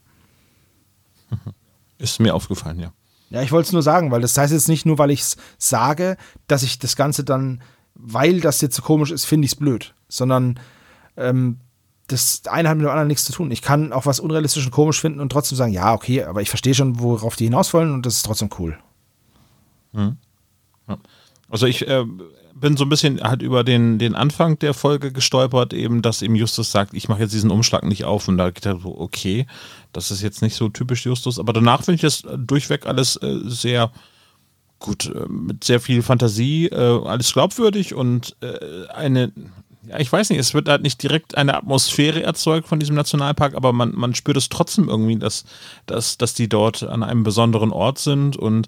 Ist mir aufgefallen, ja. Ja, ich wollte es nur sagen, weil das heißt jetzt nicht nur, weil ich es sage, dass ich das Ganze dann, weil das jetzt so komisch ist, finde ich es blöd, sondern ähm, das eine hat mit dem anderen nichts zu tun. Ich kann auch was unrealistisch und komisch finden und trotzdem sagen, ja, okay, aber ich verstehe schon, worauf die hinaus wollen und das ist trotzdem cool. Also ich äh, bin so ein bisschen halt über den, den Anfang der Folge gestolpert, eben, dass eben Justus sagt, ich mache jetzt diesen Umschlag nicht auf und da geht er so, okay, das ist jetzt nicht so typisch Justus, aber danach finde ich das durchweg alles äh, sehr gut, äh, mit sehr viel Fantasie, äh, alles glaubwürdig und äh, eine, ja, ich weiß nicht, es wird halt nicht direkt eine Atmosphäre erzeugt von diesem Nationalpark, aber man, man spürt es trotzdem irgendwie, dass, dass, dass die dort an einem besonderen Ort sind und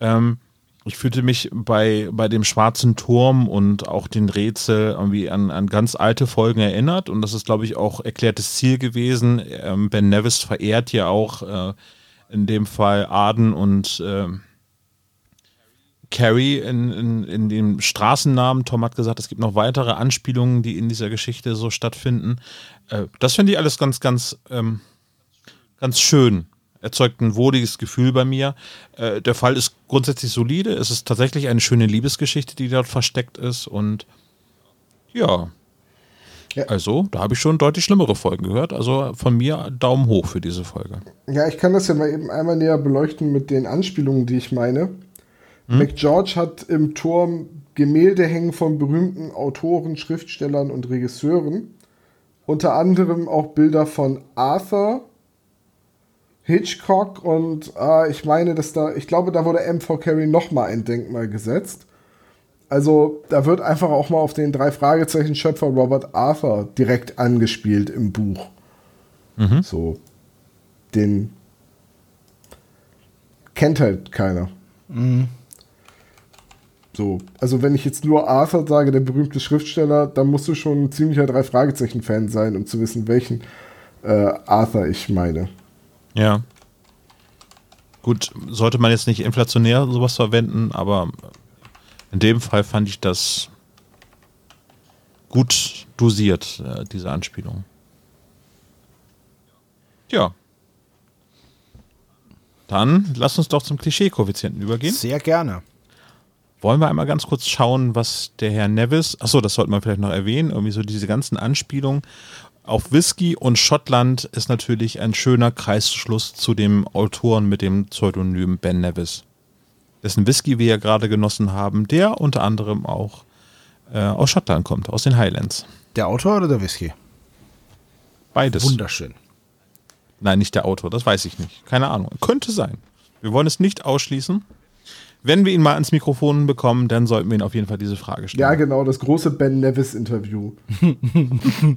ähm, ich fühlte mich bei, bei dem schwarzen Turm und auch den Rätsel irgendwie an, an ganz alte Folgen erinnert. Und das ist, glaube ich, auch erklärtes Ziel gewesen. Ähm, ben Nevis verehrt ja auch äh, in dem Fall Arden und äh, Carrie in, in, in dem Straßennamen. Tom hat gesagt, es gibt noch weitere Anspielungen, die in dieser Geschichte so stattfinden. Äh, das finde ich alles ganz, ganz, ähm, ganz schön erzeugt ein wohliges Gefühl bei mir. Äh, der Fall ist grundsätzlich solide. Es ist tatsächlich eine schöne Liebesgeschichte, die dort versteckt ist. Und ja, Ja. also da habe ich schon deutlich schlimmere Folgen gehört. Also von mir Daumen hoch für diese Folge. Ja, ich kann das ja mal eben einmal näher beleuchten mit den Anspielungen, die ich meine. McGeorge hat im Turm Gemälde hängen von berühmten Autoren, Schriftstellern und Regisseuren. Unter anderem auch Bilder von Arthur, Hitchcock und äh, ich meine, dass da, ich glaube, da wurde M4 Carey nochmal ein Denkmal gesetzt. Also da wird einfach auch mal auf den drei Fragezeichen Schöpfer Robert Arthur direkt angespielt im Buch. So, den kennt halt keiner. So, also wenn ich jetzt nur Arthur sage, der berühmte Schriftsteller, dann musst du schon ein ziemlicher drei Fragezeichen-Fan sein, um zu wissen, welchen äh, Arthur ich meine. Ja. Gut, sollte man jetzt nicht inflationär sowas verwenden, aber in dem Fall fand ich das gut dosiert, äh, diese Anspielung. Ja. Dann lass uns doch zum Klischee-Koeffizienten übergehen. Sehr gerne. Wollen wir einmal ganz kurz schauen, was der Herr Nevis, achso, das sollte man vielleicht noch erwähnen, irgendwie so diese ganzen Anspielungen auf Whisky und Schottland ist natürlich ein schöner Kreisschluss zu dem Autoren mit dem Pseudonym Ben Nevis. Dessen Whisky wir ja gerade genossen haben, der unter anderem auch äh, aus Schottland kommt, aus den Highlands. Der Autor oder der Whisky? Beides. Wunderschön. Nein, nicht der Autor, das weiß ich nicht. Keine Ahnung. Könnte sein. Wir wollen es nicht ausschließen. Wenn wir ihn mal ans Mikrofon bekommen, dann sollten wir ihn auf jeden Fall diese Frage stellen. Ja, genau, das große Ben Nevis-Interview.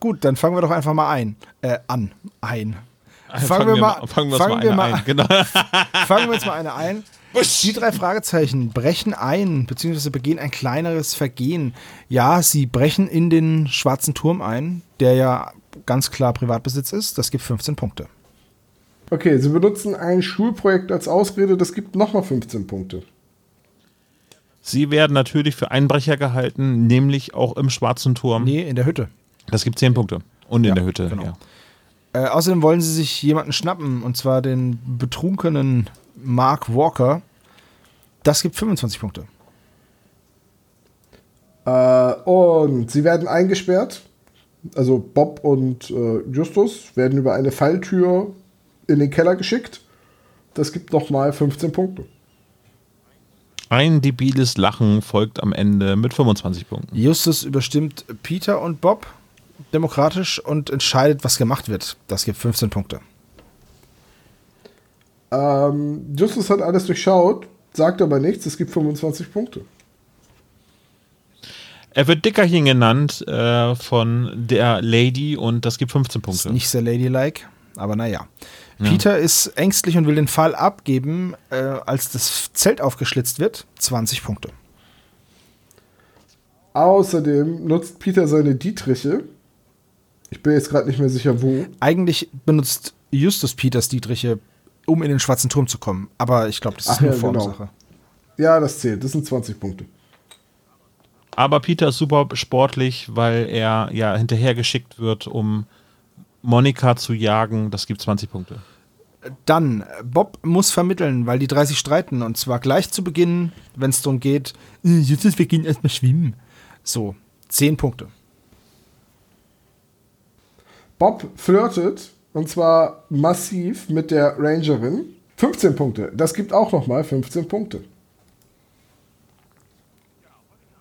Gut, dann fangen wir doch einfach mal ein. Äh, an. Ein. Fangen, wir mal, fangen wir, fangen mal, wir mal ein. Genau. fangen wir jetzt mal eine ein. Die drei Fragezeichen brechen ein, beziehungsweise begehen ein kleineres Vergehen. Ja, sie brechen in den schwarzen Turm ein, der ja ganz klar Privatbesitz ist. Das gibt 15 Punkte. Okay, sie benutzen ein Schulprojekt als Ausrede, das gibt nochmal 15 Punkte. Sie werden natürlich für Einbrecher gehalten, nämlich auch im Schwarzen Turm. Nee, in der Hütte. Das gibt 10 Punkte. Und in Ja, der Hütte, genau. ja. Äh, außerdem wollen sie sich jemanden schnappen, und zwar den betrunkenen Mark Walker. Das gibt 25 Punkte. Äh, und sie werden eingesperrt. Also Bob und äh, Justus werden über eine Falltür in den Keller geschickt. Das gibt nochmal 15 Punkte. Ein debiles Lachen folgt am Ende mit 25 Punkten. Justus überstimmt Peter und Bob demokratisch und entscheidet, was gemacht wird. Das gibt 15 Punkte. Ähm, Justus hat alles durchschaut, sagt aber nichts. Es gibt 25 Punkte. Er wird Dickerchen genannt äh, von der Lady und das gibt 15 Ist Punkte. nicht sehr ladylike, aber naja. Peter ist ängstlich und will den Fall abgeben, äh, als das Zelt aufgeschlitzt wird. 20 Punkte. Außerdem nutzt Peter seine Dietriche. Ich bin jetzt gerade nicht mehr sicher, wo. Eigentlich benutzt Justus Peters Dietriche, um in den schwarzen Turm zu kommen. Aber ich glaube, das ist Ach nur ja, genau. Formsache. Ja, das zählt. Das sind 20 Punkte. Aber Peter ist super sportlich, weil er ja hinterhergeschickt wird, um Monika zu jagen. Das gibt 20 Punkte. Dann, Bob muss vermitteln, weil die drei sich streiten. Und zwar gleich zu Beginn, wenn es darum geht, "Äh, Justus, wir gehen erstmal schwimmen. So, 10 Punkte. Bob flirtet und zwar massiv mit der Rangerin. 15 Punkte. Das gibt auch nochmal 15 Punkte.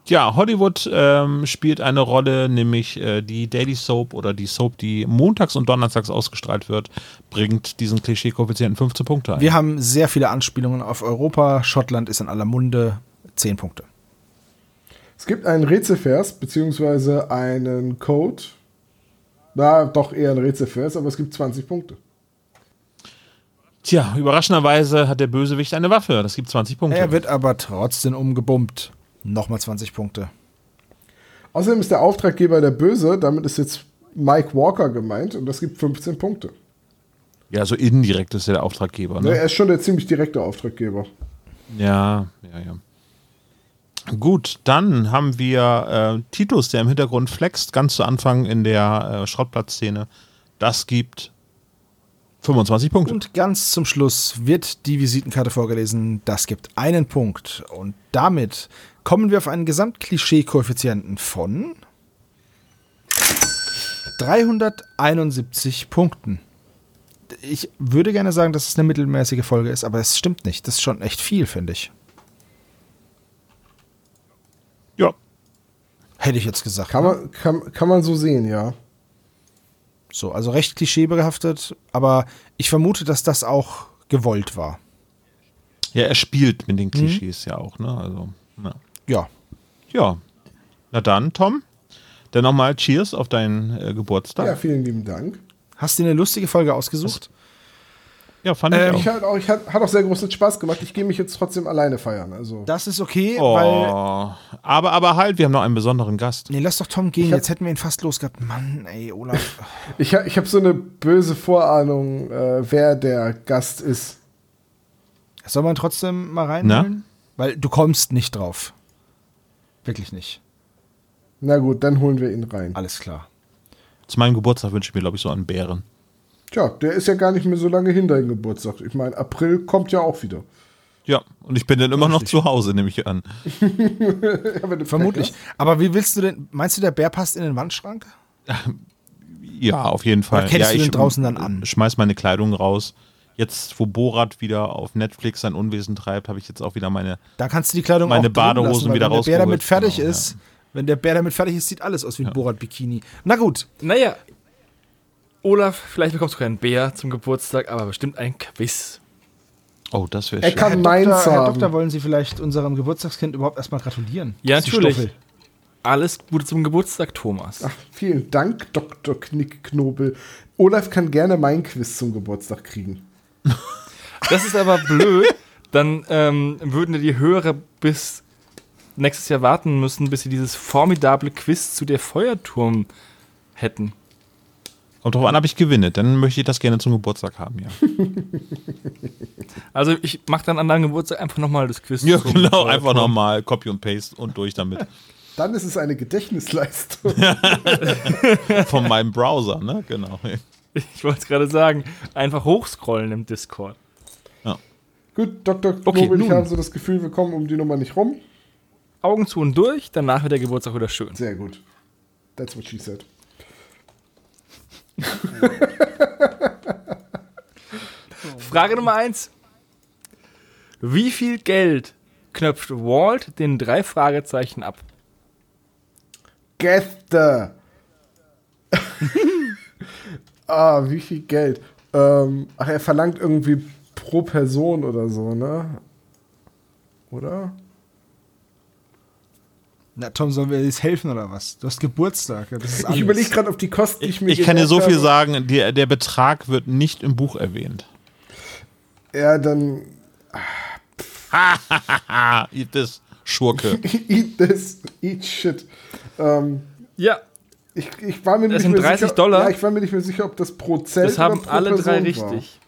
Ja, Hollywood ähm, spielt eine Rolle, nämlich äh, die Daily Soap oder die Soap, die montags und donnerstags ausgestrahlt wird, bringt diesen Klischee-Koeffizienten 15 Punkte ein. Wir haben sehr viele Anspielungen auf Europa. Schottland ist in aller Munde. 10 Punkte. Es gibt einen Rätselvers, beziehungsweise einen Code. Na, doch eher ein Rätselvers, aber es gibt 20 Punkte. Tja, überraschenderweise hat der Bösewicht eine Waffe. Das gibt 20 Punkte. Er wird aber trotzdem umgebummt. Nochmal 20 Punkte. Außerdem ist der Auftraggeber der Böse, damit ist jetzt Mike Walker gemeint und das gibt 15 Punkte. ja, so indirekt ist er der Auftraggeber. Ne? Er ist schon der ziemlich direkte Auftraggeber. Ja, ja, ja. Gut, dann haben wir äh, Titus, der im Hintergrund flext, ganz zu Anfang in der äh, Schrottplatzszene. Das gibt 25 Punkte. Und ganz zum Schluss wird die Visitenkarte vorgelesen. Das gibt einen Punkt. Und damit kommen wir auf einen Gesamtklischee-Koeffizienten von 371 Punkten. Ich würde gerne sagen, dass es eine mittelmäßige Folge ist, aber es stimmt nicht. Das ist schon echt viel, finde ich. ja, Hätte ich jetzt gesagt. Kann ne? man, kann, kann man so sehen, ja. So, also recht klischeebehaftet, aber ich vermute, dass das auch gewollt war. ja, er spielt mit den Klischees ja auch, ne? Also, na. Ja. ja. Na dann, Tom, dann nochmal Cheers auf deinen äh, Geburtstag. Ja, Ja, vielen lieben Dank. Hast du eine lustige Folge ausgesucht? fand ich Ähm, auch. Ich hat auch, ich hat, hat auch sehr großen Spaß gemacht. Ich gehe mich jetzt trotzdem alleine feiern. Also. Das ist okay, weil. Oh, aber, aber halt, wir haben noch einen besonderen Gast. Nee, lass doch Tom gehen. hab- Jetzt hätten wir ihn fast losgehabt. Mann, ey, Olaf. Ich, ich habe so eine böse Vorahnung, äh, wer der Gast ist. Soll man trotzdem mal reinholen? Weil du kommst nicht drauf. Wirklich nicht. Na gut, dann holen wir ihn rein. Alles klar. Zu meinem Geburtstag wünsche ich mir, glaube ich, so einen Bären. Tja, der ist ja gar nicht mehr so lange hin, dein Geburtstag. Ich meine, April kommt ja auch wieder. Ja, und ich bin dann immer noch zu Hause, nehme ich an. Ja, Vermutlich. Aber wie willst du denn. Meinst du, der Bär passt in den Wandschrank? Ja, auf jeden Fall. Oder kennst ja, du den draußen dann an? Schmeiß meine Kleidung raus. Jetzt, wo Borat wieder auf Netflix sein Unwesen treibt, habe ich jetzt auch wieder meine. Da kannst du die Kleidung Meine auch Badehosen lassen, weil wieder Wenn der Bär damit rausgeholt. fertig Genau, ist, wenn der Bär damit fertig ist, sieht alles aus wie ein Borat-Bikini. Na gut. Naja, Olaf, vielleicht bekommst du keinen Bär zum Geburtstag, aber bestimmt ein Quiz. Oh, das wäre Er schön. kann Herr meins Doktor, Herr haben. Doktor, wollen Sie vielleicht unserem Geburtstagskind überhaupt erstmal gratulieren? Ja, natürlich. Alles Gute zum Geburtstag, Thomas. Ach, vielen Dank, Dr. Knickknobel. Olaf kann gerne mein Quiz zum Geburtstag kriegen. Das ist aber blöd, dann ähm, würden die Hörer bis nächstes Jahr warten müssen, bis sie dieses formidable Quiz zu der Feuerturm hätten. Kommt drauf an, ob ich gewinne. Dann möchte ich das gerne zum Geburtstag haben, ja. Also ich mache dann an deinem Geburtstag einfach nochmal das Quiz. Ja, genau. Feuerturm. Einfach nochmal Copy und Paste und durch damit. Dann ist es eine Gedächtnisleistung. Von meinem Browser, ne? Genau. Ich wollte es gerade sagen, einfach hochscrollen im Discord. Gut, Dr. Okay, Knobel, ich habe so das Gefühl, wir kommen um die Nummer nicht rum. Augen zu und durch, danach wird der Geburtstag wieder schön. Sehr gut. That's what she said. Frage Nummer eins: Wie viel Geld knöpft Walt den drei Fragezeichen ab? Gäste. ah, wie viel Geld? Ähm, ach, er verlangt irgendwie pro Person oder so, ne? Oder? Na, Tom, sollen wir jetzt helfen oder was? Du hast Geburtstag. ja, Das ist Ich überlege gerade, ob die Kosten, die ich mir Ich kann dir so viel habe- sagen, der, der Betrag wird nicht im Buch erwähnt. Ja, dann eat this, Schurke. eat this, eat shit. Ähm, Ja, ich, ich war mir Das nicht sind mehr 30 sicher, Dollar. Ja, ich war mir nicht mehr sicher, ob das pro Zelt das haben oder pro alle Person drei war. richtig.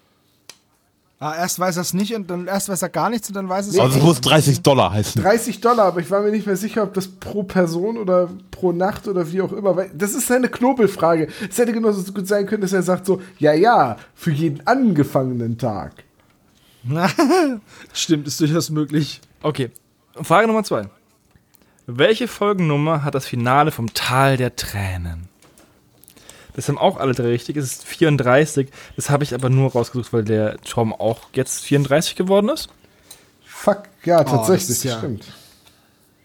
Ah, erst weiß er es nicht und dann erst weiß er gar nichts und dann weiß er es Also es muss 30 Dollar heißen. 30 Dollar, aber ich war mir nicht mehr sicher, ob das pro Person oder pro Nacht oder wie auch immer. Weil das ist seine Knobelfrage. Es hätte genauso gut sein können, dass er sagt so, ja, ja, für jeden angefangenen Tag. Stimmt, ist durchaus möglich. Okay, Frage Nummer zwei. Welche Folgennummer hat das Finale vom Tal der Tränen? Das haben auch alle drei richtig. Es ist 34. Das habe ich aber nur rausgesucht, weil der Tom auch jetzt 34 geworden ist. Fuck, ja, tatsächlich, ist das ja- stimmt.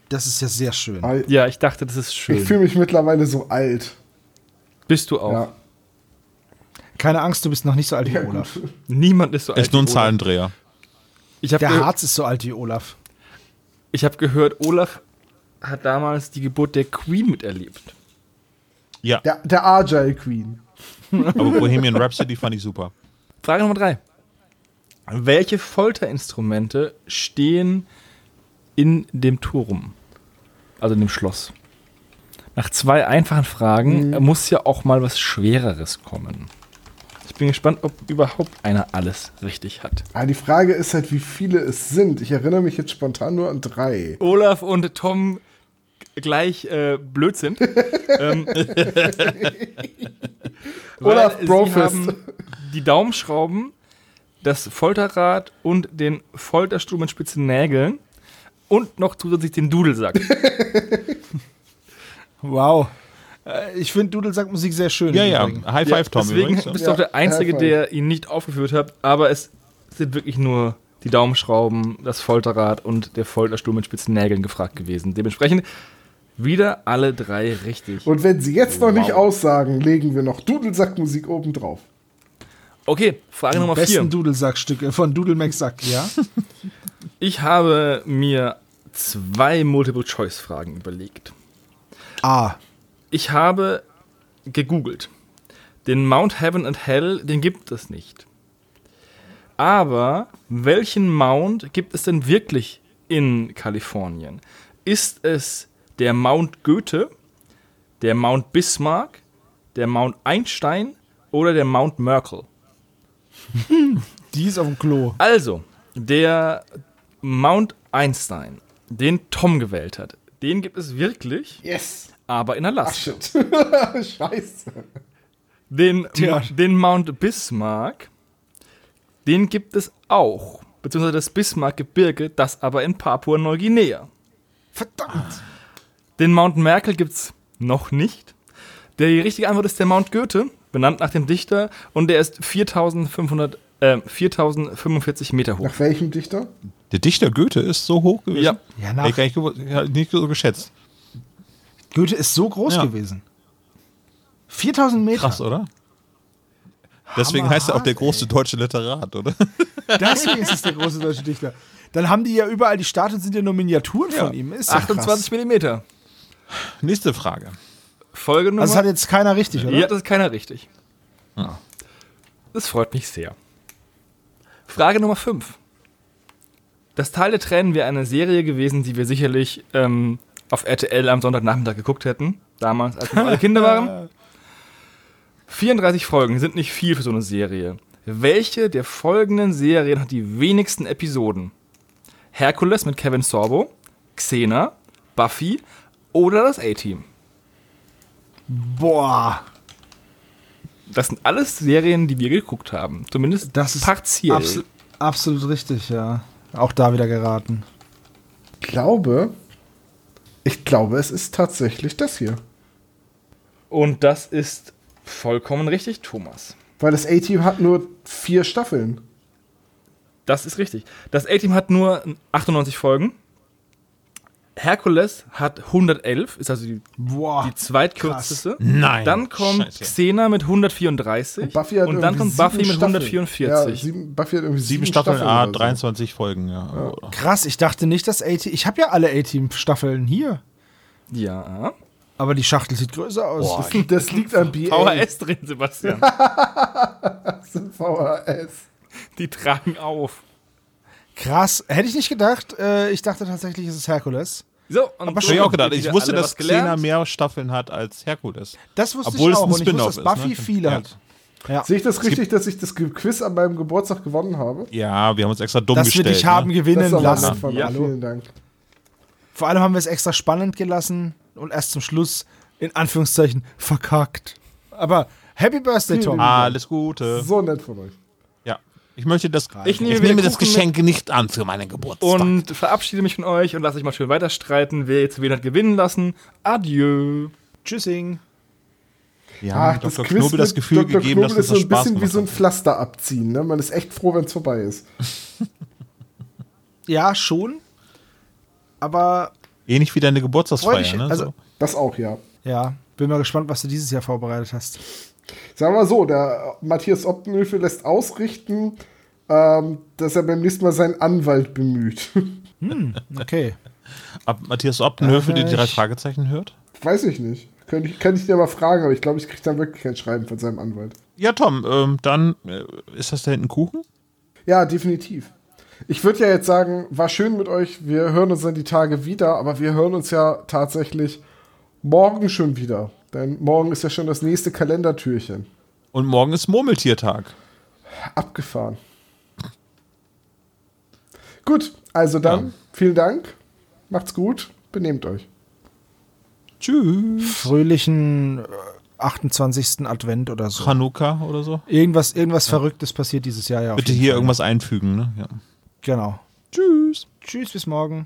Das ist ja sehr schön. Aber Ja, ich dachte, das ist Ich schön. fühle mich mittlerweile so alt. Bist du auch. Ja. Keine Angst, du bist noch nicht so alt wie Ja, Olaf. Niemand ist so alt. Ist nur ein. Zahlendreher. Ich habe Der Harz ist so alt wie Olaf. ich hab gehört, Olaf hat damals die Geburt der Queen miterlebt. Ja, Der, der Agile Queen. aber Bohemian Rhapsody fand ich super. Frage Nummer drei. Welche Folterinstrumente stehen in dem Turm? Also in dem Schloss. Nach zwei einfachen Fragen muss ja auch mal was Schwereres kommen. Ich bin gespannt, ob überhaupt einer alles richtig hat. Ah, die Frage ist halt, wie viele es sind. Ich erinnere mich jetzt spontan nur an drei. Olaf und Tom gleich äh, Blödsinn. ähm, Olaf Brofist. Haben die Daumenschrauben, das Folterrad und den Folterstuhl mit spitzen Nägeln und noch zusätzlich den Dudelsack. Wow. Äh, Ich finde Dudelsackmusik sehr schön. Ja, ja. High Five, Tom. Deswegen übrigens. bist du auch der Einzige, der ihn nicht aufgeführt hat, aber es sind wirklich nur die Daumenschrauben, das Folterrad und der Folterstuhl mit spitzen Nägeln gefragt gewesen. Dementsprechend wieder alle drei richtig. Und wenn sie jetzt noch nicht Wow. aussagen, legen wir noch Dudelsackmusik oben drauf. Okay, Frage Die Nummer besten vier. Dudelsackstücke von Dudelmax Sack, ja? Ich habe mir zwei Multiple-Choice-Fragen überlegt. A. Ich habe gegoogelt. Den Mount Heaven and Hell, den gibt es nicht. Aber welchen Mount gibt es denn wirklich in Kalifornien? Ist es der Mount Goethe, der Mount Bismarck, der Mount Einstein oder der Mount Merkel? Die ist auf dem Klo. Also, der Mount Einstein, den Tom gewählt hat, den gibt es wirklich, Yes. aber in Ach, Alaska. shit. Scheiße. Den, Tja. den Mount Bismarck, den gibt es auch. Beziehungsweise das Bismarck-Gebirge, das aber in Papua-Neuguinea. Verdammt. Den Mount Merkel gibt es noch nicht. Die richtige Antwort ist der Mount Goethe, benannt nach dem Dichter, und der ist 4500, äh, 4045 Meter hoch. Nach welchem Dichter? Der Dichter Goethe ist so hoch gewesen. Ja. Ja, nach ich gar nicht, gewusst- ja, nicht so geschätzt. Goethe ist so groß Ja. gewesen. 4000 Meter. Krass, oder? Deswegen Hammer heißt er auch der große deutsche Literat, oder? Deswegen ist es der große deutsche Dichter. Dann haben die ja überall die Statuen, sind ja nur Miniaturen von ihm. Ist ja 28 Millimeter. Nächste Frage. Folgenummer. Krass. Also das hat jetzt keiner richtig, oder? Ja, das ist keiner richtig. Das freut mich sehr. Frage Nummer 5. Das Tal der Tränen wäre eine Serie gewesen, die wir sicherlich ähm, auf RTL am Sonntagnachmittag geguckt hätten. Damals, als wir noch alle Kinder waren. 34 Folgen sind nicht viel für so eine Serie. Welche der folgenden Serien hat die wenigsten Episoden? Hercules mit Kevin Sorbo, Xena, Buffy oder das A-Team? Boah. Das sind alles Serien, die wir geguckt haben. Zumindest Das ist partiell. abso absolut richtig, ja. Auch da wieder geraten. Ich glaube, ich glaube, es ist tatsächlich das hier. Und das ist vollkommen richtig, Thomas. Weil das A-Team hat nur vier Staffeln. Das ist richtig. Das A-Team hat nur 98 Folgen. Hercules hat 111, ist also die, Boah. die zweitkürzeste. Nein. Dann kommt Scheiße. Xena mit 134. Und Buffy hat und dann kommt Buffy sieben mit Staffeln. 144. Ja, sieben, Buffy hat irgendwie Sieben Staffeln, ah, oder so. 23 Folgen, ja. Krass, ich dachte nicht, dass A-Team. Ich habe ja alle A-Team-Staffeln hier. ja. Aber die Schachtel sieht größer aus. Das, das liegt an BA. VHS drin, Sebastian. Das sind VHS. Die tragen auf. Krass. Hätte ich nicht gedacht. Äh, ich dachte tatsächlich, es ist Herkules. So, und Aber Hab so ich auch gedacht. Ich wusste, dass. Xena mehr Staffeln hat als Herkules. Das wusste Obwohl ich es auch. ein und ich wusste, dass ist, Buffy ne? viele Ja. hat. Ja. Sehe ich das richtig, dass ich das Quiz an meinem Geburtstag gewonnen habe? Ja, wir haben uns extra dumm Dass wir gestellt. dich haben ne? gewinnen ist aber lassen. Ja. Vielen Dank. Vor allem haben wir es extra spannend gelassen und erst zum Schluss in Anführungszeichen verkackt. Aber Happy Birthday, Tom. Alles Gute. So nett von euch. Ich möchte das. Ich nehme, Ich nehme das Kuchen mit Geschenk nicht an für meinen Geburtstag. und verabschiede mich von euch und lasse euch mal schön weiter streiten, wer jetzt wen hat gewinnen lassen. Adieu. Tschüssing. Ja, Ach, Dr. Knobel das Gefühl Dr. Knobel gegeben, dass ist es so das ein Spaß bisschen wie so ein. Pflaster abziehen. Ne? Man ist echt froh, wenn es vorbei ist. Ja, schon. Aber Ähnlich wie deine Geburtstagsfeier, dich, ne? also- so. Das auch, ja. ja, bin mal gespannt, was du dieses Jahr vorbereitet hast. Sagen wir mal so, der Matthias Optenhöfe lässt ausrichten, ähm, dass er beim nächsten Mal seinen Anwalt bemüht. Okay. Ab Matthias Optenhöfe, die die drei ich- Fragezeichen hört? Weiß ich nicht. Könnte ich, kann ich dir mal fragen, aber ich glaube, ich kriege dann wirklich kein Schreiben von seinem Anwalt. Ja, Tom, ähm, dann äh, ist das da hinten Kuchen? Ja, definitiv. Ich würde ja jetzt sagen, war schön mit euch. Wir hören uns dann die Tage wieder, aber wir hören uns ja tatsächlich morgen schon wieder. Denn morgen ist ja schon das nächste Kalendertürchen. Und morgen ist Murmeltiertag. Abgefahren. Gut, also dann, Ja. vielen Dank. Macht's gut. Benehmt euch. Tschüss. Fröhlichen äh, 28. Advent oder so. Chanukka oder so. Irgendwas, irgendwas Verrücktes passiert dieses Jahr ja. Bitte hier Fall. irgendwas einfügen, ne? Ja. Genau. Tschüss. Tschüss, bis morgen.